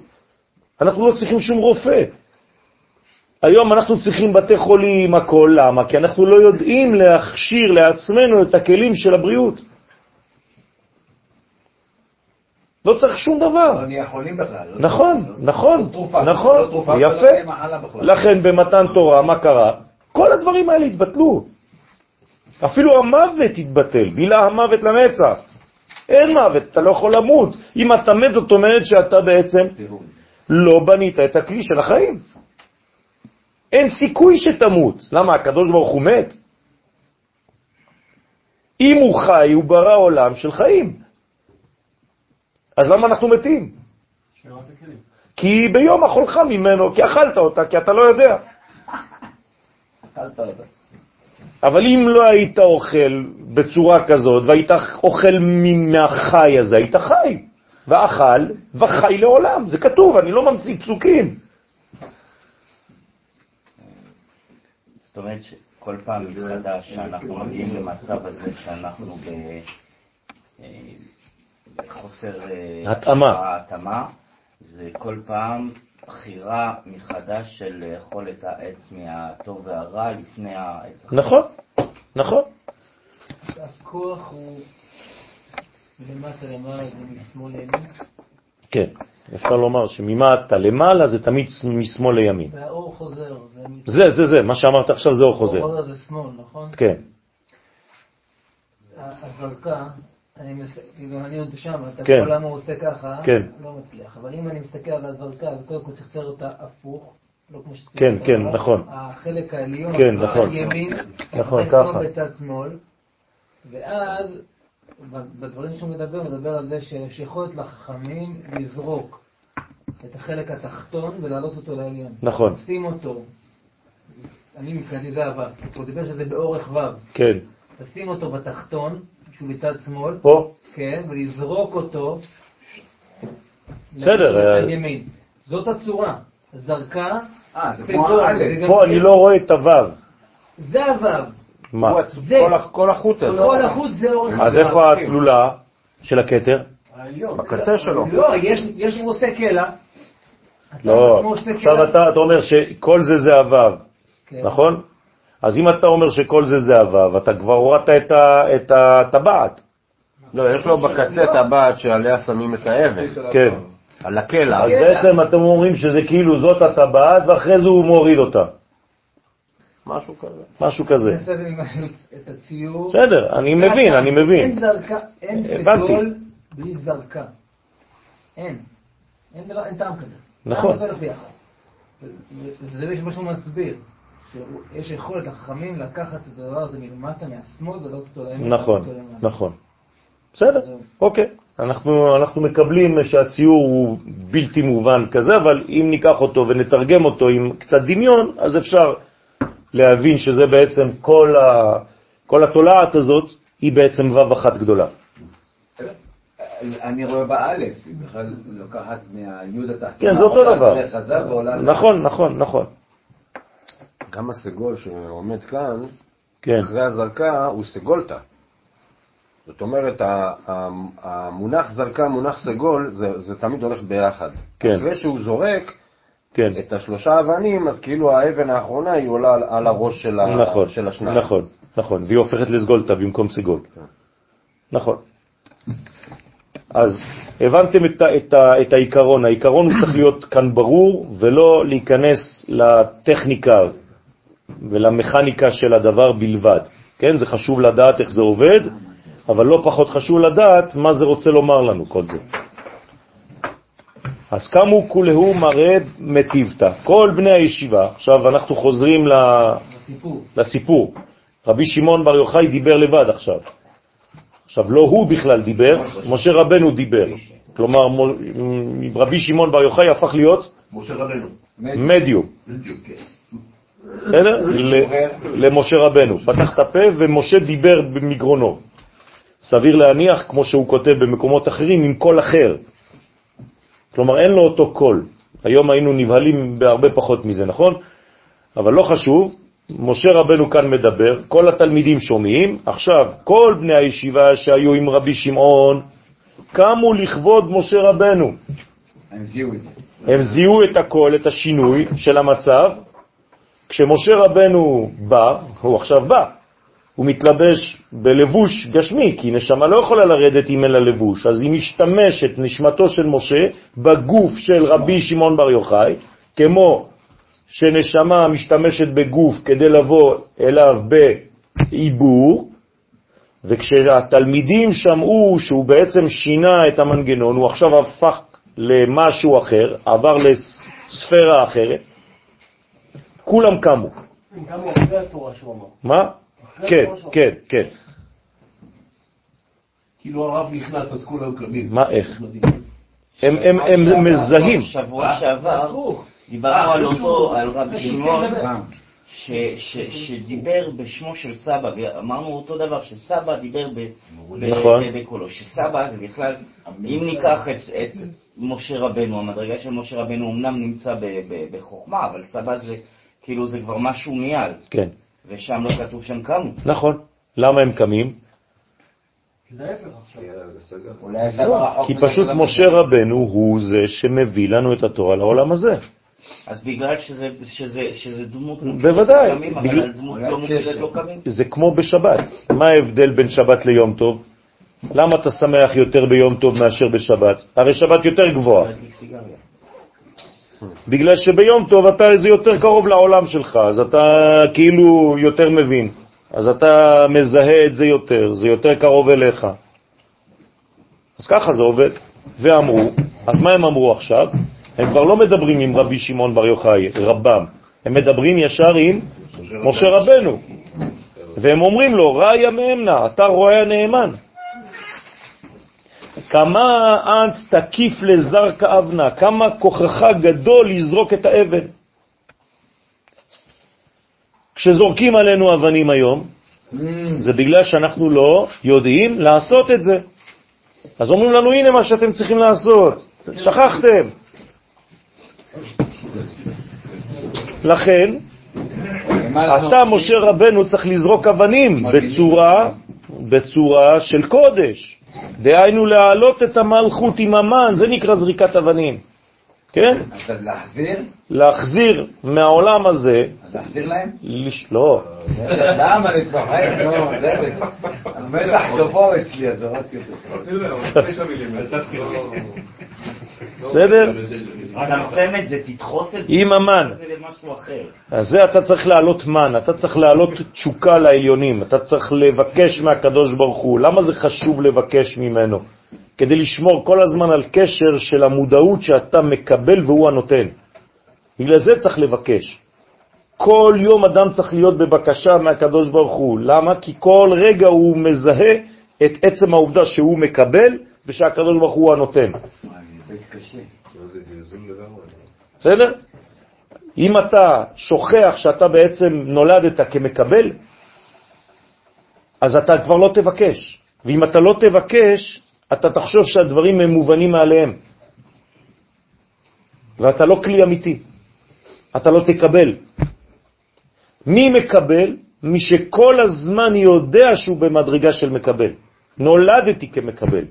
Speaker 1: אנחנו לא צריכים שום רופא. היום אנחנו צריכים בתי חולים, הכל, למה? כי אנחנו לא יודעים להכשיר לעצמנו את הכלים של הבריאות. לא צריך שום דבר.
Speaker 4: לא נהיה חולים בכלל.
Speaker 1: נכון, נכון, נכון, יפה. לכן במתן תורה, מה קרה? כל הדברים האלה התבטלו. אפילו המוות התבטל, בילה המוות לנצח. אין מוות, אתה לא יכול למות. אם אתה מת, זאת אומרת שאתה בעצם לא בנית את הכלי של החיים. אין סיכוי שתמות. למה? הקדוש ברוך הוא מת? אם הוא חי, הוא ברא עולם של חיים. אז למה אנחנו מתים? כי ביום אכולך ממנו, כי אכלת אותה, כי אתה לא יודע. אבל אם לא היית אוכל בצורה כזאת, והיית אוכל מהחי הזה, היית חי. ואכל וחי לעולם. זה כתוב, אני לא ממציא פסוקים.
Speaker 2: זאת אומרת שכל פעם מחדש שאנחנו מגיעים למצב הזה שאנחנו. אה, בחוסר אה,
Speaker 1: התאמה.
Speaker 2: התאמה, זה כל פעם בחירה מחדש של לאכול את העץ מהטוב והרע לפני העץ החי.
Speaker 1: נכון, נכון.
Speaker 5: הכוח הוא מלמטה למעלה ומשמאל לימין,
Speaker 1: כן, אפשר לומר שממטה למעלה זה תמיד משמאל לימין.
Speaker 5: והאור חוזר. זה
Speaker 1: זה, זה, זה, מה שאמרת עכשיו זה אור
Speaker 5: אור
Speaker 1: חוזר.
Speaker 5: חוזר זה שמאל, נכון?
Speaker 1: כן,
Speaker 5: הזרקה, אני מס... כאילו אני עוד שם, אתה
Speaker 1: כן.
Speaker 5: כל למה הוא עושה ככה,
Speaker 1: כן.
Speaker 5: לא מצליח. אבל אם אני מסתכל על הזרקה, אז קודם כל צריך לצייר אותה הפוך, לא כמו שציירת.
Speaker 1: כן, כן, נכון.
Speaker 5: החלק העליון,
Speaker 1: כן, נכון.
Speaker 5: ימין,
Speaker 1: נכון, ככה.
Speaker 5: בצד שמאל, ואז בדברים שהוא מדבר, הוא מדבר על זה שיש יכולת לחכמים לזרוק את החלק התחתון ולהעלות אותו לעליון.
Speaker 1: נכון.
Speaker 5: לשים אותו, אני מבחינתי זה הוו, הוא דיבר שזה באורך וו.
Speaker 1: כן.
Speaker 5: לשים אותו בתחתון, שהוא בצד שמאל,
Speaker 1: פה,
Speaker 5: כן, ולזרוק אותו
Speaker 1: בסדר, אה,
Speaker 5: ימין. זאת הצורה. זרקה,
Speaker 4: אה, זה כמו
Speaker 5: גם-
Speaker 1: פה אני לא רואה את הוו.
Speaker 5: זה הוו.
Speaker 1: מה?
Speaker 6: כל החוט הזה.
Speaker 5: כל החוט זה אורך
Speaker 1: אז. איפה הכלולה של הכתר?
Speaker 6: בקצה שלו.
Speaker 5: לא, יש יש הוא עושה קלע.
Speaker 1: לא. עכשיו אתה אומר שכל זה זה הוו,
Speaker 5: כן.
Speaker 1: נכון? אז אם אתה אומר שכל זה זה הוו, אתה כבר הורדת את ה- את הטבעת.
Speaker 6: לא, יש לו בקצה טבעת שעליה שמים את האבן,
Speaker 1: כן.
Speaker 6: על הקלע.
Speaker 1: אז בעצם אתם אומרים שזה כאילו זאת הטבעת, ואחרי זה הוא מוריד אותה.
Speaker 6: משהו כזה.
Speaker 1: משהו כזה.
Speaker 5: את הציור.
Speaker 1: בסדר, אני מבין, אני מבין.
Speaker 5: אין זרקה, אין. סגול בלי זרקה. אין. אין טעם כזה.
Speaker 1: נכון.
Speaker 5: זה מה שהוא מסביר. שיש יכולת לחכמים לקחת את הדבר הזה מלמטה, מהשמאל, ולעלות אותו לימין.
Speaker 1: נכון,
Speaker 5: למעלה.
Speaker 1: נכון. בסדר, אוקיי. אנחנו, אנחנו מקבלים שהציור הוא בלתי מובן כזה, אבל אם ניקח אותו ונתרגם אותו עם קצת דמיון, אז אפשר להבין שזה בעצם כל, ה, כל התולעת הזאת היא בעצם וו אחת גדולה.
Speaker 4: אני רואה באלף, היא בכלל לוקחת מהיוד התחתונה.
Speaker 1: כן, זה אותו דבר. נכון, נכון, נכון.
Speaker 6: גם הסגול שעומד כאן,
Speaker 1: כן,
Speaker 6: אחרי הזרקה, הוא סגולתא. זאת אומרת, המונח זרקה, מונח סגול, זה, זה תמיד הולך ביחד.
Speaker 1: כן.
Speaker 6: אחרי שהוא זורק
Speaker 1: כן.
Speaker 6: את השלושה אבנים, אז כאילו האבן האחרונה היא עולה על, על הראש של,
Speaker 1: נכון,
Speaker 6: של השניים.
Speaker 1: נכון, נכון, והיא הופכת לסגולתה במקום סגול. נכון. אז הבנתם את, את, את העיקרון, העיקרון הוא צריך להיות כאן ברור ולא להיכנס לטכניקה ולמכניקה של הדבר בלבד. כן, זה חשוב לדעת איך זה עובד, אבל לא פחות חשוב לדעת מה זה רוצה לומר לנו כל זה. אז קמו כולהו מרד מטיבתא. כל בני הישיבה, עכשיו אנחנו חוזרים ל...
Speaker 5: הסיפור.
Speaker 1: לסיפור. רבי שמעון בר יוחאי דיבר לבד עכשיו. עכשיו, לא הוא בכלל דיבר, משה רבנו דיבר. כלומר, רבי שמעון בר יוחאי הפך להיות
Speaker 7: משה רבנו.
Speaker 1: מדיום,
Speaker 7: כן.
Speaker 1: בסדר? למשה רבנו. פתח את הפה ומשה דיבר מגרונו. סביר להניח, כמו שהוא כותב במקומות אחרים, עם קול אחר. כלומר, אין לו אותו קול. היום היינו נבהלים בהרבה פחות מזה, נכון? אבל לא חשוב, משה רבנו כאן מדבר, כל התלמידים שומעים, עכשיו כל בני הישיבה שהיו עם רבי שמעון קמו לכבוד משה רבנו.
Speaker 4: הם זיהו את זה.
Speaker 1: הם זיהו את הכל, את השינוי של המצב. כשמשה רבנו בא, הוא עכשיו בא, הוא מתלבש בלבוש גשמי, כי נשמה לא יכולה לרדת אם אין לה לבוש, אז היא משתמשת, נשמתו של משה, בגוף של רבי שמעון בר יוחאי, כמו שנשמה משתמשת בגוף כדי לבוא אליו בעיבור, וכשהתלמידים שמעו שהוא בעצם שינה את המנגנון, הוא עכשיו הפך למשהו אחר, עבר לספירה אחרת, כולם קמו.
Speaker 11: הם קמו אחרי התורה שהוא אמר.
Speaker 1: מה? כן, כן, כן.
Speaker 7: כאילו הרב נכנס אז כולם קמים.
Speaker 1: מה, איך? הם, הם, הם מזהים.
Speaker 2: שבוע שעבר דיברנו על אותו, על רבי שמעון, ש- ש- שדיבר בשמו של סבא, ואמרנו אותו דבר, שסבא דיבר
Speaker 1: נכון.
Speaker 2: בקולו, שסבא זה בכלל, אם ניקח את, משה רבנו, המדרגה של משה רבנו אמנם נמצא בחוכמה, אבל סבא זה, כאילו זה כבר משהו מעל,
Speaker 1: כן,
Speaker 2: ושם לא כתוב שהם קמו.
Speaker 1: נכון. למה הם קמים?
Speaker 11: כי
Speaker 1: פשוט. משה רבנו הוא זה שמביא לנו את התורה לעולם הזה.
Speaker 2: אז בגלל שזה, שזה, שזה דמות
Speaker 1: בוודאי.
Speaker 2: לא קמים, אבל
Speaker 1: בגלל-
Speaker 2: דמות לא לא קמים.
Speaker 1: זה כמו בשבת. מה ההבדל בין שבת ליום טוב? למה אתה שמח יותר ביום טוב מאשר בשבת? הרי שבת יותר גבוהה. בגלל שביום טוב אתה זה יותר קרוב לעולם שלך, אז אתה כאילו יותר מבין. אז אתה מזהה את זה יותר, זה יותר קרוב אליך. אז ככה זה עובד. ואמרו, אז מה הם אמרו עכשיו? הם כבר לא מדברים עם רבי שמעון בר יוחאי, רבם. הם מדברים ישר עם משה רבנו. והם אומרים לו, ראיה מאמנה, אתה רואה הנאמן. כמה אנט תקיף לזר כאבנה, כמה כוחך גדול לזרוק את האבן. כשזורקים עלינו אבנים היום, זה בגלל שאנחנו לא יודעים לעשות את זה. אז אומרים לנו, הנה מה שאתם צריכים לעשות, שכחתם. לכן, אתה, משה רבנו, צריך לזרוק אבנים בצורה, בצורה של קודש. דהיינו להעלות את המלכות עם המן, זה נקרא זריקת אבנים. כן?
Speaker 4: אז להחזיר?
Speaker 1: להחזיר מהעולם הזה,
Speaker 4: אז להחזיר להם?
Speaker 1: לש... לא,
Speaker 4: למה אני צוחק? נו, זה המתח גבוה אצלי, אז זרקתי אותו.
Speaker 1: בסדר?
Speaker 2: אז הנותנת זה תדחוס את זה,
Speaker 1: עם המן. אז זה אתה צריך להעלות מן, אתה צריך להעלות תשוקה לעליונים, אתה צריך לבקש מהקדוש ברוך הוא. למה זה חשוב לבקש ממנו? כדי לשמור כל הזמן על קשר של המודעות שאתה מקבל והוא הנותן. בגלל זה צריך לבקש. כל יום אדם צריך להיות בבקשה מהקדוש ברוך הוא. למה? כי כל רגע הוא מזהה את עצם העובדה שהוא מקבל ושהקדוש ברוך הוא הנותן.
Speaker 3: לגמרי.
Speaker 1: בסדר? אם אתה שוכח שאתה בעצם נולדת כמקבל, אז אתה כבר לא תבקש. ואם אתה לא תבקש, אתה תחשוב שהדברים הם מובנים מעליהם. ואתה לא כלי אמיתי. אתה לא תקבל. מי מקבל? מי שכל הזמן יודע שהוא במדרגה של מקבל. נולדתי כמקבל.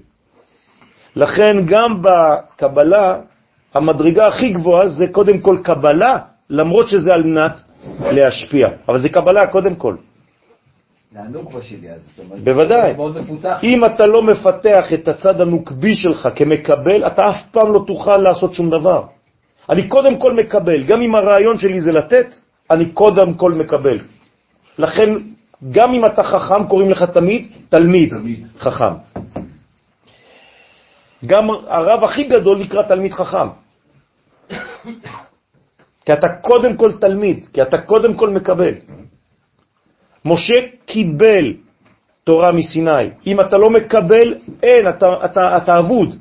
Speaker 1: לכן גם בקבלה, המדרגה הכי גבוהה זה קודם כל קבלה, למרות שזה על מנת להשפיע. אבל זה קבלה קודם כל. בוודאי. אם אתה לא מפתח את הצד הנוקבי שלך כמקבל, אתה אף פעם לא תוכל לעשות שום דבר. אני קודם כל מקבל, גם אם הרעיון שלי זה לתת, אני קודם כל מקבל. לכן, גם אם אתה חכם, קוראים לך תמיד תלמיד,
Speaker 7: תמיד.
Speaker 1: חכם. גם הרב הכי גדול נקרא תלמיד חכם. כי אתה קודם כל תלמיד, כי אתה קודם כל מקבל. משה קיבל תורה מסיני. אם אתה לא מקבל, אין, אתה, אתה, אתה אבוד.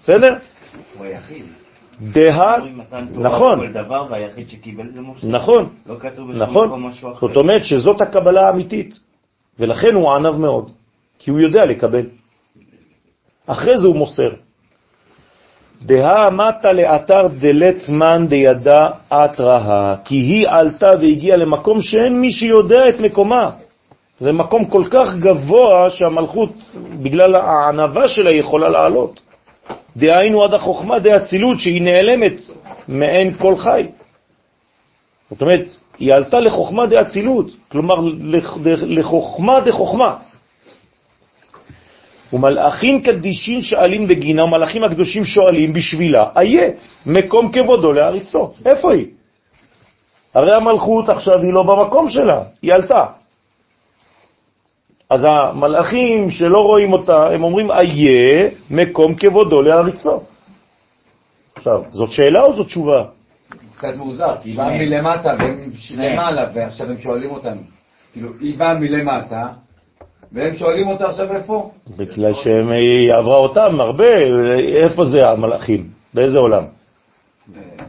Speaker 1: בסדר?
Speaker 2: הוא היחיד.
Speaker 1: דה, נכון. נכון,
Speaker 2: לא
Speaker 1: נכון. זאת אומרת שזאת הקבלה האמיתית, ולכן הוא ענב מאוד, כי הוא יודע לקבל. אחרי זה הוא מוסר. דהה מתה לאתר דלת מן דידה אתרהה, כי היא עלתה והגיעה למקום שאין מי שיודע את מקומה. זה מקום כל כך גבוה שהמלכות, בגלל הענבה שלה, יכולה לעלות. דהיינו עד החוכמה דאצילות שהיא נעלמת מעין כל חי. זאת אומרת, היא עלתה לחוכמה דאצילות, כלומר לח- לחוכמה דחוכמה. ומלאכים קדישים שאלים בגינה, ומלאכים הקדושים שואלים בשבילה, איה, מקום כבודו להריצו. איפה היא? הרי המלכות עכשיו היא לא במקום שלה, היא עלתה. אז המלאכים שלא רואים אותה, הם אומרים, איה, מקום כבודו להריצו. עכשיו, זאת שאלה או זאת תשובה?
Speaker 4: קצת מוזר, כי היא באה מלמטה והם למעלה, ועכשיו הם שואלים אותנו. כאילו, היא באה מלמטה, והם שואלים אותה עכשיו איפה?
Speaker 1: בגלל שהיא עברה אותם הרבה, איפה זה המלאכים? באיזה עולם?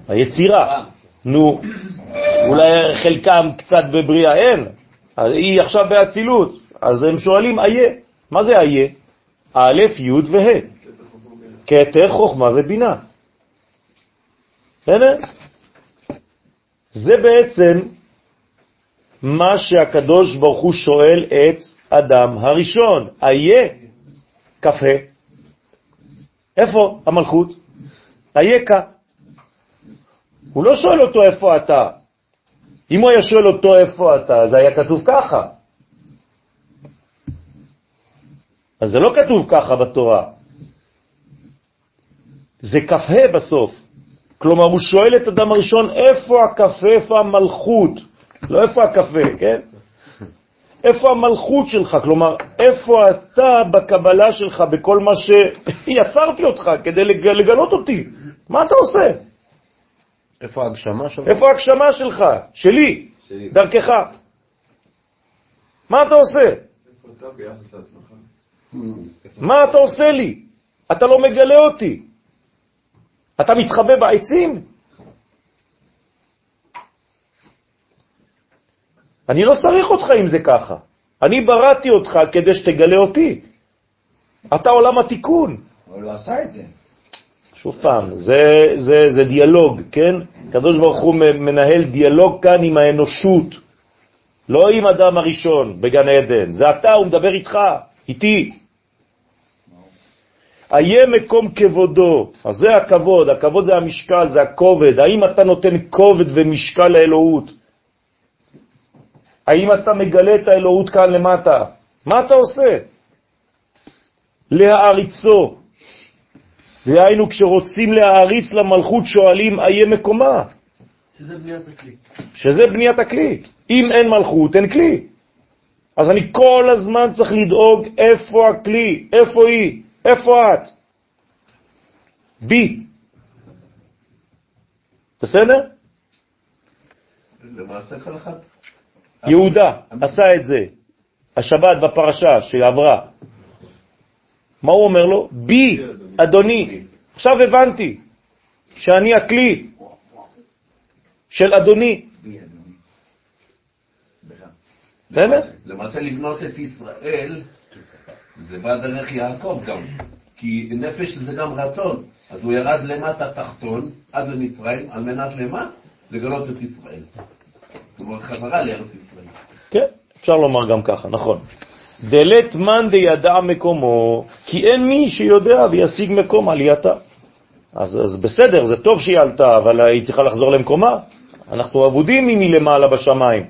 Speaker 1: היצירה. נו, אולי חלקם קצת בבריאה, אין. היא עכשיו באצילות. אז הם שואלים, איה. מה זה איה? א', י' וה'. כתר חוכמה ובינה. בסדר? זה בעצם מה שהקדוש ברוך הוא שואל את אדם הראשון, איה כ"ה. איפה המלכות? אייכה. הוא לא שואל אותו איפה אתה. אם הוא היה שואל אותו איפה אתה, זה היה כתוב ככה. אז זה לא כתוב ככה בתורה. זה כ"ה בסוף. כלומר, הוא שואל את אדם הראשון, איפה הכ"ה, איפה המלכות? לא איפה הקפה, כן? איפה המלכות שלך? כלומר, איפה אתה בקבלה שלך, בכל מה שיצרתי אותך כדי לג... לגלות אותי? מה אתה עושה?
Speaker 6: איפה ההגשמה שלך?
Speaker 1: איפה ההגשמה שלך? שלי,
Speaker 3: שלי.
Speaker 1: דרכך. מה אתה עושה?
Speaker 9: איפה אתה ביחס לעצמך?
Speaker 1: מה אתה עושה לי? אתה לא מגלה אותי. אתה מתחבא בעצים? אני לא צריך אותך אם זה ככה. אני בראתי אותך כדי שתגלה אותי. אתה עולם התיקון.
Speaker 4: אבל הוא עשה את זה.
Speaker 1: שוב פעם, זה, זה, זה דיאלוג, כן? הקדוש ברוך הוא מנהל דיאלוג כאן עם האנושות, לא עם אדם הראשון בגן עדן. זה אתה, הוא מדבר איתך, איתי. איה מקום כבודו, אז זה הכבוד, הכבוד זה המשקל, זה הכובד. האם אתה נותן כובד ומשקל לאלוהות? האם אתה מגלה את האלוהות כאן למטה? מה אתה עושה? להעריצו. דהיינו, כשרוצים להעריץ למלכות שואלים, איה מקומה?
Speaker 11: שזה בניית הכלי.
Speaker 1: שזה בניית הכלי. אם אין מלכות, אין כלי. אז אני כל הזמן צריך לדאוג איפה הכלי, איפה היא, איפה את. בי. בסדר?
Speaker 7: למעשה כל אחד.
Speaker 1: יהודה עשה את זה, השבת בפרשה שעברה. מה הוא אומר לו? בי, אדוני. עכשיו הבנתי שאני הכלי של אדוני. בסדר?
Speaker 7: למעשה לבנות את ישראל זה בא דרך יעקב גם. כי נפש זה גם רצון. אז הוא ירד למטה תחתון עד למצרים על מנת למה? לגלות את ישראל. כלומר חזרה לארץ ישראל.
Speaker 1: כן, אפשר לומר גם ככה, נכון. דלת מן דידע מקומו, כי אין מי שיודע וישיג מקום עלייתה. אז, אז בסדר, זה טוב שהיא עלתה, אבל היא צריכה לחזור למקומה. אנחנו עבודים אם היא למעלה בשמיים.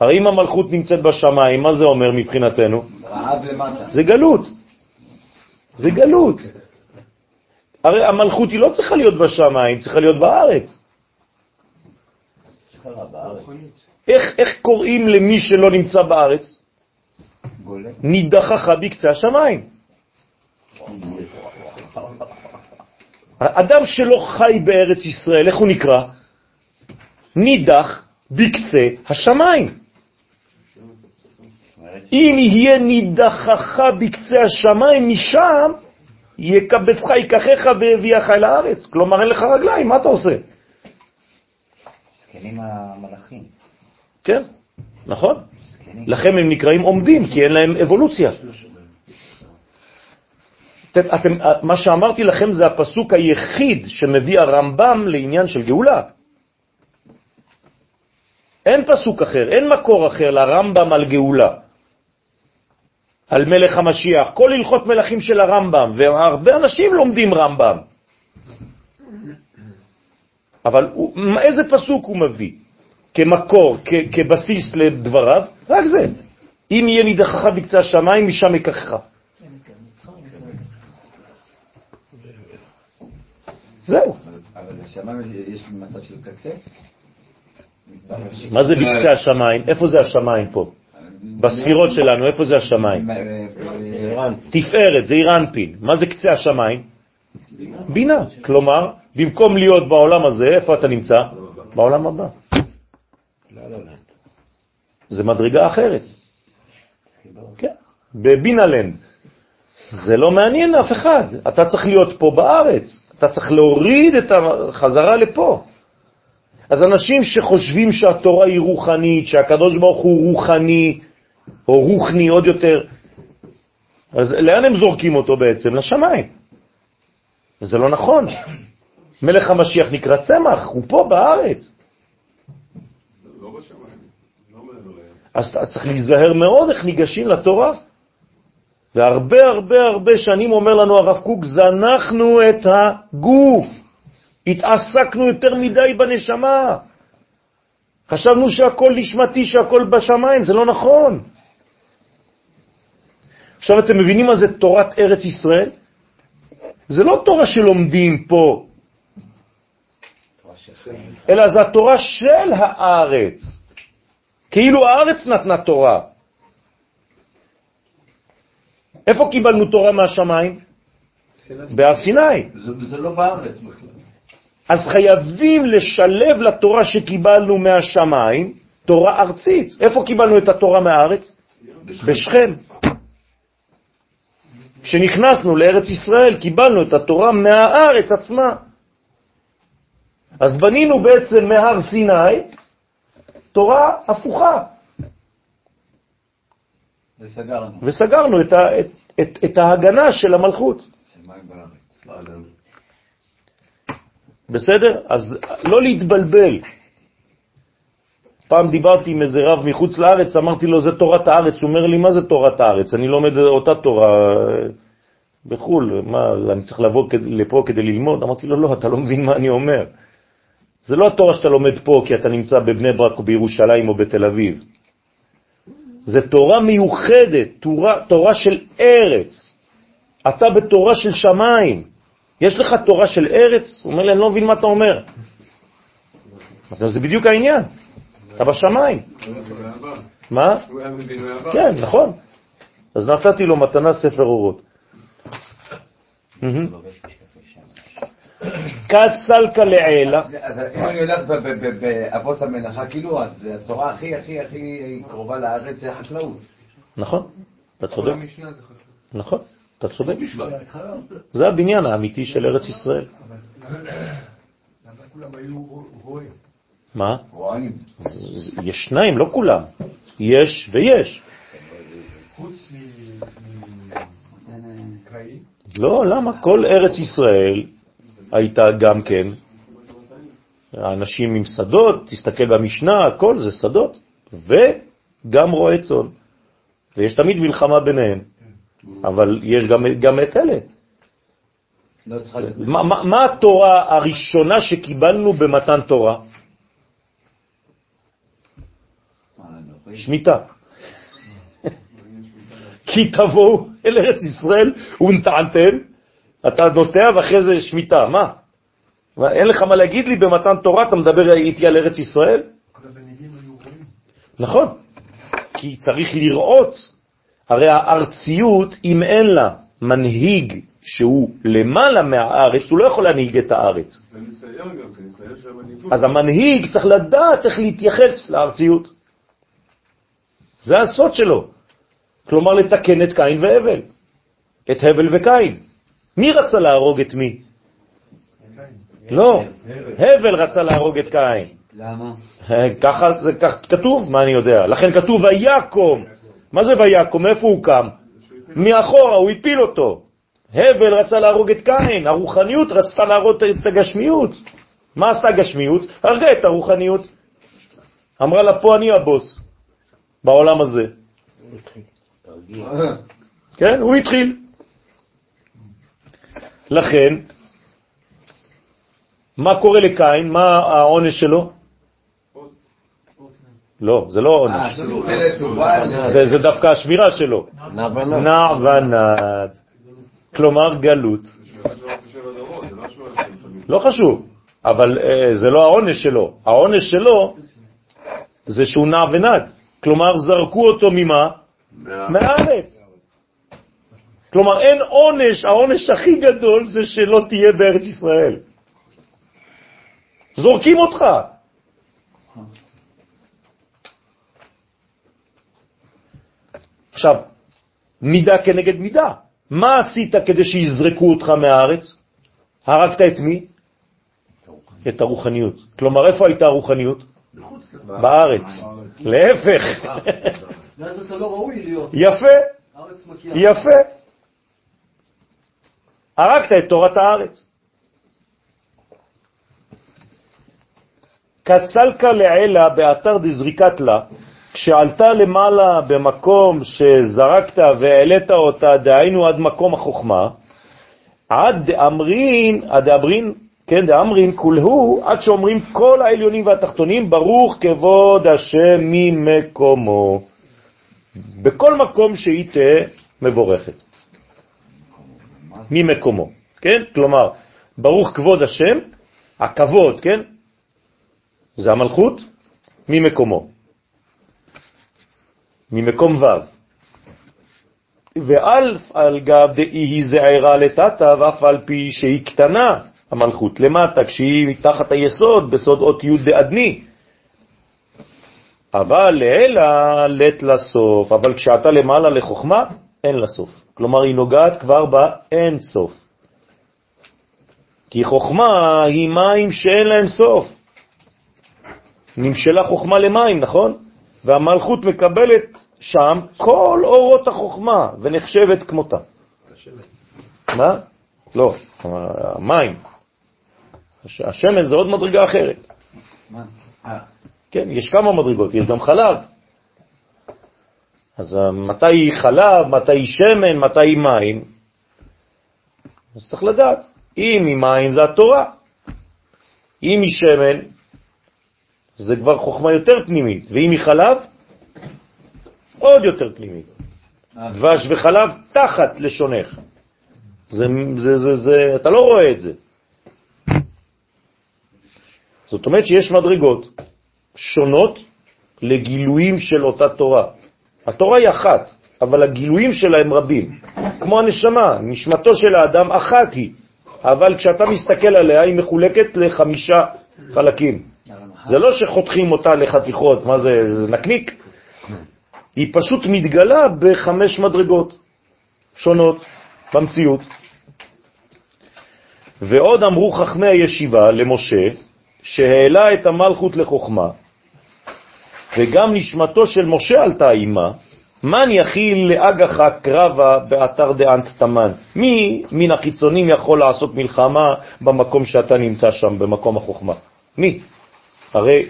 Speaker 1: הרי אם המלכות נמצאת בשמיים, מה זה אומר מבחינתנו?
Speaker 4: רעב למטה.
Speaker 1: זה גלות. זה גלות. הרי המלכות היא לא צריכה להיות בשמיים, צריכה להיות בארץ. איך, איך קוראים למי שלא נמצא בארץ? נידחך בקצה השמיים. האדם שלא חי בארץ ישראל, איך הוא נקרא? נידח בקצה השמיים. אם יהיה נידחך בקצה השמיים, משם יקבצך, ייקחך ויביאך אל הארץ. כלומר, אין לך רגליים, מה אתה עושה?
Speaker 2: זקנים המלאכים.
Speaker 1: כן, נכון. לכן הם נקראים עומדים, כי אין להם אבולוציה. אתם, מה שאמרתי לכם זה הפסוק היחיד שמביא הרמב"ם לעניין של גאולה. אין פסוק אחר, אין מקור אחר לרמב"ם על גאולה, על מלך המשיח. כל הלכות מלכים של הרמב"ם, והרבה אנשים לומדים רמב"ם. אבל הוא, איזה פסוק הוא מביא? כמקור, כ- כבסיס לדבריו, רק זה. אם יהיה נידחך בקצה השמיים, משם יקחך. זהו.
Speaker 4: אבל בשמיים יש מצב של קצה?
Speaker 1: מה זה בקצה השמיים? איפה זה השמיים פה? בספירות שלנו, איפה זה השמיים? תפארת, זה איראנפין. מה זה קצה השמיים? בינה. כלומר, במקום להיות בעולם הזה, איפה אתה נמצא? בעולם הבא. זה מדרגה אחרת. כן, בבינלנד. זה לא מעניין אף אחד. אתה צריך להיות פה בארץ. אתה צריך להוריד את החזרה לפה. אז אנשים שחושבים שהתורה היא רוחנית, שהקדוש ברוך הוא רוחני, או רוחני עוד יותר, אז לאן הם זורקים אותו בעצם? לשמיים. וזה לא נכון. מלך המשיח נקרא צמח, הוא פה בארץ.
Speaker 9: לא בשמיים, לא מעבר לים.
Speaker 1: אז אתה צריך להיזהר מאוד איך ניגשים לתורה. והרבה הרבה הרבה שנים אומר לנו הרב קוק, זנחנו את הגוף, התעסקנו יותר מדי בנשמה. חשבנו שהכל נשמתי, שהכל בשמיים, זה לא נכון. עכשיו אתם מבינים מה זה תורת ארץ ישראל? זה לא תורה שלומדים פה, אלא זה התורה של הארץ. כאילו הארץ נתנה תורה. איפה קיבלנו תורה מהשמיים? בהר סיני.
Speaker 7: זה זה לא בארץ בכלל.
Speaker 1: אז חייבים לשלב לתורה שקיבלנו מהשמיים תורה ארצית. איפה קיבלנו את התורה מהארץ? בשכם. כשנכנסנו לארץ ישראל קיבלנו את התורה מהארץ עצמה. אז בנינו בעצם מהר סיני תורה הפוכה,
Speaker 4: וסגרנו.
Speaker 1: וסגרנו את, ה, את, את, את ההגנה של המלכות.
Speaker 4: בארץ.
Speaker 1: בסדר? אז לא להתבלבל. פעם דיברתי עם איזה רב מחוץ לארץ, אמרתי לו, זה תורת הארץ. הוא אומר לי, מה זה תורת הארץ? אני לומד אותה תורה אה, בחו"ל, מה, אני צריך לבוא לפה כדי ללמוד? אמרתי לו, לא, אתה לא מבין מה אני אומר. זה לא התורה שאתה לומד פה כי אתה נמצא בבני ברק או בירושלים או בתל אביב. זה תורה מיוחדת, תורה, תורה של ארץ. אתה בתורה של שמיים. יש לך תורה של ארץ? הוא אומר לי, אני לא מבין מה אתה אומר. זה בדיוק העניין, אתה בשמיים. מה? כן, נכון. אז נתתי לו מתנה ספר אורות. כת סלקה לעילה,
Speaker 4: אז אם אני הולך באבות המלאכה, כאילו, אז התורה הכי הכי הכי קרובה לארץ זה החקלאות.
Speaker 1: נכון, אתה צודק. נכון, אתה צודק. זה הבניין האמיתי של ארץ ישראל. מה? יש שניים, לא כולם. יש ויש.
Speaker 10: חוץ מקאי,
Speaker 1: לא, למה? כל ארץ ישראל הייתה גם כן, האנשים עם שדות, תסתכל במשנה, הכל זה שדות, וגם רועי צאן. ויש תמיד מלחמה ביניהם, אבל יש גם, גם את אלה.
Speaker 4: לא.
Speaker 1: מה, מה, מה התורה הראשונה שקיבלנו במתן תורה? שמיטה. כי תבואו אל ארץ ישראל ונטענתם, אתה נוטע ואחרי זה שמיטה. מה? אין לך מה להגיד לי במתן תורה, אתה מדבר איתי על ארץ ישראל? נכון, כי צריך לראות, הרי הארציות, אם אין לה מנהיג שהוא למעלה מהארץ, הוא לא יכול להנהיג את הארץ. אז המנהיג צריך לדעת איך להתייחס לארציות. זה הסוד שלו. כלומר, לתקן את קין והבל. את הבל וקין. מי רצה להרוג את מי? לא, הבל רצה להרוג את קין.
Speaker 4: למה?
Speaker 1: ככה זה כך כתוב, מה אני יודע. לכן כתוב ויקום. מה זה ויקום? איפה הוא קם? מאחורה, הוא הפיל אותו. הבל רצה להרוג את קין, הרוחניות רצתה להרוג את הגשמיות. מה עשתה הגשמיות? הרגה את הרוחניות. אמרה לה, פה אני הבוס, בעולם הזה. כן, הוא התחיל. לכן, מה קורה לקין? מה העונש שלו? לא, זה לא
Speaker 4: אה,
Speaker 1: עונש.
Speaker 4: זה יוצא לטובה.
Speaker 1: זה, דווקא השמירה שלו.
Speaker 6: נע ונד.
Speaker 1: נע ונד. כלומר גלות. לא חשוב, אבל אה, זה לא העונש שלו. העונש שלו זה שהוא נע ונד. כלומר, זרקו אותו ממה? מהארץ. כלומר, אין עונש, העונש הכי גדול זה שלא תהיה בארץ ישראל. זורקים אותך. עכשיו, מידה כנגד מידה. מה עשית כדי שיזרקו אותך מהארץ? הרגת את מי? את הרוחניות. כלומר, איפה הייתה הרוחניות? בארץ. להפך.
Speaker 11: ואז אתה לא ראוי להיות.
Speaker 1: יפה. יפה. הרגת את תורת הארץ. קצלקה לעילה באתר דזריקת לה, כשעלתה למעלה במקום שזרקת והעלית אותה, דהיינו עד מקום החוכמה, עד דאמרין, עד דאמרין, כן, דאמרין כולהו, עד שאומרים כל העליונים והתחתונים, ברוך כבוד השם ממקומו. בכל מקום שהיא תהיה מבורכת. ממקומו, כן? כלומר, ברוך כבוד השם, הכבוד, כן? זה המלכות, ממקומו. ממקום ו'. ועל על גב דאי זעירה לטאטה, ואף על פי שהיא קטנה, המלכות, למטה, כשהיא מתחת היסוד, בסוד אות י' דאדני. אבל לעילה לת לסוף, אבל כשאתה למעלה לחוכמה, אין לסוף. כלומר, היא נוגעת כבר באין סוף. כי חוכמה היא מים שאין להם סוף. נמשלה חוכמה למים, נכון? והמלכות מקבלת שם כל אורות החוכמה ונחשבת כמותה. מה? לא, המים. הש- השמן זה עוד מדרגה אחרת.
Speaker 4: מה? אה,
Speaker 1: כן, יש כמה מדרגות, יש גם חלב. אז אה, מתי חלב, מתי שמן, מתי מים? אז צריך לדעת. אם היא מים זה התורה. אם היא שמן, זה כבר חוכמה יותר פנימית, ואם היא חלב, עוד יותר פנימית. דבש וחלב תחת לשונך. זה, זה, זה, זה, אתה לא רואה את זה. זאת אומרת שיש מדרגות שונות לגילויים של אותה תורה. התורה היא אחת, אבל הגילויים שלה הם רבים. כמו הנשמה, נשמתו של האדם אחת היא, אבל כשאתה מסתכל עליה היא מחולקת לחמישה חלקים. זה לא שחותכים אותה לחתיכות, מה זה, זה נקניק? היא פשוט מתגלה בחמש מדרגות שונות במציאות. ועוד אמרו חכמי הישיבה למשה, שהעלה את המלכות לחוכמה, וגם נשמתו של משה עלתה עימה, מן יכיל לאגחה קרבה באתר דאנט תמן? מי מן החיצונים יכול לעשות מלחמה במקום שאתה נמצא שם, במקום החוכמה? מי? הרי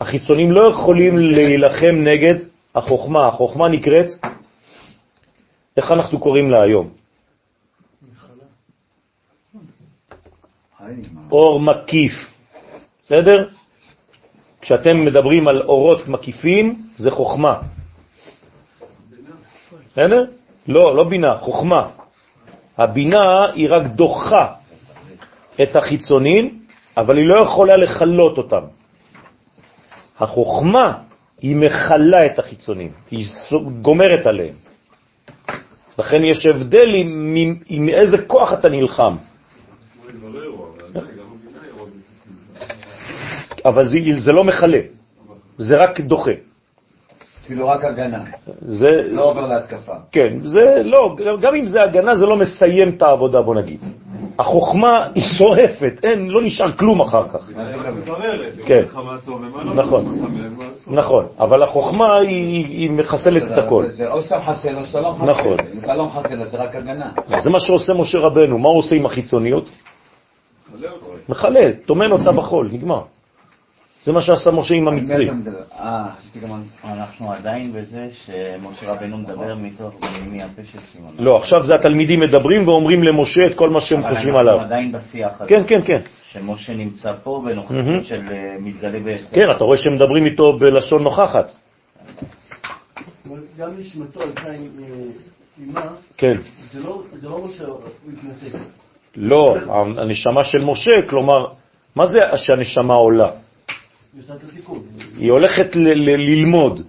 Speaker 1: החיצונים לא יכולים להילחם נגד החוכמה. החוכמה נקראת, איך אנחנו קוראים לה היום? אור מקיף, בסדר? כשאתם מדברים על אורות מקיפים, זה חוכמה. בסדר? לא, לא בינה, חוכמה. הבינה היא רק דוחה את החיצונים, אבל היא לא יכולה לחלות אותם. החוכמה היא מחלה את החיצונים, היא גומרת עליהם. לכן יש הבדל עם, עם, עם איזה כוח אתה נלחם. אבל זה, זה לא מחלה, זה רק דוחה.
Speaker 4: כאילו רק הגנה,
Speaker 1: זה,
Speaker 4: לא עובר להתקפה.
Speaker 1: כן, זה לא, גם אם זה הגנה, זה לא מסיים את העבודה, בוא נגיד. החוכמה היא שורפת, אין, לא נשאר כלום אחר כך. כן.
Speaker 9: לא
Speaker 1: נכון. נכון, אבל החוכמה היא, היא מחסלת את הכל.
Speaker 4: זה או שאתה מחסל או שאתה לא מחסל.
Speaker 1: נכון.
Speaker 4: אם אתה לא מחסל, אז זה רק הגנה.
Speaker 1: זה מה שעושה משה רבנו, מה הוא עושה עם החיצוניות? מחלל, טומן אותה בחול, נגמר. זה מה שעשה משה עם
Speaker 4: על מי
Speaker 1: המצרי.
Speaker 4: אתה מדבר? אה, חשבתי גם.
Speaker 2: אנחנו עדיין בזה שמשה רבנו מדבר מתוך מהפה של שמעון.
Speaker 1: לא, עכשיו זה התלמידים מדברים ואומרים למשה את כל מה שהם
Speaker 2: אבל
Speaker 1: חושבים
Speaker 2: אנחנו
Speaker 1: עליו.
Speaker 2: עדיין בשיח הזה.
Speaker 1: כן, כן, כן.
Speaker 2: שמשה נמצא פה. בנוכחות של אה, מתגלה בעצם.
Speaker 1: כן, אתה רואה שהם מדברים איתו בלשון נוכחת.
Speaker 11: אבל גם נשמתו הייתה עם אה, אימה,
Speaker 1: כן.
Speaker 11: זה לא זה לא אומר שהוא התנתק.
Speaker 1: לא, הנשמה של משה, כלומר, מה זה שהנשמה עולה?
Speaker 11: היא
Speaker 1: הולכת ללמוד.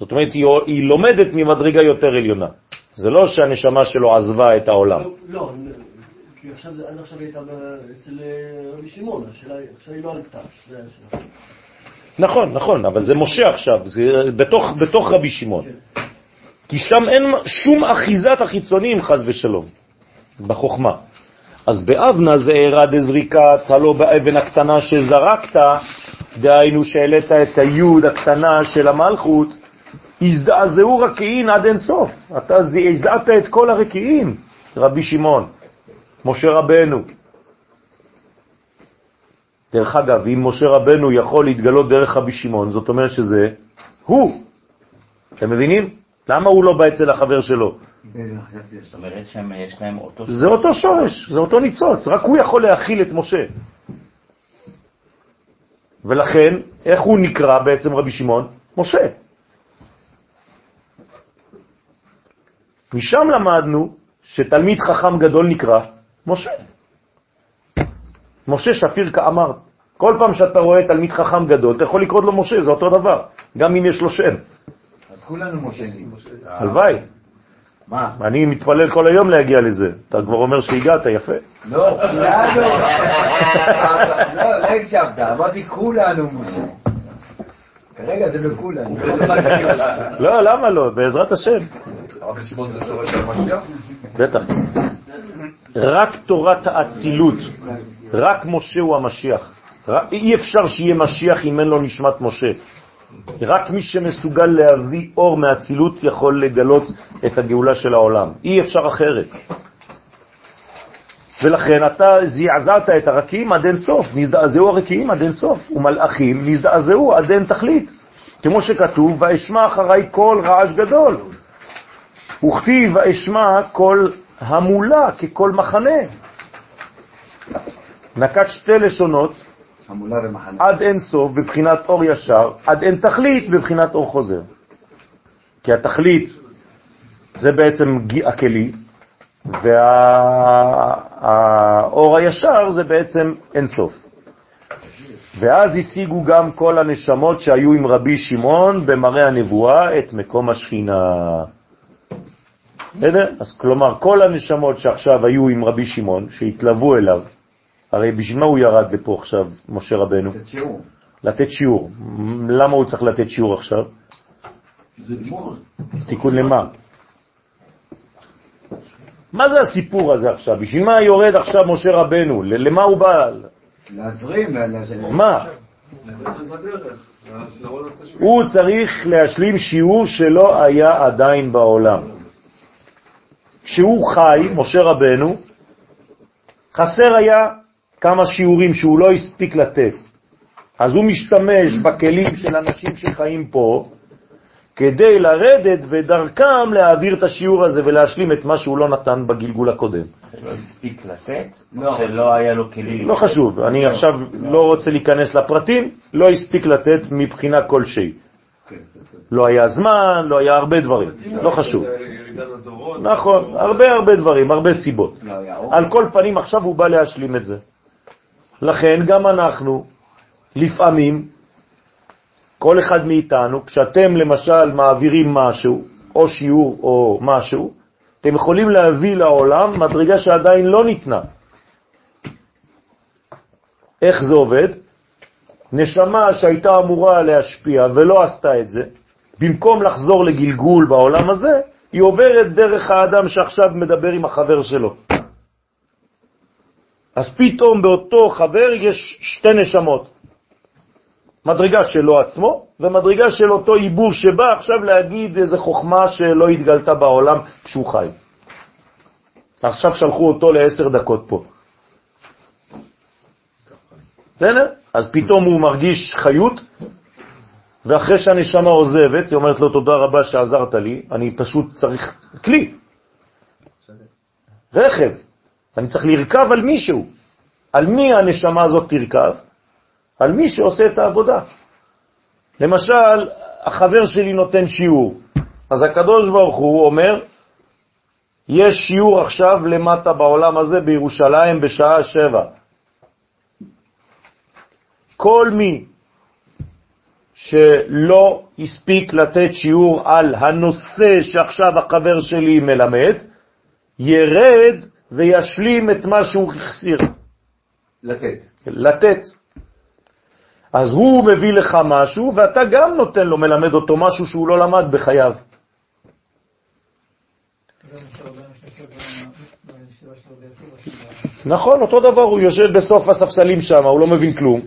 Speaker 1: זאת אומרת, היא, היא לומדת ממדרגה יותר עליונה. זה לא שהנשמה שלו עזבה את העולם.
Speaker 11: לא, לא, כי עכשיו זה- עד עכשיו היא הייתה אצל אה, רבי שמעון, עכשיו היא לא עלתה, זה השאלה.
Speaker 1: נכון, נכון, אבל זה משה עכשיו, זה בתוך, בתוך רבי שמעון. כי שם אין שום אחיזת החיצונים, חז ושלום, בחוכמה. אז באבנה זה אירע דזריקת, הלא באבן הקטנה שזרקת, דהיינו שהעלית את היוד הקטנה של המלכות, הזדעזעו רקיעין עד אין סוף. אתה הזעת את כל הרקיעים, רבי שמעון, משה רבנו. דרך אגב, אם משה רבנו יכול להתגלות דרך רבי שמעון, זאת אומרת שזה הוא. אתם מבינים? למה הוא לא בא אצל החבר שלו?
Speaker 2: זאת אומרת שיש להם אותו...
Speaker 1: זה אותו שורש, זה אותו ניצוץ, רק הוא יכול להכיל את משה. ולכן, איך הוא נקרא בעצם רבי שמעון? משה. משם למדנו שתלמיד חכם גדול נקרא משה. משה שפיר כאמרת. כל פעם שאתה רואה תלמיד חכם גדול, אתה יכול לקרוא לו משה, זה אותו דבר, גם אם יש לו שם.
Speaker 4: אז כולנו מושלים.
Speaker 1: הלוואי.
Speaker 4: מה?
Speaker 1: אני מתפלל כל היום להגיע לזה. אתה כבר אומר שהגעת, יפה.
Speaker 4: לא, כולנו. לא, לא הקשבת, אמרתי כולנו מושלים. כרגע זה בכולנו.
Speaker 1: לא, למה לא? בעזרת השם. בטח. רק תורת האצילות, רק משה הוא המשיח. אי אפשר שיהיה משיח אם אין לו נשמת משה. רק מי שמסוגל להביא אור מהאצילות יכול לגלות את הגאולה של העולם. אי אפשר אחרת. ולכן אתה זעזעת את הרקיעים עד אין סוף, נזדעזעו הרקיעים עד אין סוף, ומלאכים נזדעזעו עד אין תכלית. כמו שכתוב, ואשמע אחריי קול רעש גדול. וכתיב ואשמע קול המולה כקול מחנה. נקט שתי לשונות, עד אין סוף בבחינת אור ישר, עד אין תכלית בבחינת אור חוזר. כי התכלית זה בעצם הכלי, והאור הישר זה בעצם אין סוף. ואז השיגו גם כל הנשמות שהיו עם רבי שמעון במראה הנבואה את מקום השכינה. בסדר? אז כלומר, כל הנשמות שעכשיו היו עם רבי שמעון, שהתלוו אליו, הרי בשביל מה הוא ירד לפה עכשיו, משה רבנו?
Speaker 4: לתת שיעור.
Speaker 1: לתת שיעור. למה הוא צריך לתת שיעור עכשיו?
Speaker 7: זה ללמוד.
Speaker 1: תיקון למה? מה זה הסיפור הזה עכשיו? בשביל מה יורד עכשיו משה רבנו? למה הוא בא?
Speaker 4: להזרים.
Speaker 1: מה? הוא צריך להשלים שיעור שלא היה עדיין בעולם. כשהוא חי, משה רבנו, חסר היה כמה שיעורים שהוא לא הספיק לתת. אז הוא משתמש בכלים של אנשים שחיים פה, כדי לרדת ודרכם להעביר את השיעור הזה ולהשלים את מה שהוא לא נתן בגלגול הקודם.
Speaker 2: שלא הספיק לתת,
Speaker 4: לא.
Speaker 2: או שלא היה לו כלים.
Speaker 1: לא חשוב, אני עכשיו לא רוצה להיכנס לפרטים, לא הספיק לתת מבחינה כלשהי. לא היה זמן, לא היה הרבה דברים, לא חשוב.
Speaker 9: ירידת הדורות.
Speaker 1: נכון, הרבה הרבה דברים, הרבה סיבות.
Speaker 4: לא.
Speaker 1: על כל פנים עכשיו הוא בא להשלים את זה. לכן גם אנחנו, לפעמים, כל אחד מאיתנו, כשאתם למשל מעבירים משהו, או שיעור או משהו, אתם יכולים להביא לעולם מדרגה שעדיין לא ניתנה. איך זה עובד? נשמה שהייתה אמורה להשפיע ולא עשתה את זה, במקום לחזור לגלגול בעולם הזה, היא עוברת דרך האדם שעכשיו מדבר עם החבר שלו. אז פתאום באותו חבר יש שתי נשמות. מדרגה שלו עצמו, ומדרגה של אותו עיבור שבא עכשיו להגיד איזה חוכמה שלא התגלתה בעולם כשהוא חי. עכשיו שלחו אותו לעשר דקות פה. בסדר? אז פתאום הוא מרגיש חיות, ואחרי שהנשמה עוזבת, היא אומרת לו, תודה רבה שעזרת לי, אני פשוט צריך כלי, רכב, אני צריך לרכב על מישהו. על מי הנשמה הזאת תרכב? על מי שעושה את העבודה. למשל, החבר שלי נותן שיעור, אז הקדוש ברוך הוא אומר, יש שיעור עכשיו למטה בעולם הזה בירושלים בשעה שבע. כל מי שלא הספיק לתת שיעור על הנושא שעכשיו החבר שלי מלמד, ירד וישלים את מה שהוא החסיר.
Speaker 4: לתת.
Speaker 1: לתת. אז הוא מביא לך משהו, ואתה גם נותן לו, מלמד אותו משהו שהוא לא למד בחייו. נכון, אותו דבר, הוא יושב בסוף הספסלים שם, הוא לא מבין כלום,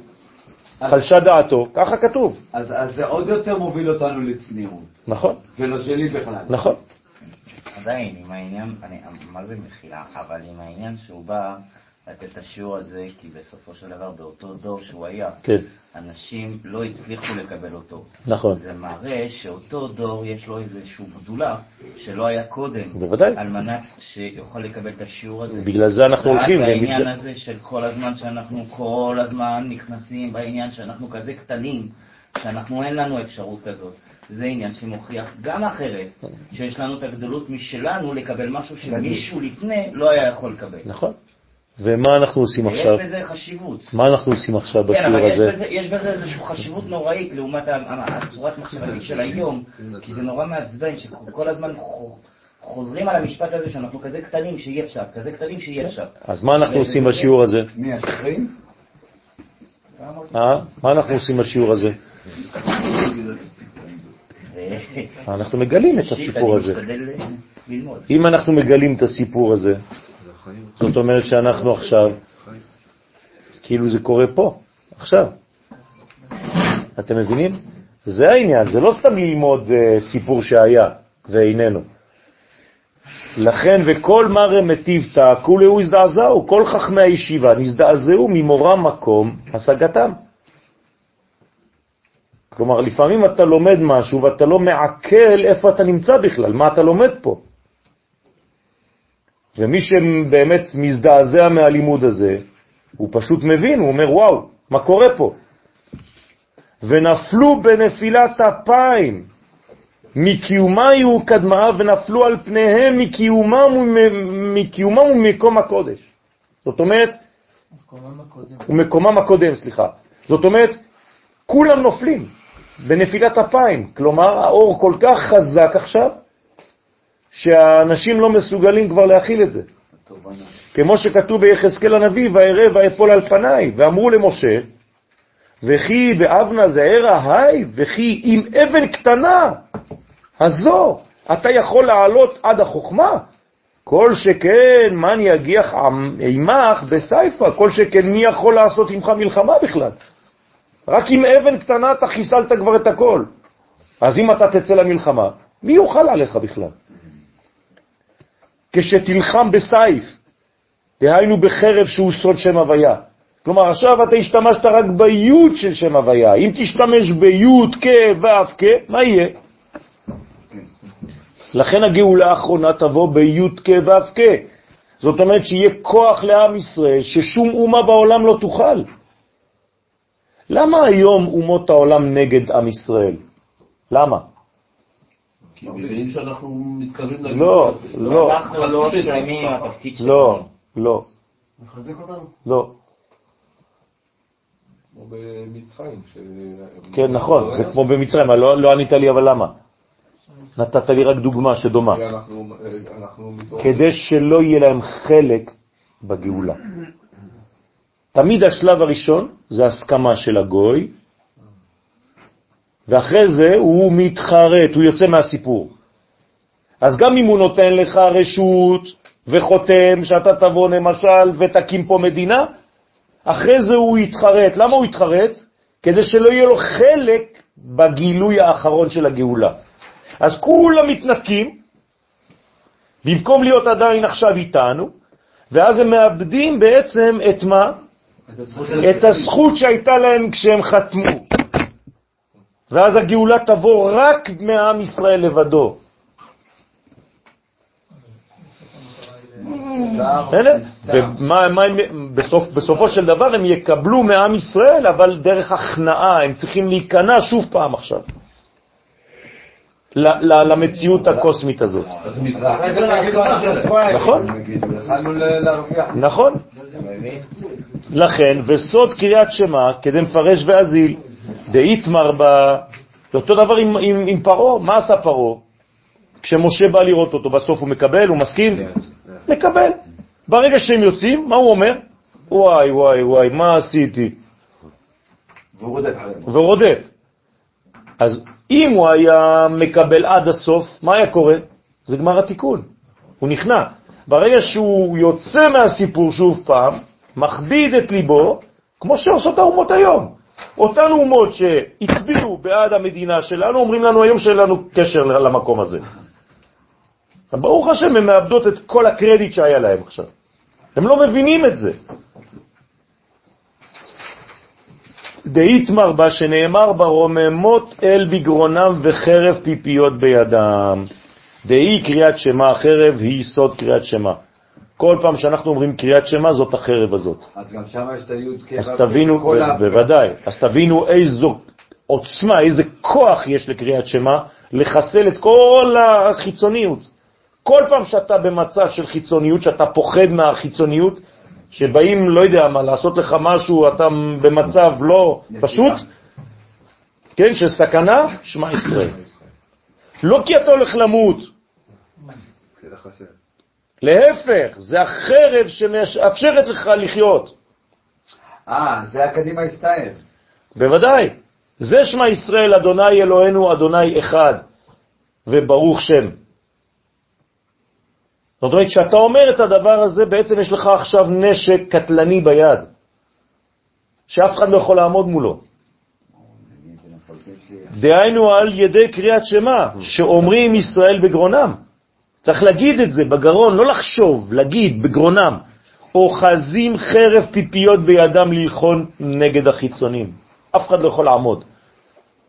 Speaker 1: חלשה דעתו, ככה כתוב.
Speaker 4: אז, אז זה עוד יותר מוביל אותנו לצניעות.
Speaker 1: נכון.
Speaker 4: ולשני בכלל.
Speaker 1: נכון.
Speaker 2: עדיין, עם העניין, אני, מה זה מחילה, אבל עם העניין שהוא בא לתת את השיעור הזה, כי בסופו של דבר באותו דור שהוא היה,
Speaker 1: כן.
Speaker 2: אנשים לא הצליחו לקבל אותו.
Speaker 1: נכון.
Speaker 2: זה מראה שאותו דור יש לו איזושהי גדולה שלא היה קודם.
Speaker 1: בוודאי.
Speaker 2: על מנת שיוכל לקבל את השיעור הזה.
Speaker 1: בגלל זה אנחנו הולכים.
Speaker 2: העניין
Speaker 1: ומתג-
Speaker 2: הזה של כל הזמן שאנחנו כל הזמן נכנסים בעניין שאנחנו כזה קטנים, שאנחנו אין לנו אפשרות כזאת. זה עניין שמוכיח גם אחרת, שיש לנו את הגדלות משלנו לקבל משהו שמישהו לפני לא היה יכול לקבל.
Speaker 1: נכון. ומה אנחנו עושים
Speaker 2: ויש
Speaker 1: עכשיו?
Speaker 2: בזה חשיבות.
Speaker 1: מה אנחנו עושים עכשיו
Speaker 2: כן, אבל
Speaker 1: בשיעור
Speaker 2: יש
Speaker 1: הזה?
Speaker 2: בזה, יש בזה איזושהי חשיבות נוראית לעומת הצורת מחשבתית של היום, כי זה נורא מעצבן שכל הזמן חו- חוזרים על המשפט הזה שאנחנו כזה קטנים שאי אפשר, כזה קטנים שאי אפשר.
Speaker 1: אז מה אנחנו עושים
Speaker 2: זה-
Speaker 1: בשיעור הזה?
Speaker 4: מי השקרים?
Speaker 1: אה? מה אנחנו עושים בשיעור הזה?
Speaker 2: אה,
Speaker 1: אנחנו מגלים את הסיפור הזה.
Speaker 2: אה.
Speaker 1: אם אנחנו מגלים את הסיפור הזה, זאת אומרת שאנחנו עכשיו, כאילו זה קורה פה, עכשיו. אתם מבינים? זה העניין, זה לא סתם ללמוד אה, סיפור שהיה ואיננו. לכן, וכל מרא מטיבתא, כולהו הזדעזעו, כל חכמי הישיבה נזדעזעו ממורם מקום השגתם. כלומר, לפעמים אתה לומד משהו ואתה לא מעכל איפה אתה נמצא בכלל, מה אתה לומד פה. ומי שבאמת מזדעזע מהלימוד הזה, הוא פשוט מבין, הוא אומר, וואו, מה קורה פה? ונפלו בנפילת אפיים, מקיומה קדמה, ונפלו על פניהם מקיומם, ומ- מקיומם ומקום הקודש. זאת אומרת,
Speaker 5: מקומם הקודם.
Speaker 1: ומקומם הקודם, סליחה. זאת אומרת, כולם נופלים בנפילת אפיים. כלומר, האור כל כך חזק עכשיו, שהאנשים לא מסוגלים כבר להכיל את זה. כמו שכתוב ביחזקאל הנביא, וירא ויפול על פניי, ואמרו למשה, וכי באבנה זעירה היי, וכי עם אבן קטנה, הזו, אתה יכול לעלות עד החוכמה? כל שכן, מן יגיח עמך בסייפה, כל שכן מי יכול לעשות עמך מלחמה בכלל? רק עם אבן קטנה אתה חיסלת כבר את הכל. אז אם אתה תצא למלחמה, מי יוכל עליך בכלל? כשתלחם בסייף, דהיינו בחרב שהוא סוד שם הוויה. כלומר, עכשיו אתה השתמשת רק ביוד של שם הוויה. אם תשתמש ביוד כ ואף כ, מה יהיה? לכן הגאולה האחרונה תבוא ביוד כ ואף כ. זאת אומרת שיהיה כוח לעם ישראל ששום אומה בעולם לא תוכל. למה היום אומות העולם נגד עם ישראל? למה?
Speaker 7: כי מבינים שאנחנו מתקרבים לגאולה.
Speaker 1: לא, לא,
Speaker 2: אנחנו לא שלמים שלנו.
Speaker 1: לא, לא,
Speaker 10: מחזק אותנו.
Speaker 1: לא.
Speaker 3: כמו במצרים. ש-
Speaker 1: כן, נכון, זה כמו במצרים, לא לא ענית לי, אבל למה? נתת לי רק דוגמה שדומה. כדי שלא יהיה להם חלק בגאולה. תמיד השלב הראשון זה הסכמה של הגוי, ואחרי זה הוא מתחרט, הוא יוצא מהסיפור. אז גם אם הוא נותן לך רשות וחותם שאתה תבוא למשל ותקים פה מדינה, אחרי זה הוא יתחרט. למה הוא יתחרט? כדי שלא יהיה לו חלק בגילוי האחרון של הגאולה. אז כולם מתנתקים, במקום להיות עדיין עכשיו איתנו, ואז הם מאבדים בעצם את מה? את הזכות שהייתה להם כשהם חתמו. ואז הגאולה תבוא רק מעם ישראל לבדו. בסדר? ומה מה הם, בסוף, בסופו של דבר הם יקבלו מעם ישראל, אבל דרך הכנעה, הם צריכים להיכנע שוב פעם עכשיו. ל- ל- למציאות הקוסמית הזאת. נכון. נכון. לכן, וסוד קריאת שמע, כדי מפרש ואזיל, דאיתמר בה, אותו דבר עם, עם, עם פרו, מה עשה פרו? כשמשה בא לראות אותו, בסוף הוא מקבל, הוא מסכים? מקבל. ברגע שהם יוצאים, מה הוא אומר? וואי, וואי, וואי, מה עשיתי?
Speaker 4: והוא רודף אחריהם.
Speaker 1: והוא רודף. אז אם הוא היה מקבל עד הסוף, מה היה קורה? זה גמר התיקון. הוא נכנע. ברגע שהוא יוצא מהסיפור שוב פעם, מכביד את ליבו, כמו שעושות האומות היום. אותן אומות שהקביעו בעד המדינה שלנו, אומרים לנו היום שאין לנו קשר למקום הזה. ברוך השם, הן מאבדות את כל הקרדיט שהיה להם עכשיו. הם לא מבינים את זה. דאיתמר בה שנאמר בה רוממות אל בגרונם וחרב פיפיות בידם. דאי קריאת שמה, החרב היא סוד קריאת שמה. כל פעם שאנחנו אומרים קריאת שמה, זאת החרב הזאת.
Speaker 4: אז גם שם יש את היוד כבב.
Speaker 1: אז תבינו, בוודאי, אז תבינו איזו עוצמה, איזה כוח יש לקריאת שמה, לחסל את כל החיצוניות. כל פעם שאתה במצב של חיצוניות, שאתה פוחד מהחיצוניות, שבאים, לא יודע מה, לעשות לך משהו, אתה במצב לא פשוט, כן, של סכנה, שמע ישראל. לא כי אתה הולך למות. להפך, זה החרב שמאפשרת לך לחיות.
Speaker 4: אה, זה הקדימה הסתער.
Speaker 1: בוודאי. זה שמע ישראל, אדוני אלוהינו, אדוני אחד, וברוך שם. זאת אומרת, כשאתה אומר את הדבר הזה, בעצם יש לך עכשיו נשק קטלני ביד, שאף אחד לא יכול לעמוד מולו. דהיינו על ידי קריאת שמה, שאומרים ישראל בגרונם. צריך להגיד את זה בגרון, לא לחשוב, להגיד בגרונם. אוחזים חרב פיפיות בידם ללחון נגד החיצונים. אף אחד לא יכול לעמוד.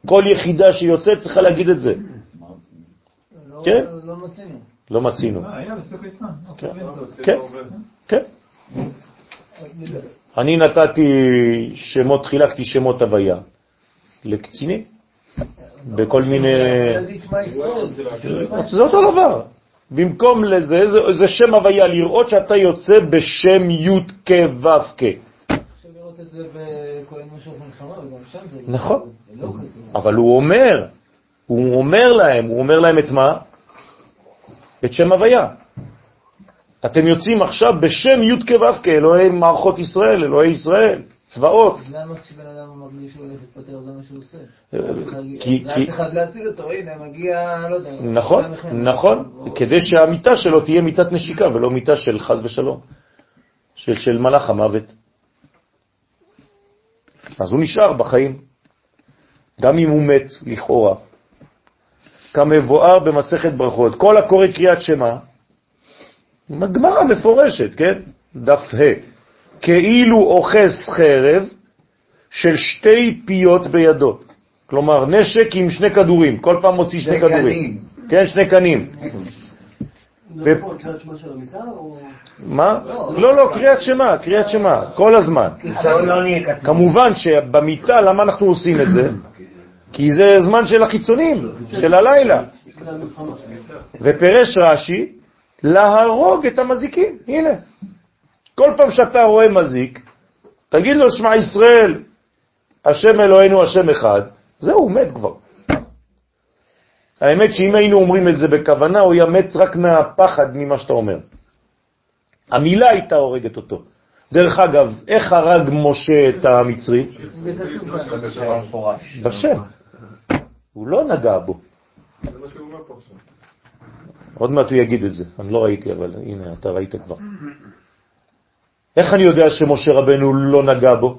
Speaker 1: כל יחידה שיוצאת צריכה להגיד את זה.
Speaker 5: לא-
Speaker 1: כן?
Speaker 5: לא מצינו.
Speaker 1: לא מצינו.
Speaker 8: אה.
Speaker 1: כן, כן, כן. אני נתתי שמות, חילקתי שמות הוויה לקצינים, בכל מיני... זה אותו דבר. במקום לזה, זה, זה שם הוויה, לראות שאתה יוצא בשם י' כ' ו' כ'. נכון. אבל הוא אומר, הוא אומר להם, הוא אומר להם את מה? את שם הוויה. אתם יוצאים עכשיו בשם י' כ' ו' כ', אלוהי מערכות ישראל, אלוהי ישראל, צבאות.
Speaker 5: אז למה כשבן אדם מרגיש שהוא הולך להתפטר זה מה שהוא עושה?
Speaker 1: אה, כי-
Speaker 5: זה
Speaker 1: כי-
Speaker 5: צריך להציל אותו, הנה מגיע, לא יודע.
Speaker 1: נכון, נכון, כדי שהמיטה שלו תהיה מיטת נשיקה ולא מיטה של חז ושלום, של, של מלאך המוות. אז הוא נשאר בחיים, גם אם הוא מת, לכאורה. כמבואר במסכת ברכות, כל הקורא קריאת שמע, גמרא מפורשת, כן? דף ה', כאילו אוחז חרב של שתי פיות בידו. כלומר, נשק עם שני כדורים, כל פעם מוציא שני
Speaker 4: שני
Speaker 1: כדורים. כן, שני קנים.
Speaker 11: זה פה קריאת שמע של המיטה או...
Speaker 1: מה? לא, לא, קריאת שמע, קריאת שמע, כל הזמן.
Speaker 2: לא.
Speaker 1: כמובן שבמיטה, למה אנחנו עושים את זה? כי זה זמן של החיצונים, של הלילה. ופרש רש"י, להרוג את המזיקים. הנה. כל פעם שאתה רואה מזיק, תגיד לו, שמע ישראל, השם אלוהינו, השם אחד, זהו, הוא מת כבר. האמת שאם היינו אומרים את זה בכוונה, הוא היה מת רק מהפחד ממה שאתה אומר. המילה הייתה הורגת אותו. דרך אגב, איך הרג משה את המצרי? בשם. הוא לא נגע בו. עוד מעט הוא יגיד את זה, אני לא ראיתי, אבל הנה, אתה ראית כבר. איך אני יודע שמשה רבנו לא נגע בו?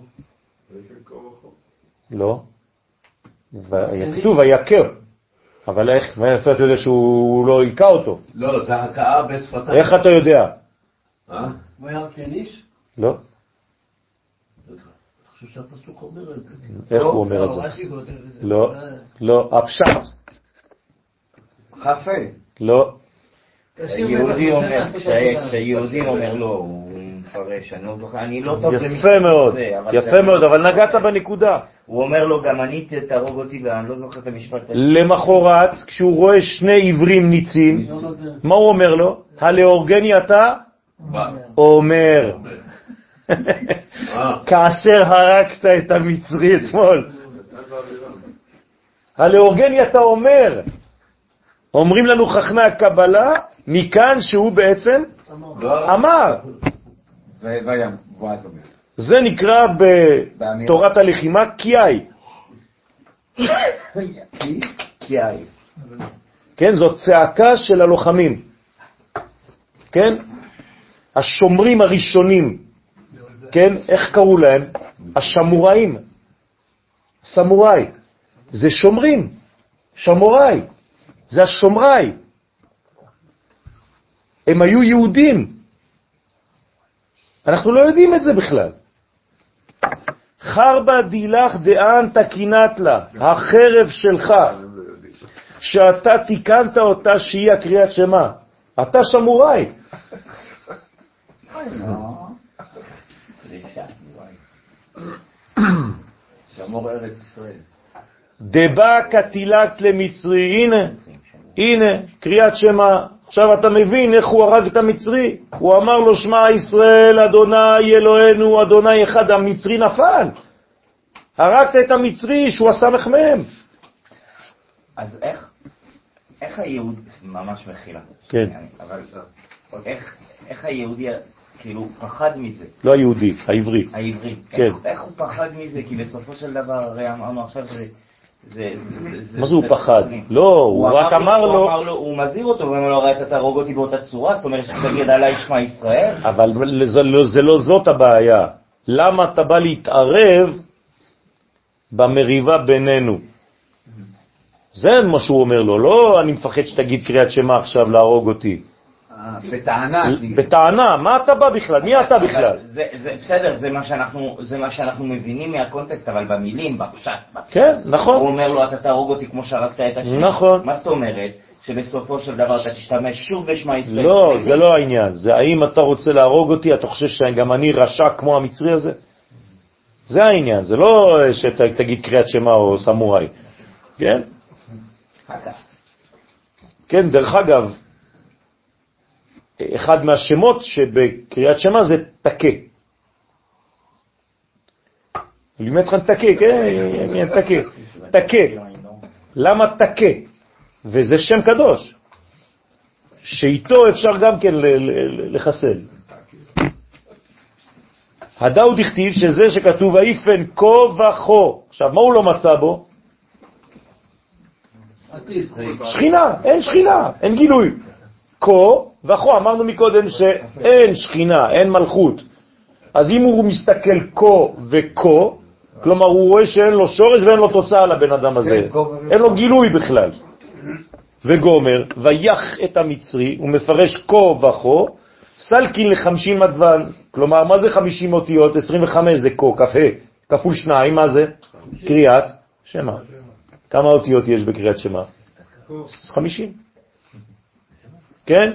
Speaker 1: לא. כתוב, ויקר. אבל איך, מאיפה אתה יודע שהוא לא היכה אותו?
Speaker 7: לא, זה הכאה בשפתיים.
Speaker 1: איך אתה יודע?
Speaker 7: אה?
Speaker 11: וירא כן איש?
Speaker 1: לא. איך הוא אומר את זה? לא, לא, הפשט,
Speaker 4: חפה.
Speaker 1: לא.
Speaker 2: יהודי אומר, כשה- כשיהודי אומר לא, הוא מפרש, אני לא זוכר, אני לא טוב
Speaker 1: יפה מאוד, יפה
Speaker 2: זה-
Speaker 1: מאוד, אבל נגעת בנקודה.
Speaker 2: הוא אומר לו, גם אני תהרוג אותי, ואני לא זוכר את המשפט הזה.
Speaker 1: למחרת, כשהוא רואה שני עברים ניצים, מה הוא אומר לו? הלאורגני אתה אומר. כאשר הרגת את המצרי אתמול. הלאורגני אתה אומר. אומרים לנו חכמי הקבלה, מכאן שהוא בעצם אמר.
Speaker 4: ו- וים, ואז אומר.
Speaker 1: זה נקרא בתורת הלחימה קיאי. קיאי. כן, זאת צעקה של הלוחמים. כן? השומרים הראשונים, כן? איך קראו להם? השמוראים. סמוראי. זה שומרים. שמוראי. זה השומראי. הם היו יהודים. אנחנו לא יודעים את זה בכלל. חרבה דילך דאן תקינת לה, החרב שלך, שאתה תיקנת אותה שהיא הקריאת שמה. אתה שמוראי.
Speaker 4: שמור ארץ ישראל.
Speaker 1: דבא קטילת למצרי, הנה, הנה, קריאת שמה. עכשיו אתה מבין איך הוא הרג את המצרי. הוא אמר לו, שמע ישראל, אדוני אלוהינו, אדוני אחד, המצרי נפל. הרגת את המצרי שהוא הסמך מהם.
Speaker 2: אז איך, איך היהודי, ממש מחילה.
Speaker 1: כן.
Speaker 2: אבל איך, איך היהודי, כאילו, פחד מזה?
Speaker 1: לא היהודי, העברי.
Speaker 2: העברי.
Speaker 1: כן.
Speaker 2: איך, איך הוא פחד מזה? כי בסופו של דבר, הרי אמרנו עכשיו זה... זה, זה, זה,
Speaker 1: מה זה הוא פחד? לא, הוא רק אמר לו,
Speaker 2: הוא מזהיר אותו, הוא אומר לו, הרי אתה תהרוג אותי באותה צורה, זאת אומרת שתגיד עליי שמע ישראל.
Speaker 1: אבל לא, זה לא זאת הבעיה. למה אתה בא להתערב במריבה בינינו? זה מה שהוא אומר לו, לא אני מפחד שתגיד קריאת שמע עכשיו להרוג אותי.
Speaker 4: אה, בטענה.
Speaker 1: בטענה, מה אתה בא בכלל? מי אתה בכלל?
Speaker 2: זה, בסדר, זה מה, שאנחנו, מבינים מהקונטקסט, אבל במילים, בפשט, בפשט.
Speaker 1: כן, נכון.
Speaker 2: הוא אומר לו, אתה תהרוג אותי כמו שהרגת את השני.
Speaker 1: נכון.
Speaker 2: מה זאת אומרת? שבסופו של דבר אתה תשתמש שוב בשמע ישראל.
Speaker 1: לא, זה לא העניין. זה האם אתה רוצה להרוג אותי, אתה חושב שגם אני רשע כמו המצרי הזה? זה העניין, זה לא שתגיד קריאת שמע או סמוראי. כן? כן, דרך אגב, אחד מהשמות שבקריאת שמע זה תקה. לימד לך תקה, כן, תקה. תקה. למה תקה? וזה שם קדוש, שאיתו אפשר גם כן לחסל. הדאו דכתיב שזה שכתוב היפן כה וכה. עכשיו, מה הוא לא מצא בו? שכינה, אין שכינה, אין גילוי. כה וכה, אמרנו מקודם שאין שכינה, אין מלכות. אז אם הוא מסתכל כה וכה, כלומר הוא רואה שאין לו שורש ואין לו תוצאה לבן אדם הזה. אין לו גילוי בכלל. וגומר, ויח את המצרי, הוא מפרש כה וכה, סלקין לחמישים מדוון, כלומר, מה זה חמישים אותיות? 25 זה כה, כ"ה, כפול שניים, מה זה? קריאת שמה. כמה אותיות יש בקריאת שמה? 50. כן?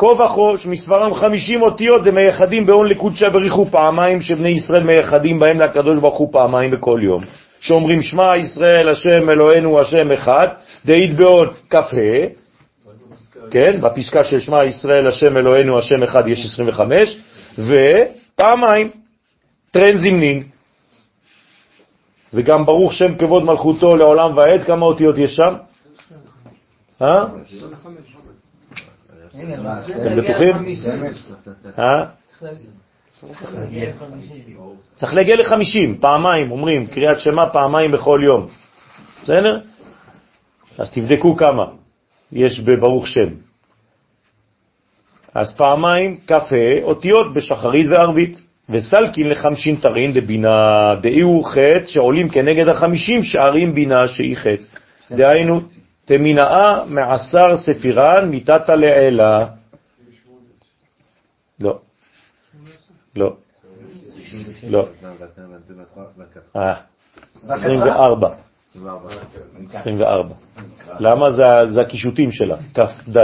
Speaker 1: כה וכה, שמספרם 50 אותיות, הם מייחדים בהון לקודשא בריחו פעמיים, שבני ישראל מייחדים בהם לקדוש ברוך הוא פעמיים בכל יום. שאומרים שמע ישראל השם אלוהינו השם אחד, דאית בהון כ"ה, כן, בפסקה של שמע ישראל השם אלוהינו השם אחד יש 25, ופעמיים טרן זמנין. וגם ברוך שם כבוד מלכותו לעולם ועד, כמה אותיות יש שם? אה? אתם בטוחים? אה? צריך להגיע לחמישים, פעמיים, אומרים, קריאת שמה פעמיים בכל יום. בסדר? אז תבדקו כמה יש בברוך שם. אז פעמיים כ"ה אותיות בשחרית וערבית, וסלקין לחמשין תרין דבינה דאיהו חטא שעולים כנגד החמישים שערים בינה שהיא חטא. דהיינו, תמינאה מעשר ספירן מיתתה לעילה. לא. לא. לא. אה, 24. 24. למה? זה, הקישוטים שלה, כ"ד.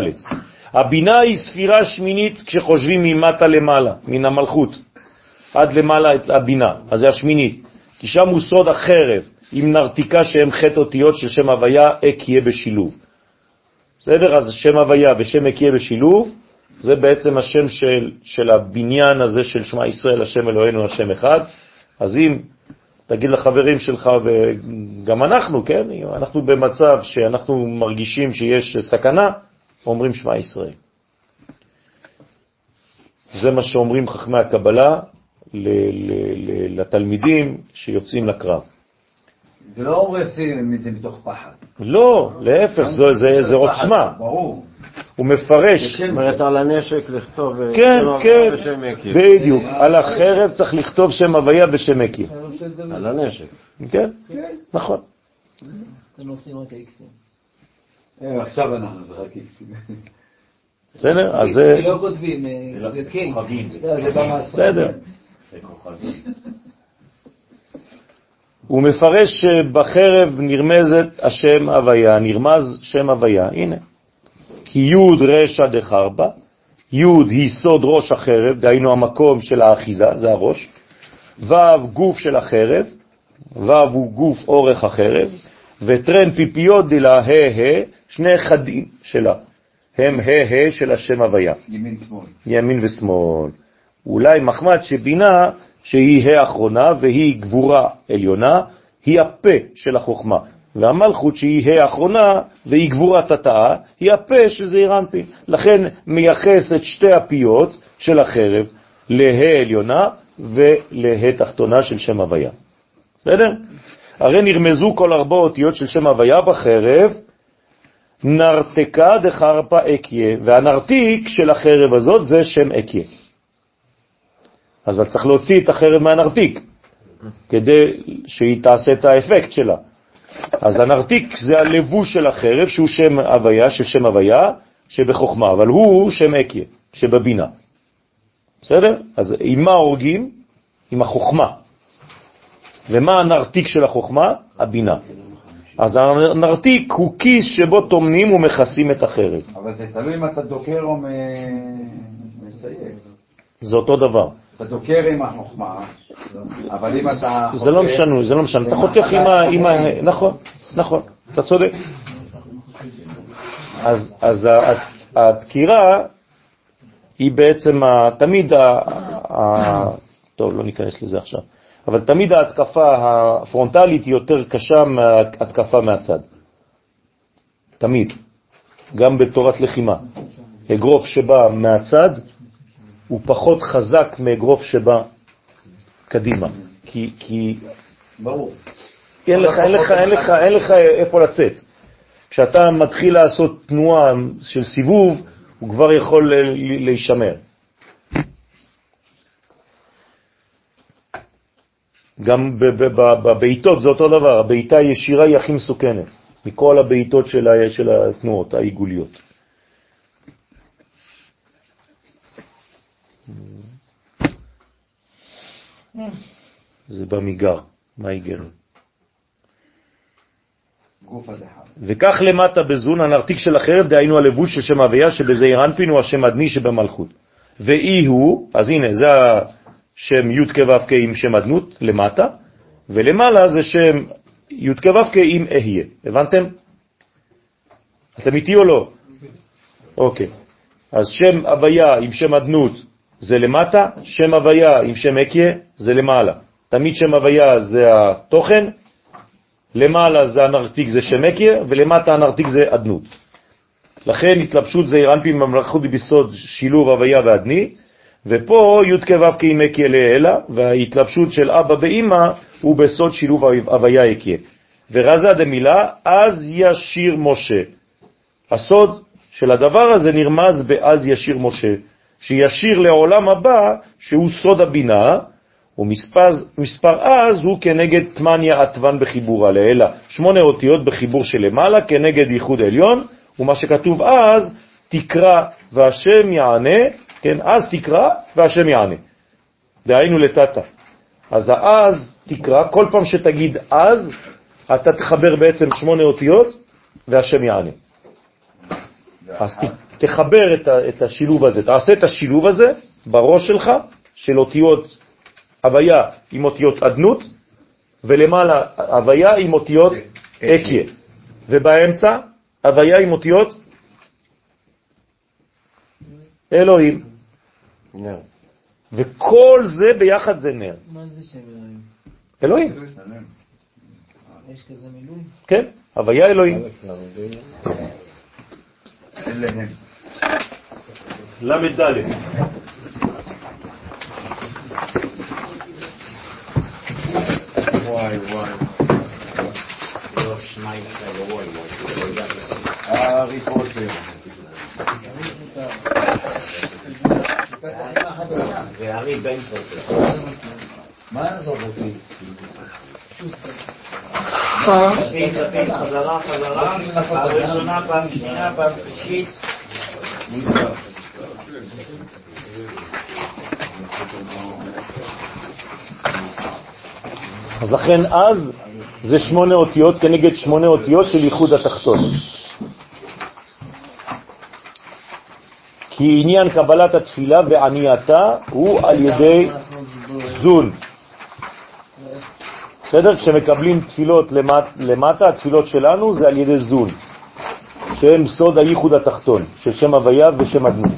Speaker 1: הבינה היא ספירה שמינית כשחושבים ממטה למעלה, מן המלכות, עד למעלה הבינה, אז זה השמינית. כי שם הוא סוד החרב, עם נרתיקה שהם חטא אותיות של שם הוויה, אק יהיה בשילוב. בסדר? אז שם הוויה ושם אק יהיה בשילוב, זה בעצם השם של, של הבניין הזה של שמע ישראל, השם אלוהינו, השם אחד. אז אם תגיד לחברים שלך, וגם אנחנו, כן, אנחנו במצב שאנחנו מרגישים שיש סכנה, אומרים שמע ישראל. זה מה שאומרים חכמי הקבלה לתלמידים שיוצאים לקרב.
Speaker 4: זה לא הורסים את זה מתוך פחד.
Speaker 1: לא, להפך, זה, זה, זה עוצמה.
Speaker 4: ברור.
Speaker 1: הוא מפרש.
Speaker 6: זאת אומרת, על הנשק לכתוב אה,
Speaker 1: כן,
Speaker 6: שם
Speaker 1: כן. בדיוק. על החרב צריך לכתוב שם הוויה ושם יקיר.
Speaker 6: על הנשק.
Speaker 1: כן, נכון.
Speaker 5: אתם עושים רק איקסים.
Speaker 4: אה, עכשיו אנחנו זה רק איקסים.
Speaker 1: בסדר? אז
Speaker 5: זה
Speaker 1: זה...
Speaker 5: לא כותבים, אה, זה כן.
Speaker 4: זה
Speaker 1: הוא מפרש שבחרב נרמזת השם הוויה, נרמז שם הוויה, הנה. כי י' רשע דחרבה, י' היא סוד ראש החרב, דהיינו המקום של האחיזה, זה הראש, ו' גוף של החרב, ו' הוא גוף אורך החרב, וטרן פיפיות דלה ה' שני חדים שלה, הם ה' של השם הוויה.
Speaker 4: ימין שמאל.
Speaker 1: ימין ושמאל. אולי מחמד שבינה שהיא האחרונה והיא גבורה עליונה, היא הפה של החוכמה. והמלכות שהיא האחרונה והיא גבורת התאה, היא הפה של זעיר אנפין. לכן מייחס את שתי הפיות של החרב לה עליונה ולה תחתונה של שם הוויה. בסדר? הרי נרמזו כל ארבע אותיות של שם הוויה בחרב, נרתקה דחרפה אקיה, והנרתיק של החרב הזאת זה שם אקיה. אז צריך להוציא את החרב מהנרתיק, כדי שהיא תעשה את האפקט שלה. אז הנרתיק זה הלבוש של החרב, שהוא שם הוויה, של שם הוויה, שבחוכמה, אבל הוא שם אקיה, שבבינה. בסדר? אז עם מה הורגים? עם החוכמה. ומה הנרתיק של החוכמה? הבינה. אז הנרתיק הוא כיס שבו תומנים ומכסים את החרב.
Speaker 4: אבל זה תלוי אם אתה דוקר או מסייג.
Speaker 1: זה אותו דבר.
Speaker 4: אתה דוקר עם החוכמה, אבל אם אתה...
Speaker 1: זה לא משנה, זה לא משנה. אתה חותך עם ה... נכון, נכון, אתה צודק. אז, הדקירה היא בעצם תמיד, ה, טוב, לא ניכנס לזה עכשיו, אבל תמיד ההתקפה הפרונטלית היא יותר קשה מההתקפה מהצד. תמיד. גם בתורת לחימה. אגרוף שבא מהצד הוא פחות חזק מאגרוף שבא קדימה. כי, כי
Speaker 4: ברור.
Speaker 1: אין לך, אין לך, אין לך, אין לך איפה לצאת. כשאתה מתחיל לעשות תנועה של סיבוב, הוא כבר יכול להישמר. גם בבעיטות זה אותו דבר, הבעיטה הישירה היא הכי מסוכנת מכל הבעיטות של התנועות העיגוליות. זה במיגר, מה היגר?
Speaker 4: גוף הדחר.
Speaker 1: וכך למטה בזון הנרתיק של החרב, דהיינו הלבוש של שם הוויה, שבזעיר אנפין הוא השם אדני שבמלכות. ואי הוא, אז הנה, זה השם י' כו' כ' עם שם אדנות למטה, ולמעלה זה שם י' כו' כ' עם אהיה. הבנתם? אתם איתי או לא? אוקיי. אז שם הוויה עם שם אדנות זה למטה, שם הוויה עם שם אקיה זה למעלה. תמיד שם הוויה זה התוכן, למעלה זה הנרתיק זה שם אקיה, ולמטה הנרתיק זה אדנות. לכן התלבשות זה אנפין במלכות ביסוד שילוב הוויה ואדני, ופה י' כו' אקיה לאלה, וההתלבשות של אבא ואמא הוא בסוד שילוב הוויה אקיה. ורזה דמילה, אז ישיר משה. הסוד של הדבר הזה נרמז באז ישיר משה, שישיר לעולם הבא, שהוא סוד הבינה, ומספר אז הוא כנגד תמניה עטוון בחיבורה לאלה. שמונה אותיות בחיבור שלמעלה כנגד ייחוד עליון, ומה שכתוב אז, תקרא והשם יענה, כן, אז תקרא והשם יענה. דהיינו לטאטה. אז האז תקרא, כל פעם שתגיד אז, אתה תחבר בעצם שמונה אותיות, והשם יענה. אז ת, תחבר את, ה, את השילוב הזה, תעשה את השילוב הזה בראש שלך, של אותיות הוויה עם אותיות עדנות, ולמעלה הוויה עם אותיות אקיה, ובאמצע הוויה עם אותיות אלוהים.
Speaker 6: נר.
Speaker 1: וכל זה ביחד זה נר.
Speaker 5: מה זה שם אלוהים?
Speaker 1: אלוהים,
Speaker 5: יש כזה מילוי?
Speaker 1: כן, הוויה אלוהים.
Speaker 4: אליהם.
Speaker 1: למד ד'
Speaker 4: וואי וואי.
Speaker 2: לא, בן פוטר.
Speaker 4: מה יעזוב אותי?
Speaker 2: שפיץ, שפיץ, חזרה, חזרה, פעם ראשונה, פעם שנייה, פעם שלישית.
Speaker 1: אז לכן אז זה שמונה אותיות כנגד שמונה אותיות של ייחוד התחתון. כי עניין קבלת התפילה וענייתה הוא על ידי זון. בסדר? כשמקבלים תפילות למט, למטה, התפילות שלנו זה על ידי זון, שהם סוד הייחוד התחתון, של שם הוויה ושם אדנות.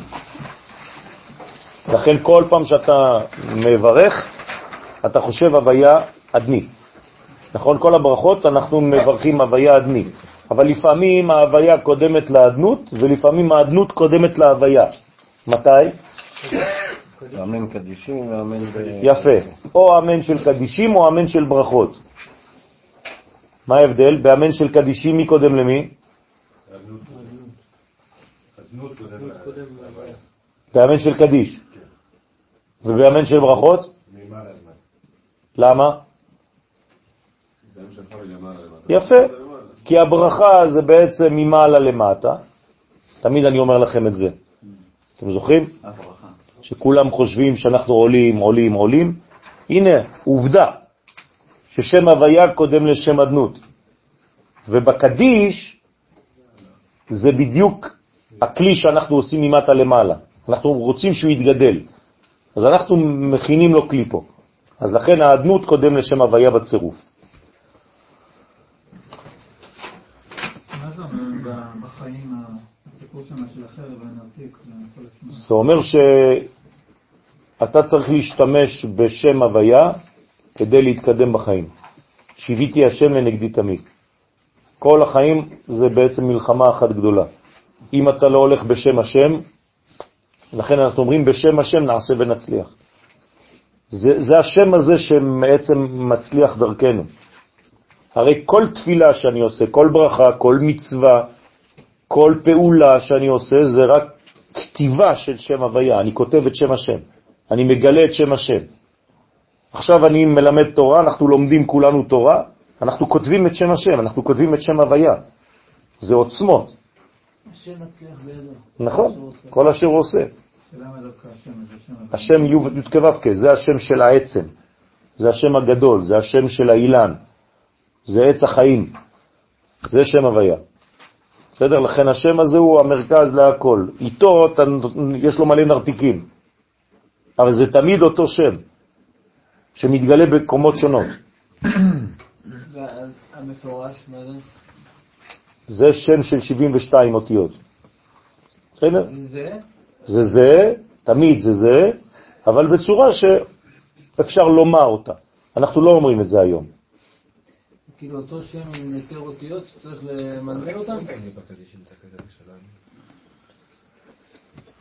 Speaker 1: לכן כל פעם שאתה מברך, אתה חושב הוויה אדני. נכון? כל הברכות אנחנו מברכים הוויה אדני, אבל לפעמים ההוויה קודמת לאדנות, ולפעמים האדנות קודמת להוויה. מתי?
Speaker 6: אמן קדישים ואמן ב...
Speaker 1: יפה. או אמן של קדישים או אמן של ברכות. מה ההבדל? באמן של קדישים מי קודם למי? באמן של קדיש. ובאמן של ברכות? למה? יפה. כי הברכה זה בעצם ממעלה למטה. תמיד אני אומר לכם את זה. אתם זוכרים? שכולם חושבים שאנחנו עולים, עולים, עולים. הנה, עובדה, ששם הוויה קודם לשם אדנות. ובקדיש זה בדיוק הכלי שאנחנו עושים ממטה למעלה. אנחנו רוצים שהוא יתגדל. אז אנחנו מכינים לו כלי פה. אז לכן האדנות קודם לשם הוויה בצירוף.
Speaker 8: מה זה אומר ב- בחיים, ה- הסיפור שם של החרב והנרתיק? זה יכול לשמוע.
Speaker 1: זה אומר שאתה צריך להשתמש בשם הוויה כדי להתקדם בחיים. שיוויתי השם לנגדי תמיד. כל החיים זה בעצם מלחמה אחת גדולה. אם אתה לא הולך בשם השם, לכן אנחנו אומרים בשם השם נעשה ונצליח. זה, זה השם הזה שבעצם מצליח דרכנו. הרי כל תפילה שאני עושה, כל ברכה, כל מצווה, כל פעולה שאני עושה, זה רק כתיבה של שם הוויה. אני כותב את שם השם, אני מגלה את שם השם. עכשיו אני מלמד תורה, אנחנו לומדים כולנו תורה, אנחנו כותבים את שם השם, אנחנו כותבים את שם הוויה. זה עוצמות,
Speaker 5: השם מצליח בידו.
Speaker 1: נכון? כל אשר הוא עושה.
Speaker 8: דווקא השם הזה, שם הזה.
Speaker 1: השם י' כ' ו' זה השם של העצם, זה השם הגדול, זה השם של האילן, זה עץ החיים, זה שם הוויה. בסדר? לכן השם הזה הוא המרכז להכל. איתו אתה, יש לו מלא נרתיקים, אבל זה תמיד אותו שם, שמתגלה בקומות שונות.
Speaker 5: והמפורש, מה זה?
Speaker 1: זה שם של 72 אותיות. בסדר?
Speaker 5: זה?
Speaker 1: זה זה, תמיד זה זה, אבל בצורה שאפשר לומר אותה. אנחנו לא אומרים את זה היום.
Speaker 5: כאילו אותו שם עם יותר אותיות שצריך למנבל אותם?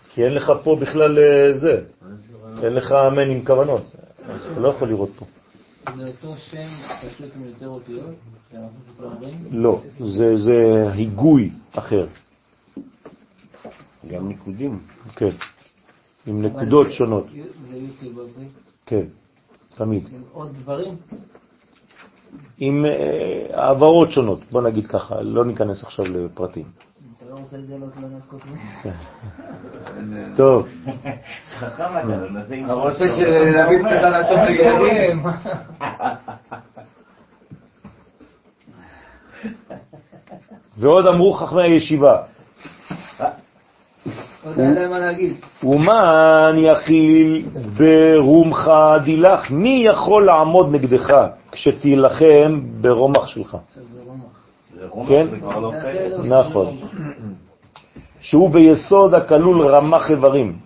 Speaker 1: כי אין לך פה בכלל אה, זה, אין לך אמן עם כוונות, אתה לא יכול לראות פה.
Speaker 5: זה אותו שם פשוט עם יותר אותיות? לא?
Speaker 1: לא, זה, זה היגוי אחר,
Speaker 6: גם ניקודים.
Speaker 1: כן, עם נקודות שונות,
Speaker 5: בבריק.
Speaker 1: כן, תמיד,
Speaker 5: עם עוד דברים?
Speaker 1: עם אה, העברות שונות, בוא נגיד ככה, לא ניכנס עכשיו לפרטים.
Speaker 5: אתה לא?
Speaker 1: טוב,
Speaker 2: חכם אתה, לא
Speaker 4: רוצה שנביא קצת על?
Speaker 1: ועוד אמרו חכמי הישיבה. ומן יכיל ברומך דילך, מי יכול לעמוד נגדך כשתילחם ברומח שלך?
Speaker 2: זה רומח,
Speaker 1: כן?
Speaker 2: לא.
Speaker 1: נכון. שהוא ביסוד הכלול רמח איברים.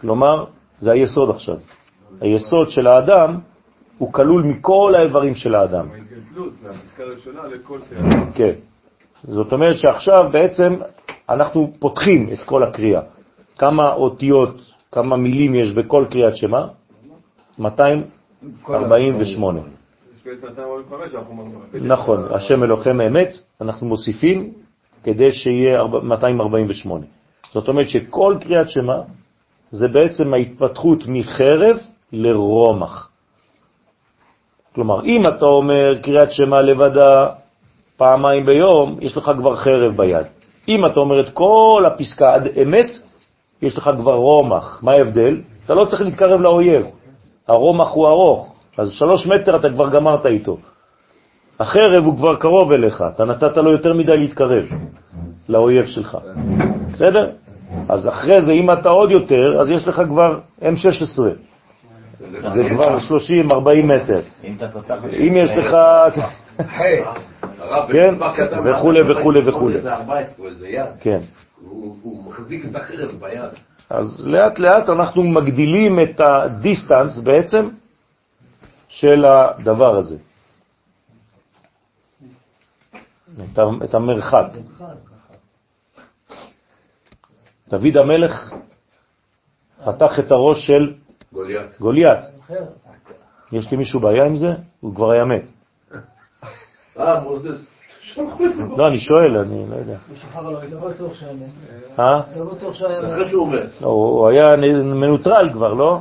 Speaker 1: כלומר, זה היסוד עכשיו. היסוד של האדם הוא כלול מכל האיברים של האדם. כן. זאת אומרת שעכשיו בעצם אנחנו פותחים את כל הקריאה. כמה אותיות, כמה מילים יש בכל קריאת שמה? 248. נכון, השם אלוהיכם אמת, אנחנו מוסיפים כדי שיהיה ארבע- 248. זאת אומרת שכל קריאת שמה זה בעצם ההתפתחות מחרב לרומח. כלומר, אם אתה אומר קריאת שמה לבדה פעמיים ביום, יש לך כבר חרב ביד. אם אתה אומר את כל הפסקה עד אמת, יש לך כבר רומח. מה ההבדל? אתה לא צריך להתקרב לאויב. הרומח הוא ארוך, אז שלוש מטר אתה כבר גמרת איתו. החרב הוא כבר קרוב אליך, אתה נתת לו יותר מדי להתקרב לאויב שלך. בסדר? אז אחרי זה, אם אתה עוד יותר, אז יש לך כבר M16. זה כבר 30-40 מטר.
Speaker 2: אם
Speaker 1: יש לך... כן,
Speaker 7: 14, זה יד.
Speaker 1: כן.
Speaker 7: הוא מחזיק את החרב ביד.
Speaker 1: אז לאט לאט אנחנו מגדילים את הדיסטנס בעצם של הדבר הזה. את המרחק. דוד המלך חתך את הראש של
Speaker 7: גוליית.
Speaker 1: גוליית. יש לי מישהו בעיה עם זה? הוא כבר היה מת.
Speaker 7: אה, מוזס.
Speaker 1: לא, אני שואל, אני לא יודע.
Speaker 5: הוא
Speaker 1: היה מנוטרל כבר, לא?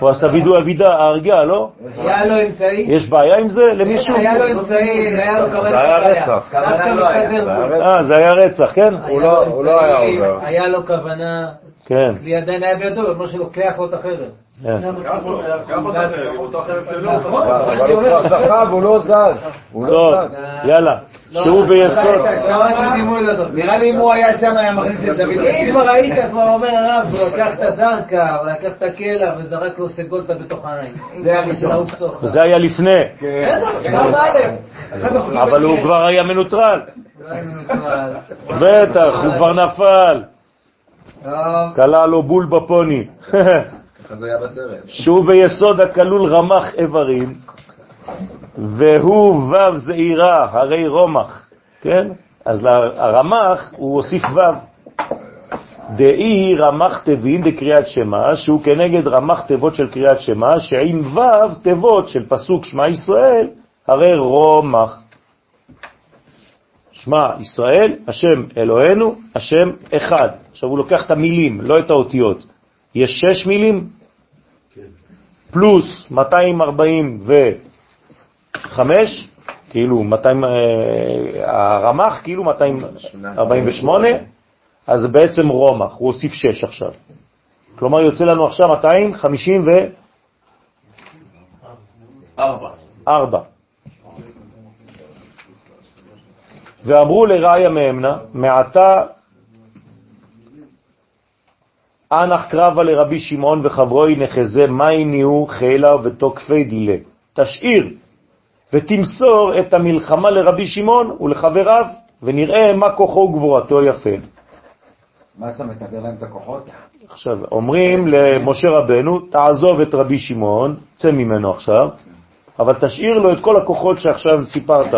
Speaker 1: הוא עשה וידוא הריגה, ההרגה, לא?
Speaker 5: היה לו אמצעי?
Speaker 1: יש בעיה עם זה למישהו?
Speaker 5: היה לו אמצעי, היה לו כוונה
Speaker 6: זה היה. רצח.
Speaker 1: אה, זה היה רצח, כן?
Speaker 6: לא- הוא לא היה עובר.
Speaker 5: היה לו כוונה,
Speaker 1: כן.
Speaker 5: כלי עדיין היה בידו, כמו שלוקח לו את החרב.
Speaker 1: כן.
Speaker 5: נכון.
Speaker 6: הוא שכב, הוא לא זז. הוא לא
Speaker 1: טוב,
Speaker 6: זז.
Speaker 1: יאללה. שהוא ביסוד...
Speaker 4: נראה לי אם הוא היה שם היה מכניס את דוד
Speaker 5: אם כבר ראית, כבר אומר הרב, הוא לקח את הזרקה, הוא לקח את הקלע וזרק לו סגולטה בתוך העין.
Speaker 4: זה הראשון.
Speaker 1: היה לפני, אבל הוא כבר היה מנוטרל.
Speaker 5: לא.
Speaker 1: בטח, הוא כבר נפל. קלה לו בול בפוני. שהוא ביסוד הכלול רמח איברים, והוא וו זעירה, הרי רומח, כן? אז הרמח הוא הוסיף וו. דאי רמח תבין בקריאת שמה, שהוא כנגד רמח תיבות של קריאת שמה, שעם וו תיבות של פסוק שמע ישראל, הרי רומח. שמע ישראל, השם אלוהינו, השם אחד. עכשיו הוא לוקח את המילים, לא את האותיות. יש שש מילים, פלוס 245, כאילו 200, אה, הרמח כאילו 248, אז בעצם רומח, הוא הוסיף 6 עכשיו. כלומר יוצא לנו עכשיו 254.
Speaker 7: ארבע.
Speaker 1: ואמרו לראיה מאמנה, מעתה אנח קרבה לרבי שמעון וחברוי נחזה מי ניהו חילה ותוקפי דילה. תשאיר ותמסור את המלחמה לרבי שמעון ולחבריו, ונראה מה כוחו וגבורתו יפה.
Speaker 4: מה אתה מתאר להם את הכוחות?
Speaker 1: עכשיו, אומרים למשה רבנו, תעזוב את רבי שמעון, צא ממנו עכשיו, אבל תשאיר לו את כל הכוחות שעכשיו סיפרת.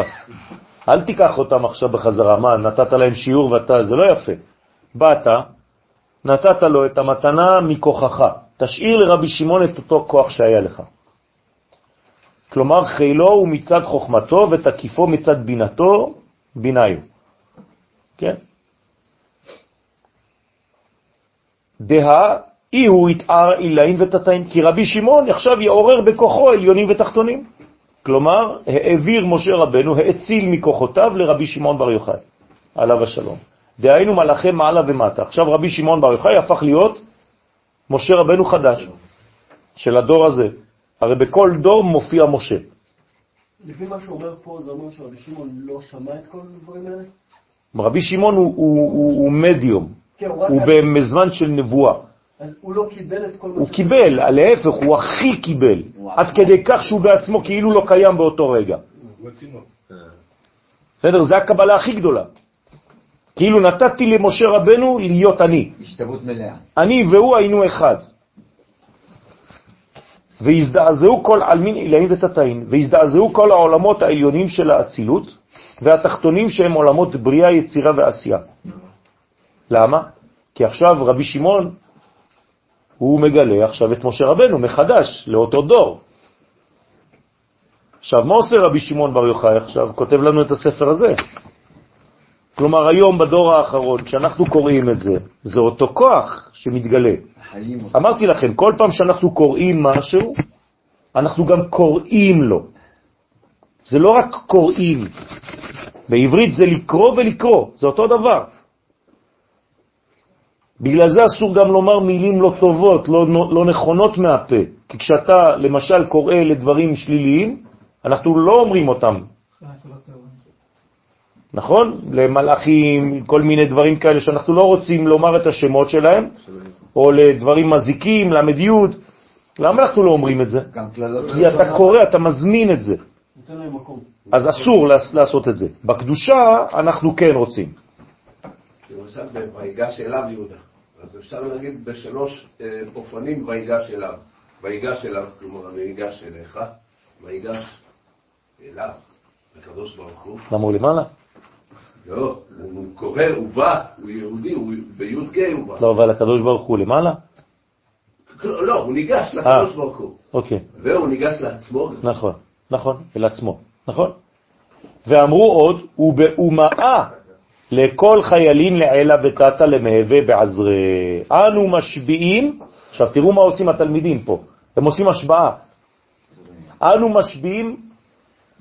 Speaker 1: אל תיקח אותם עכשיו בחזרה. מה, נתת להם שיעור ואתה, זה לא יפה. באת, נתת לו את המתנה מכוחך. תשאיר לרבי שמעון את אותו כוח שהיה לך. כלומר, חילו הוא מצד חוכמתו ותקיפו מצד בינתו, ביניו. כן? דה אי הוא יתאר אילאים ותתאים, כי רבי שמעון עכשיו יעורר בכוחו עליונים ותחתונים. כלומר, העביר משה רבנו, האציל מכוחותיו לרבי שמעון בר יוחאי, עליו השלום. דהיינו מלאכי מעלה ומטה. עכשיו רבי שמעון בר יוחאי הפך להיות משה רבנו חדש של הדור הזה. הרי בכל דור מופיע משה.
Speaker 11: לפי מה שהוא אומר פה, זה אומר שרבי שמעון לא שמע את כל הדברים האלה?
Speaker 1: רבי שמעון הוא, הוא, הוא, הוא מדיום,
Speaker 11: כן, הוא רק...
Speaker 1: הוא בזמן של נבואה.
Speaker 11: אז הוא לא קיבל את כל מה
Speaker 1: הוא
Speaker 11: ש-
Speaker 1: קיבל, להפך, הוא הכי קיבל, עד כדי כך שהוא בעצמו כאילו לא קיים באותו רגע. בסדר? זה הקבלה הכי גדולה. כאילו נתתי למשה רבנו להיות אני.
Speaker 4: השתוות מלאה.
Speaker 1: אני והוא היינו אחד. והזדעזעו כל עלמין עילאים ותתאים, והזדעזעו כל העולמות העליונים של האצילות, והתחתונים שהם עולמות בריאה, יצירה ועשייה. למה? כי עכשיו רבי שמעון, הוא מגלה עכשיו את משה רבנו מחדש, לאותו דור. עכשיו, מה עושה רבי שמעון בר יוחאי עכשיו? כותב לנו את הספר הזה. כלומר, היום בדור האחרון, כשאנחנו קוראים את זה, זה אותו כוח שמתגלה. אמרתי לכם, כל פעם שאנחנו קוראים משהו, אנחנו גם קוראים לו. זה לא רק קוראים. בעברית זה לקרוא ולקרוא, זה אותו דבר. בגלל זה אסור גם לומר מילים לא טובות, לא, לא נכונות מהפה. כי כשאתה למשל קורא לדברים שליליים, אנחנו לא אומרים אותם, נכון? למלאכים, כל מיני דברים כאלה שאנחנו לא רוצים לומר את השמות שלהם, או לדברים מזיקים, למד. למה אנחנו לא אומרים את זה? כי אתה קורא, אתה מזמין את זה. אז אסור לעש- לעשות את זה. בקדושה אנחנו כן רוצים.
Speaker 7: למשל ויגש אליו יהודה. אז אפשר להגיד בשלוש אה, אופנים ויגש אליו. ויגש אליו, כלומר אני אגש אליך, ויגש אליו, הקדוש ברוך הוא.
Speaker 1: למה הוא למעלה?
Speaker 7: לא, הוא קורא, הוא בא, הוא יהודי, הוא בי"ק הוא בא.
Speaker 1: לא, אבל הקדוש ברוך הוא למעלה?
Speaker 7: לא, הוא ניגש לקדוש ברוך הוא.
Speaker 1: אוקיי,
Speaker 7: והוא ניגש לעצמו.
Speaker 1: נכון, נכון, אל עצמו, נכון. ואמרו עוד, ובאומאה לכל חיילין לעילה ותתה למהווה בעזרי. אנו משביעים, עכשיו תראו מה עושים התלמידים פה, הם עושים השבעה. אנו משביעים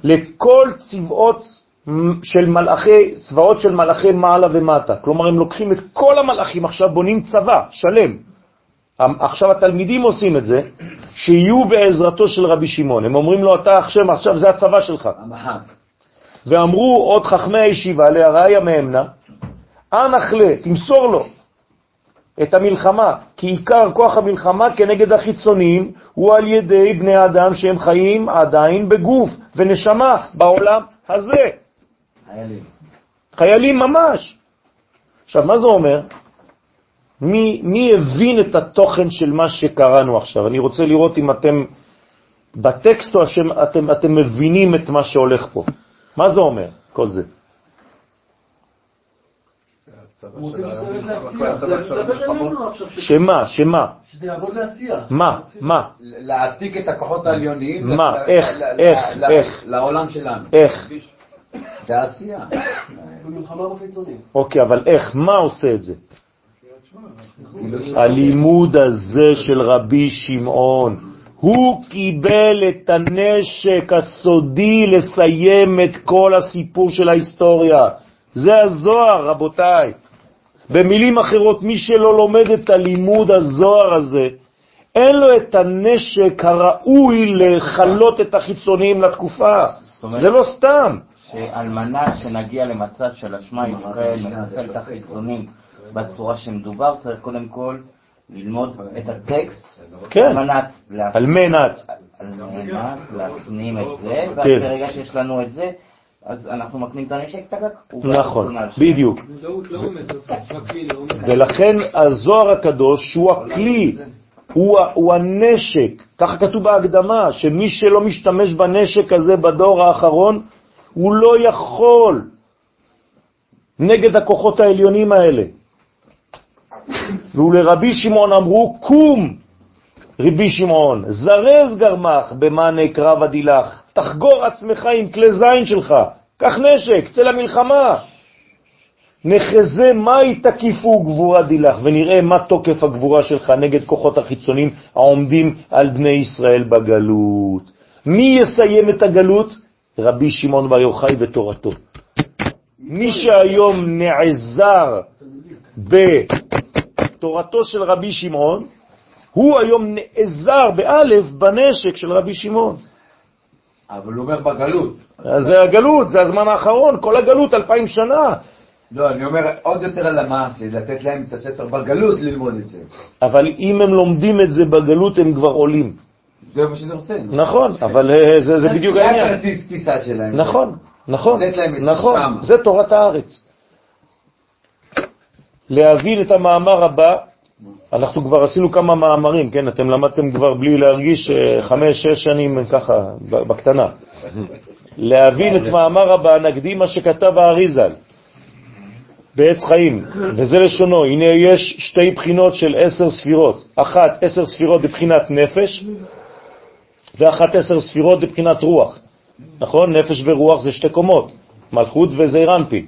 Speaker 1: לכל צבאות של מלאכי, צבאות של מלאכי מעלה ומטה. כלומר, הם לוקחים את כל המלאכים, עכשיו בונים צבא שלם. עכשיו התלמידים עושים את זה, שיהיו בעזרתו של רבי שמעון. הם אומרים לו, אתה עכשיו, עכשיו זה הצבא שלך. ואמרו עוד חכמי הישיבה להראיה מאמנה, אנחלה, תמסור לו את המלחמה, כי עיקר כוח המלחמה כנגד החיצוניים הוא על ידי בני אדם שהם חיים עדיין בגוף ונשמה בעולם הזה.
Speaker 4: חיילים.
Speaker 1: חיילים ממש. עכשיו, מה זה אומר? מי, מי הבין את התוכן של מה שקראנו עכשיו? אני רוצה לראות אם אתם בטקסט או אתם, אתם, אתם מבינים את מה שהולך פה. מה זה אומר, כל זה? שמה, שמה,
Speaker 11: שזה יעבוד לעשייה.
Speaker 1: מה, מה,
Speaker 4: להעתיק את הכוחות העליוניים
Speaker 1: מה, איך, איך, איך?
Speaker 4: לעולם שלנו.
Speaker 1: איך?
Speaker 4: זה העשייה.
Speaker 11: במלחמה בחיצונים.
Speaker 1: אוקיי, אבל איך, מה עושה את זה? הלימוד הזה של רבי שמעון, הוא קיבל את הנשק הסודי לסיים את כל הסיפור של ההיסטוריה. זה הזוהר, רבותיי. במילים אחרות, מי שלא לומד את הלימוד הזוהר הזה, אין לו את הנשק הראוי לחלות את החיצוניים לתקופה. זה לא סתם.
Speaker 2: שעל מנת שנגיע למצב של השמע ישראל מחסל את החיצונים בצורה שמדובר, צריך קודם כל ללמוד את הטקסט,
Speaker 1: כן.
Speaker 2: על מנת להפנים את זה, ואז
Speaker 1: כן.
Speaker 2: ברגע שיש לנו את זה, אז אנחנו מקנים את הנשק, טק,
Speaker 1: נכון. בדיוק. ולכן הזוהר הקדוש הוא הכלי, הוא, הוא הנשק, ככה כתוב בהקדמה, שמי שלא משתמש בנשק הזה בדור האחרון, הוא לא יכול נגד הכוחות העליונים האלה. ולרבי שמעון אמרו, קום, רבי שמעון, זרז גרמך במענה קרב הדילך, תחגור עצמך עם כלי זין שלך, קח נשק, צא למלחמה. נחזה מהי תקיפו גבורה דילך, ונראה מה תוקף הגבורה שלך נגד כוחות החיצונים העומדים על בני ישראל בגלות. מי יסיים את הגלות? רבי שמעון בר יוחאי בתורתו. מי שהיום נעזר בתורתו של רבי שמעון, הוא היום נעזר באלף בנשק של רבי שמעון.
Speaker 4: אבל הוא אומר בגלות.
Speaker 1: אז זה הגלות, זה הזמן האחרון, כל הגלות, אלפיים שנה.
Speaker 4: לא, אני אומר עוד יותר על המעשה, לתת להם את הספר בגלות ללמוד את זה.
Speaker 1: אבל אם הם לומדים את זה בגלות, הם כבר עולים.
Speaker 4: זה מה רוצה.
Speaker 1: נכון, אבל אה, זה, זה בדיוק
Speaker 4: זה
Speaker 1: העניין.
Speaker 4: הכרטיס טיסה שלהם.
Speaker 1: נכון, נכון,
Speaker 4: זה
Speaker 1: נכון. זה תורת הארץ. להבין את המאמר הבא, אנחנו כבר עשינו כמה מאמרים, כן? אתם למדתם כבר בלי להרגיש אה, חמש, שש שנים ככה, בקטנה. להבין את מאמר הבא, נקדים מה שכתב האריזל בעץ חיים, וזה לשונו, הנה יש שתי בחינות של עשר ספירות, אחת עשר ספירות בבחינת נפש, ואחת עשר ספירות בבחינת רוח. נכון? נפש ורוח זה שתי קומות, מלכות וזעיר אנפי.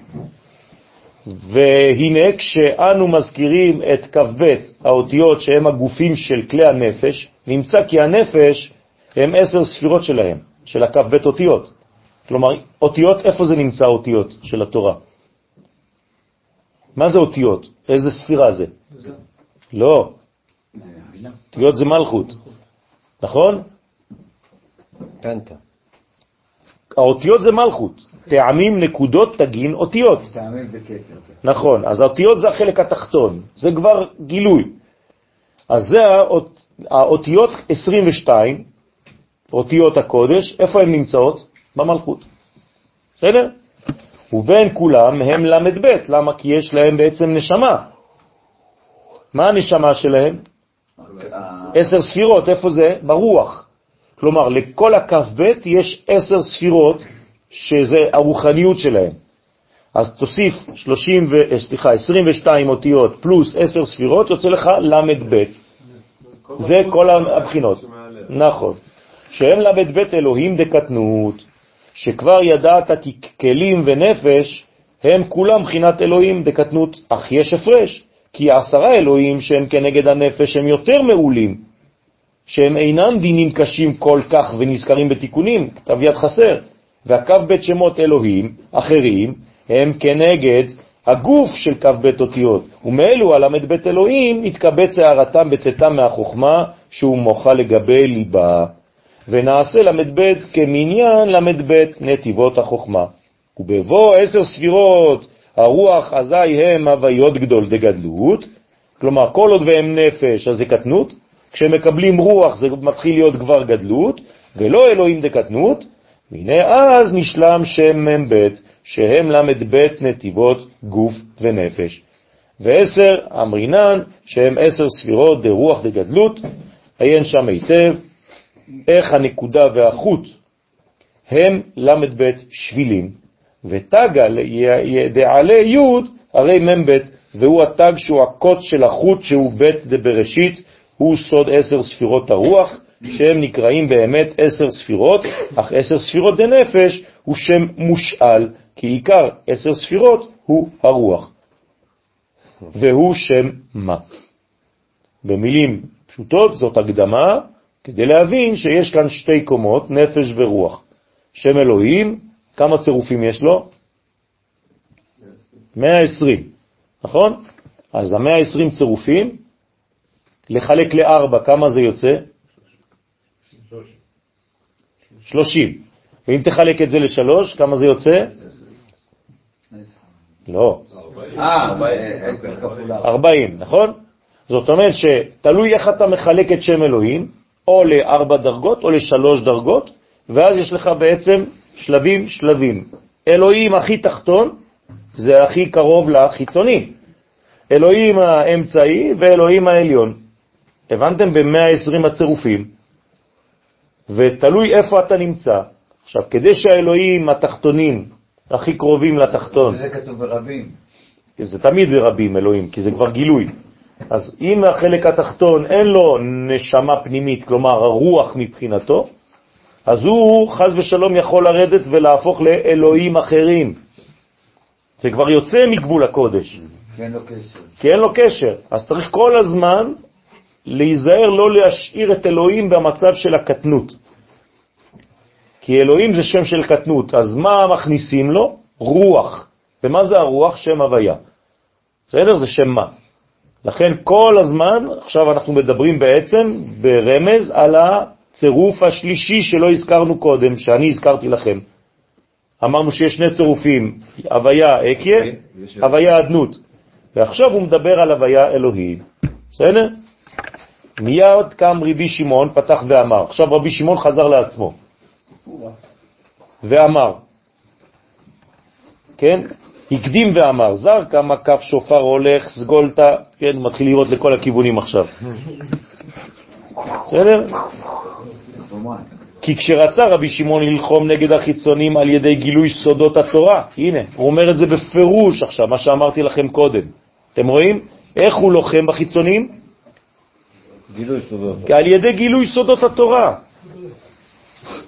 Speaker 1: והנה כשאנו מזכירים את כ"ב, האותיות שהם הגופים של כלי הנפש, נמצא כי הנפש הם עשר ספירות שלהם, של הכ"ב אותיות. כלומר, אותיות, איפה זה נמצא אותיות של התורה? מה זה אותיות? איזה ספירה זה? לא. אותיות זה מלכות, נכון?
Speaker 6: פנטה.
Speaker 1: האותיות זה מלכות. טעמים, נקודות, תגין, אותיות.
Speaker 4: טעמים זה כתר.
Speaker 1: נכון, אז האותיות זה החלק התחתון, זה כבר גילוי. אז זה האות, האותיות 22, אותיות הקודש, איפה הן נמצאות? במלכות. בסדר? ובין כולם הם למד ב', למה? כי יש להם בעצם נשמה. מה הנשמה שלהם? עשר ספירות, איפה זה? ברוח. כלומר, לכל הכ"ב יש עשר ספירות, שזה הרוחניות שלהם. אז תוסיף 30 ו... אה, סליחה, 22 אותיות פלוס 10 ספירות, יוצא לך ל"ב. זה כל הבחינות. נכון. שהם ל"ב אלוהים דקטנות, שכבר ידעת כי כלים ונפש הם כולם בחינת אלוהים דקטנות, אך יש הפרש, כי העשרה אלוהים שהם כנגד הנפש הם יותר מעולים, שהם אינם דינים קשים כל כך ונזכרים בתיקונים, כתב יד חסר, והקו בית שמות אלוהים אחרים הם כנגד הגוף של קו בית אותיות, ומאלו הלמד בית אלוהים התקבץ הערתם בצאתם מהחוכמה שהוא מוחה לגבי ליבה, ונעשה בית כמניין בית נתיבות החוכמה. ובבוא עשר ספירות הרוח אזי הם הוויות גדול דגדלות, כלומר כל עוד והם נפש אז זה קטנות, כשמקבלים רוח זה מתחיל להיות כבר גדלות, ולא אלוהים דקטנות, והנה אז נשלם שם מ"ב, שהם ל"ב נתיבות גוף ונפש. ועשר אמרינן, שהם עשר ספירות דרוח דגדלות, עיין שם היטב, איך הנקודה והחוט הם ל"ב שבילים, ותגל דעלה י' הרי מ"ב, והוא התג שהוא הקוץ של החוט שהוא בית דבראשית, הוא סוד עשר ספירות הרוח, שהם נקראים באמת עשר ספירות, אך עשר ספירות דנפש הוא שם מושאל, כי עיקר עשר ספירות הוא הרוח. והוא שם מה. במילים פשוטות זאת הקדמה, כדי להבין שיש כאן שתי קומות, נפש ורוח. שם אלוהים, כמה צירופים יש לו? 120, נכון? אז ה-120 צירופים, לחלק לארבע, כמה זה יוצא? 30. ואם תחלק את זה לשלוש, כמה זה יוצא? לא.
Speaker 4: אה, עשר כפול ארבע.
Speaker 1: 40, נכון? זאת אומרת שתלוי איך אתה מחלק את שם אלוהים, או לארבע דרגות או לשלוש דרגות, ואז יש לך בעצם שלבים שלבים. אלוהים הכי תחתון זה הכי קרוב לחיצוני. אלוהים האמצעי ואלוהים העליון. הבנתם? ב-120 הצירופים. ותלוי איפה אתה נמצא. עכשיו, כדי שהאלוהים התחתונים הכי קרובים לתחתון,
Speaker 4: זה כתוב ברבים.
Speaker 1: זה תמיד ברבים אלוהים, כי זה כבר גילוי. אז אם החלק התחתון אין לו נשמה פנימית, כלומר הרוח מבחינתו, אז הוא חז ושלום יכול לרדת ולהפוך לאלוהים אחרים. זה כבר יוצא מגבול הקודש,
Speaker 4: כי אין לו קשר.
Speaker 1: כי אין לו קשר. אז צריך כל הזמן להיזהר לא להשאיר את אלוהים במצב של הקטנות. כי אלוהים זה שם של קטנות, אז מה מכניסים לו? רוח. ומה זה הרוח? שם הוויה. בסדר? זה שם מה. לכן כל הזמן, עכשיו אנחנו מדברים בעצם ברמז על הצירוף השלישי שלא הזכרנו קודם, שאני הזכרתי לכם. אמרנו שיש שני צירופים, הוויה אקיה, הוויה אדנות. ועכשיו הוא מדבר על הוויה אלוהים. בסדר? מיד קם רבי שמעון, פתח ואמר. עכשיו רבי שמעון חזר לעצמו. ואמר, כן? הקדים ואמר, זר כמה כף שופר הולך, סגולתה, כן, מתחיל לראות לכל הכיוונים עכשיו. בסדר? כי כשרצה רבי שמעון ללחום נגד החיצונים על ידי גילוי סודות התורה, הנה, הוא אומר את זה בפירוש עכשיו, מה שאמרתי לכם קודם. אתם רואים? איך הוא לוחם בחיצונים?
Speaker 6: גילוי סודות.
Speaker 1: על ידי גילוי סודות התורה.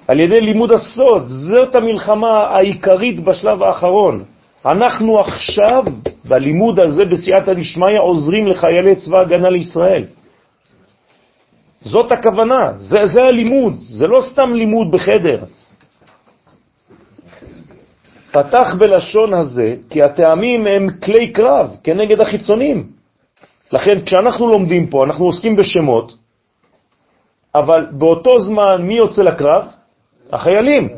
Speaker 1: על ידי לימוד הסוד. זאת המלחמה העיקרית בשלב האחרון. אנחנו עכשיו, בלימוד הזה, בסייעתא דשמיא, עוזרים לחיילי צבא הגנה לישראל. זאת הכוונה, זה, זה הלימוד, זה לא סתם לימוד בחדר. פתח בלשון הזה, כי הטעמים הם כלי קרב כנגד החיצונים. לכן כשאנחנו לומדים פה, אנחנו עוסקים בשמות, אבל באותו זמן מי יוצא לקרב? החיילים.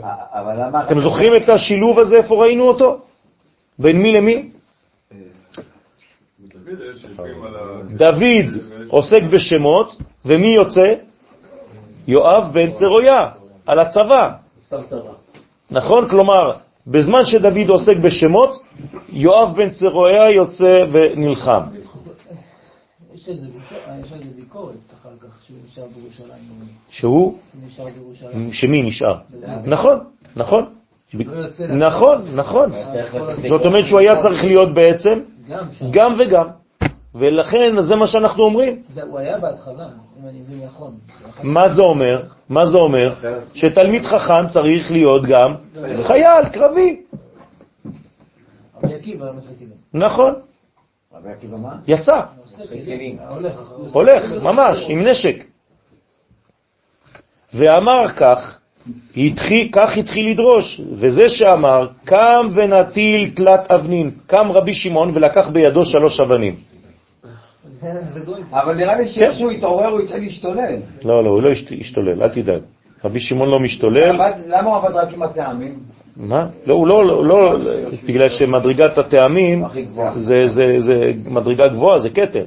Speaker 1: אתם זוכרים את השילוב הזה, איפה ראינו אותו? בין מי למי?
Speaker 9: דוד
Speaker 1: עוסק בשמות, ומי יוצא? יואב בן צרויה, על הצבא. נכון? כלומר, בזמן שדוד עוסק בשמות, יואב בן צרויה יוצא ונלחם.
Speaker 5: יש איזה ביקורת- יש איזה ביקורת אחר כך שהוא נשאר בירושלים.
Speaker 1: שהוא?
Speaker 5: הוא נשאר בירושלים.
Speaker 1: שמי נשאר? נכון, נכון.
Speaker 5: לא
Speaker 1: נכון, נכון. זאת אומרת שהוא היה צריך להיות בעצם
Speaker 5: גם
Speaker 1: וגם. ולכן זה מה שאנחנו אומרים.
Speaker 5: הוא היה בהתחלה, אם אני מבין נכון.
Speaker 1: מה זה אומר? מה זה אומר? שתלמיד חכם צריך להיות גם חייל, קרבי.
Speaker 5: רבי עקיבא היה נושא כלים.
Speaker 1: נכון? יצא.
Speaker 5: הולך
Speaker 1: ממש, עם נשק. ואמר כך, התחיל, כך התחיל לדרוש, וזה שאמר, קם ונטיל תלת אבנים, קם רבי שמעון ולקח בידו שלוש אבנים.
Speaker 4: אבל נראה לי
Speaker 1: כן.
Speaker 4: שאיכשהו התעורר הוא התחיל להשתולל.
Speaker 1: לא, לא, הוא לא השת- השתולל, אל תדאג. רבי שמעון לא משתולל.
Speaker 4: למה הוא עבד רק עם הטעמים?
Speaker 1: מה? לא, הוא לא, לא, לא, בגלל שמדרגת הטעמים. זה, מדרגה גבוהה, זה כתר.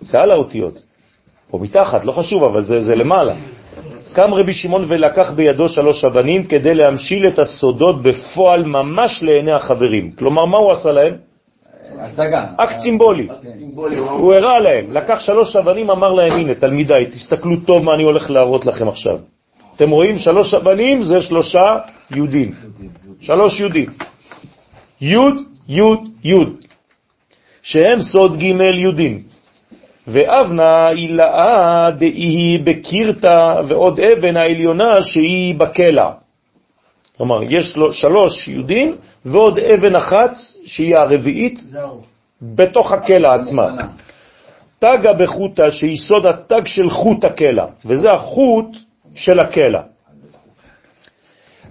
Speaker 1: זה על האותיות. או מתחת, לא חשוב, אבל זה, זה למעלה. קם רבי שמעון ולקח בידו שלוש אבנים כדי להמשיל את הסודות בפועל ממש לעיני החברים. כלומר, מה הוא עשה להם?
Speaker 4: הצגה.
Speaker 1: אקט סימבולי. הוא הראה להם, לקח שלוש אבנים, אמר להם, הנה, תלמידיי, תסתכלו טוב מה אני הולך להראות לכם עכשיו. אתם רואים, שלוש אבנים זה שלושה יהודים. שלוש יהודים. יוד, יוד, יוד, שהם סוד ג' יהודים. ואבנה הילאה דהי בקירתה ועוד אבן העליונה שהיא בקלע. כלומר, יש לו שלוש יהודים ועוד אבן אחת שהיא הרביעית. בתוך הקלע עצמה. תגה בחוטה שהיא סוד התג של חוט הקלע, וזה החוט של הקלע.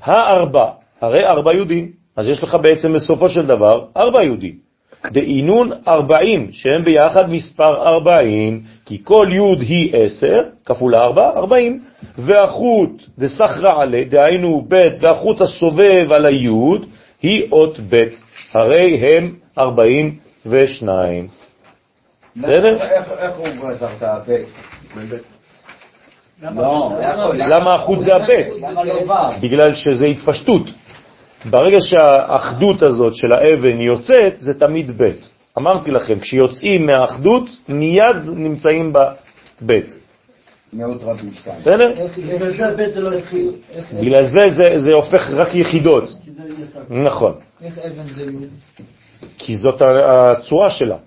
Speaker 1: הארבע, הרי ארבע יהודים, אז יש לך בעצם בסופו של דבר ארבע יהודים. דאינון ארבעים, שהם ביחד מספר ארבעים, כי כל יוד היא עשר, כפול ארבע, ארבעים, והחוט דסחרא עלה, דהיינו ב', והחוט הסובב על היוד, היא אות ב', הרי הם ארבעים ושניים. בסדר?
Speaker 4: איך איך הוא גזר את הבית? לא,
Speaker 1: למה החוט זה הבית?
Speaker 4: לא?
Speaker 1: בגלל שזה התפשטות. ברגע שהאחדות הזאת של האבן יוצאת, זה תמיד בית. אמרתי לכם, כשיוצאים מהאחדות, מיד נמצאים בבית.
Speaker 4: מאות.
Speaker 1: בסדר?
Speaker 11: בגלל זה זה לא
Speaker 1: הופך רק יחידות. נכון.
Speaker 5: איך אבן זה?
Speaker 1: כי זאת הצורה שלה.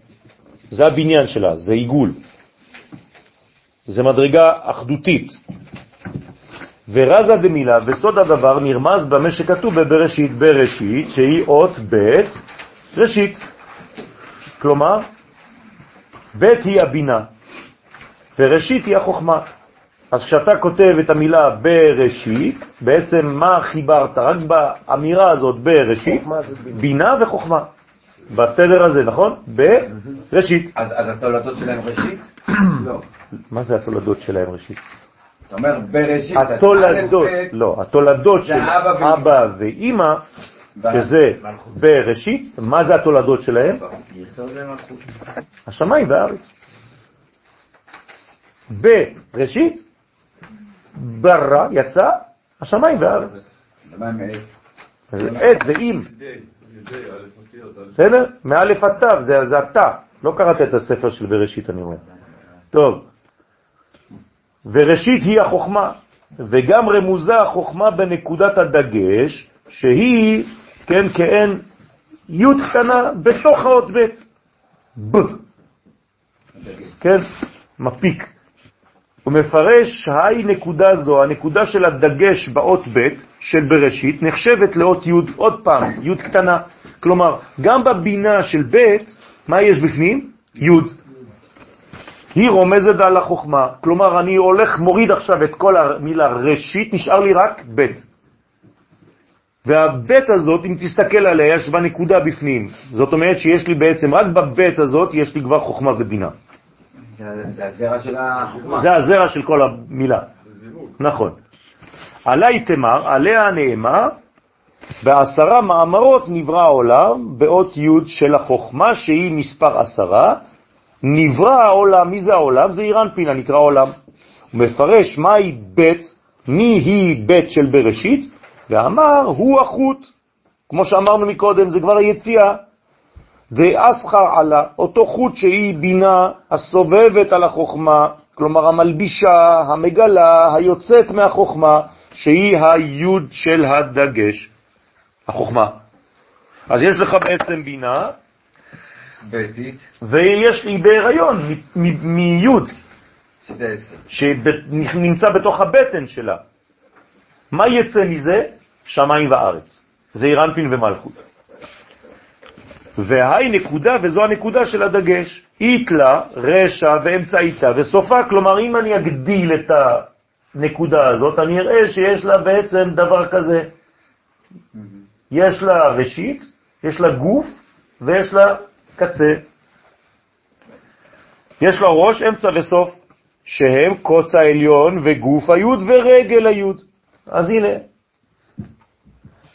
Speaker 1: זה הבניין שלה, זה עיגול. זה מדרגה אחדותית. ורזה דמילה, וסוד הדבר נרמז במה שכתוב בבראשית, בראשית, שהיא אות ב' ראשית. כלומר, ב' היא הבינה, וראשית היא החוכמה. אז כשאתה כותב את המילה בראשית, בעצם מה חיברת? רק באמירה הזאת בראשית, בינה וחוכמה. בסדר הזה, נכון? בראשית.
Speaker 4: אז אז התולדות שלהם ראשית? לא.
Speaker 1: מה זה התולדות שלהם ראשית?
Speaker 4: אתה אומר בראשית,
Speaker 1: התולדות, לא, התולדות של
Speaker 4: אבא
Speaker 1: ואימא, שזה בראשית, מה זה התולדות שלהם? השמיים והארץ. בראשית, ברא, יצא, השמיים והארץ. עת זה אם. בסדר? מאלף עד תו, זה אתה. לא קראת את הספר של בראשית, אני רואה. טוב. וראשית היא החוכמה, וגם רמוזה החוכמה בנקודת הדגש, שהיא, כן, כאין י' קטנה בתוך האות ב'. ב. כן, מפיק. הוא מפרש, היי נקודה זו, הנקודה של הדגש באות ב' של בראשית, נחשבת לאות י', עוד פעם, י' קטנה. כלומר, גם בבינה של ב', מה יש בפנים? י'. היא רומזת על החוכמה. כלומר, אני הולך, מוריד עכשיו את כל המילה ראשית, נשאר לי רק ב'. והבית הזאת, אם תסתכל עליה, יש בה נקודה בפנים. זאת אומרת שיש לי בעצם, רק בבית הזאת, יש לי כבר חוכמה ובינה.
Speaker 4: זה זה הזרע של החוכמה.
Speaker 1: זה הזרע של כל המילה. נכון. עלי תמר, עליה נאמר, בעשרה מאמרות נברא העולם, באות י' של החוכמה, שהיא מספר עשרה, נברא העולם, מי זה העולם? זה אירנפין, הנקרא עולם. הוא מפרש מהי בית, מי היא בית של בראשית, ואמר, הוא החוט. כמו שאמרנו מקודם, זה כבר היציאה. דאסחר עלה, אותו חוט שהיא בינה הסובבת על החוכמה, כלומר המלבישה, המגלה, היוצאת מהחוכמה, שהיא היוד של הדגש, החוכמה. אז יש לך בעצם בינה, ויש לי בהיריון מיוד. שנמצא בתוך הבטן שלה. מה יצא מזה? שמיים וארץ. זה אירנפין ומלכות. והי נקודה, וזו הנקודה של הדגש, איתלה, רשע ואמצעיתה וסופה, כלומר אם אני אגדיל את הנקודה הזאת, אני אראה שיש לה בעצם דבר כזה. יש לה ראשית, יש לה גוף ויש לה קצה. יש לה ראש, אמצע וסוף, שהם קוץ העליון וגוף היוד ורגל היוד. אז הנה,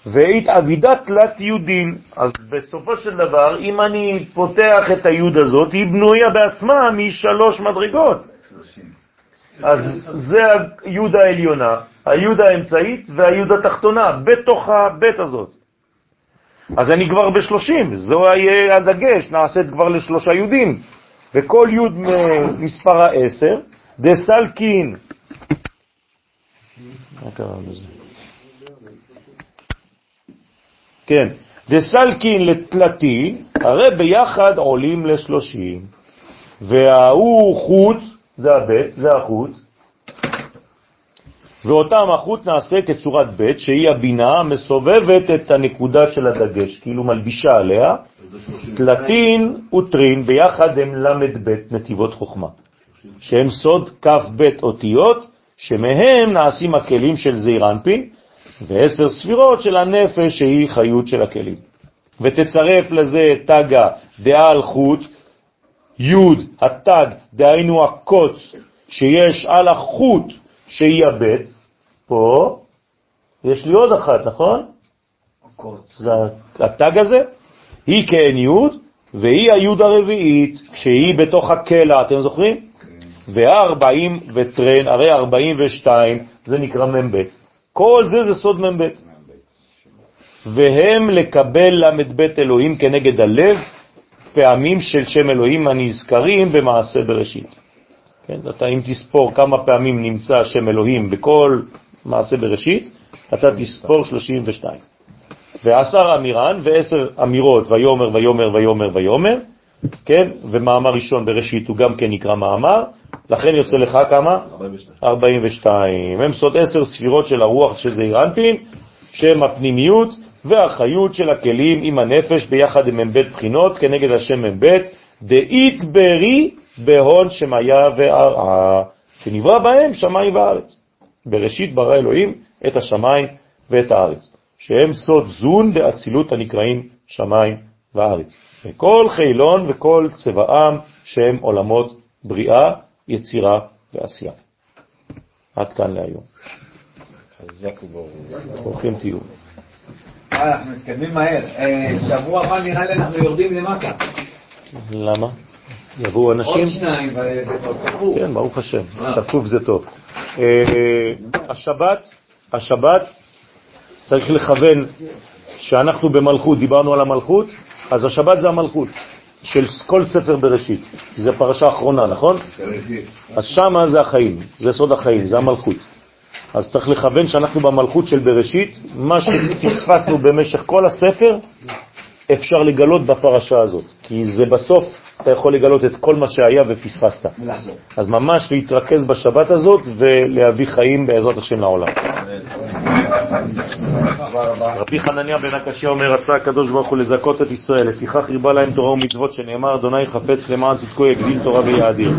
Speaker 1: והתעבידה תלת יהודין. אז בסופו של דבר, אם אני פותח את היוד הזאת, היא בנויה בעצמה משלוש מדרגות. אז זה היוד העליונה, היוד האמצעית והיוד התחתונה, בתוך הבית הזאת. אז אני כבר בשלושים, זו יהיה הדגש, נעשית כבר לשלושה יודים. וכל יוד מספר העשר, דסלקין. מה קרה לזה? כן, דסלקין לתלתין, הרי ביחד עולים לשלושים. וההוא חוט, זה הבית, זה החוט, ואותם החוט נעשה כצורת בית, שהיא הבינה המסובבת את הנקודה של הדגש, כאילו מלבישה עליה. תלתין וטרין, ביחד הם בית נתיבות חוכמה, שהם סוד בית אותיות, שמהם נעשים הכלים של זעיר ועשר ספירות של הנפש שהיא חיות של הכלים. ותצרף לזה תגה דעל חוט, יוד, התג, דהיינו הקוץ שיש על החוט הבית, פה, יש לי עוד אחת, נכון? התג הזה, היא כאין יוד, והיא היוד הרביעית, כשהיא בתוך הקלע, אתם זוכרים? והארבעים וטרן, הרי ארבעים ושתיים, זה נקרא מ"ב. כל זה זה סוד מ"ב. והם לקבל ל"ב אלוהים כנגד הלב, פעמים של שם אלוהים הנזכרים במעשה בראשית. כן, אתה אם תספור כמה פעמים נמצא שם אלוהים בכל מעשה בראשית, אתה תספור 32. ועשר אמירן ועשר אמירות, ויומר ויומר ויומר ויומר, כן, ומאמר ראשון בראשית הוא גם כן נקרא מאמר, לכן יוצא לך כמה?
Speaker 3: 42.
Speaker 1: 42. הם סוד עשר ספירות של הרוח של זעיר אנפין, שהם הפנימיות והחיות של הכלים עם הנפש ביחד עם מ"ב בחינות כנגד השם מ"ב, דאית ברי בהון שמיה וארעה, שנברא בהם שמיים וארץ. בראשית ברא אלוהים את השמיים ואת הארץ, שהם סוד זון דאצילות הנקראים שמיים וארץ. כל חילון וכל צבעם שהם עולמות בריאה, יצירה ועשייה. עד כאן להיום.
Speaker 6: חזק וברור.
Speaker 1: ברוכים תהיו.
Speaker 4: אנחנו מתקדמים מהר. אה, שבוע הבא נראה לי אנחנו יורדים למטה.
Speaker 1: למה? יבואו אנשים?
Speaker 4: עוד שניים ותפו.
Speaker 1: כן, ברוך השם, צפוף זה טוב. אה, השבת, השבת צריך לכוון שאנחנו במלכות, דיברנו על המלכות, אז השבת זה המלכות של כל ספר בראשית, זה פרשה אחרונה, נכון? אז שמה זה החיים, זה סוד החיים, זה המלכות. אז צריך לכוון שאנחנו במלכות של בראשית, מה שפספסנו במשך כל הספר, אפשר לגלות בפרשה הזאת, כי זה בסוף אתה יכול לגלות את כל מה שהיה ופספסת. אז ממש להתרכז בשבת הזאת ולהביא חיים בעזרת השם לעולם. רבי חנניה בן הקשיא אומר, רצה הקדוש ברוך הוא לזכות את ישראל, לפיכך ריבה להם תורה ומצוות שנאמר, אדוני חפץ למען צדקו יגדיל תורה ויאדיר.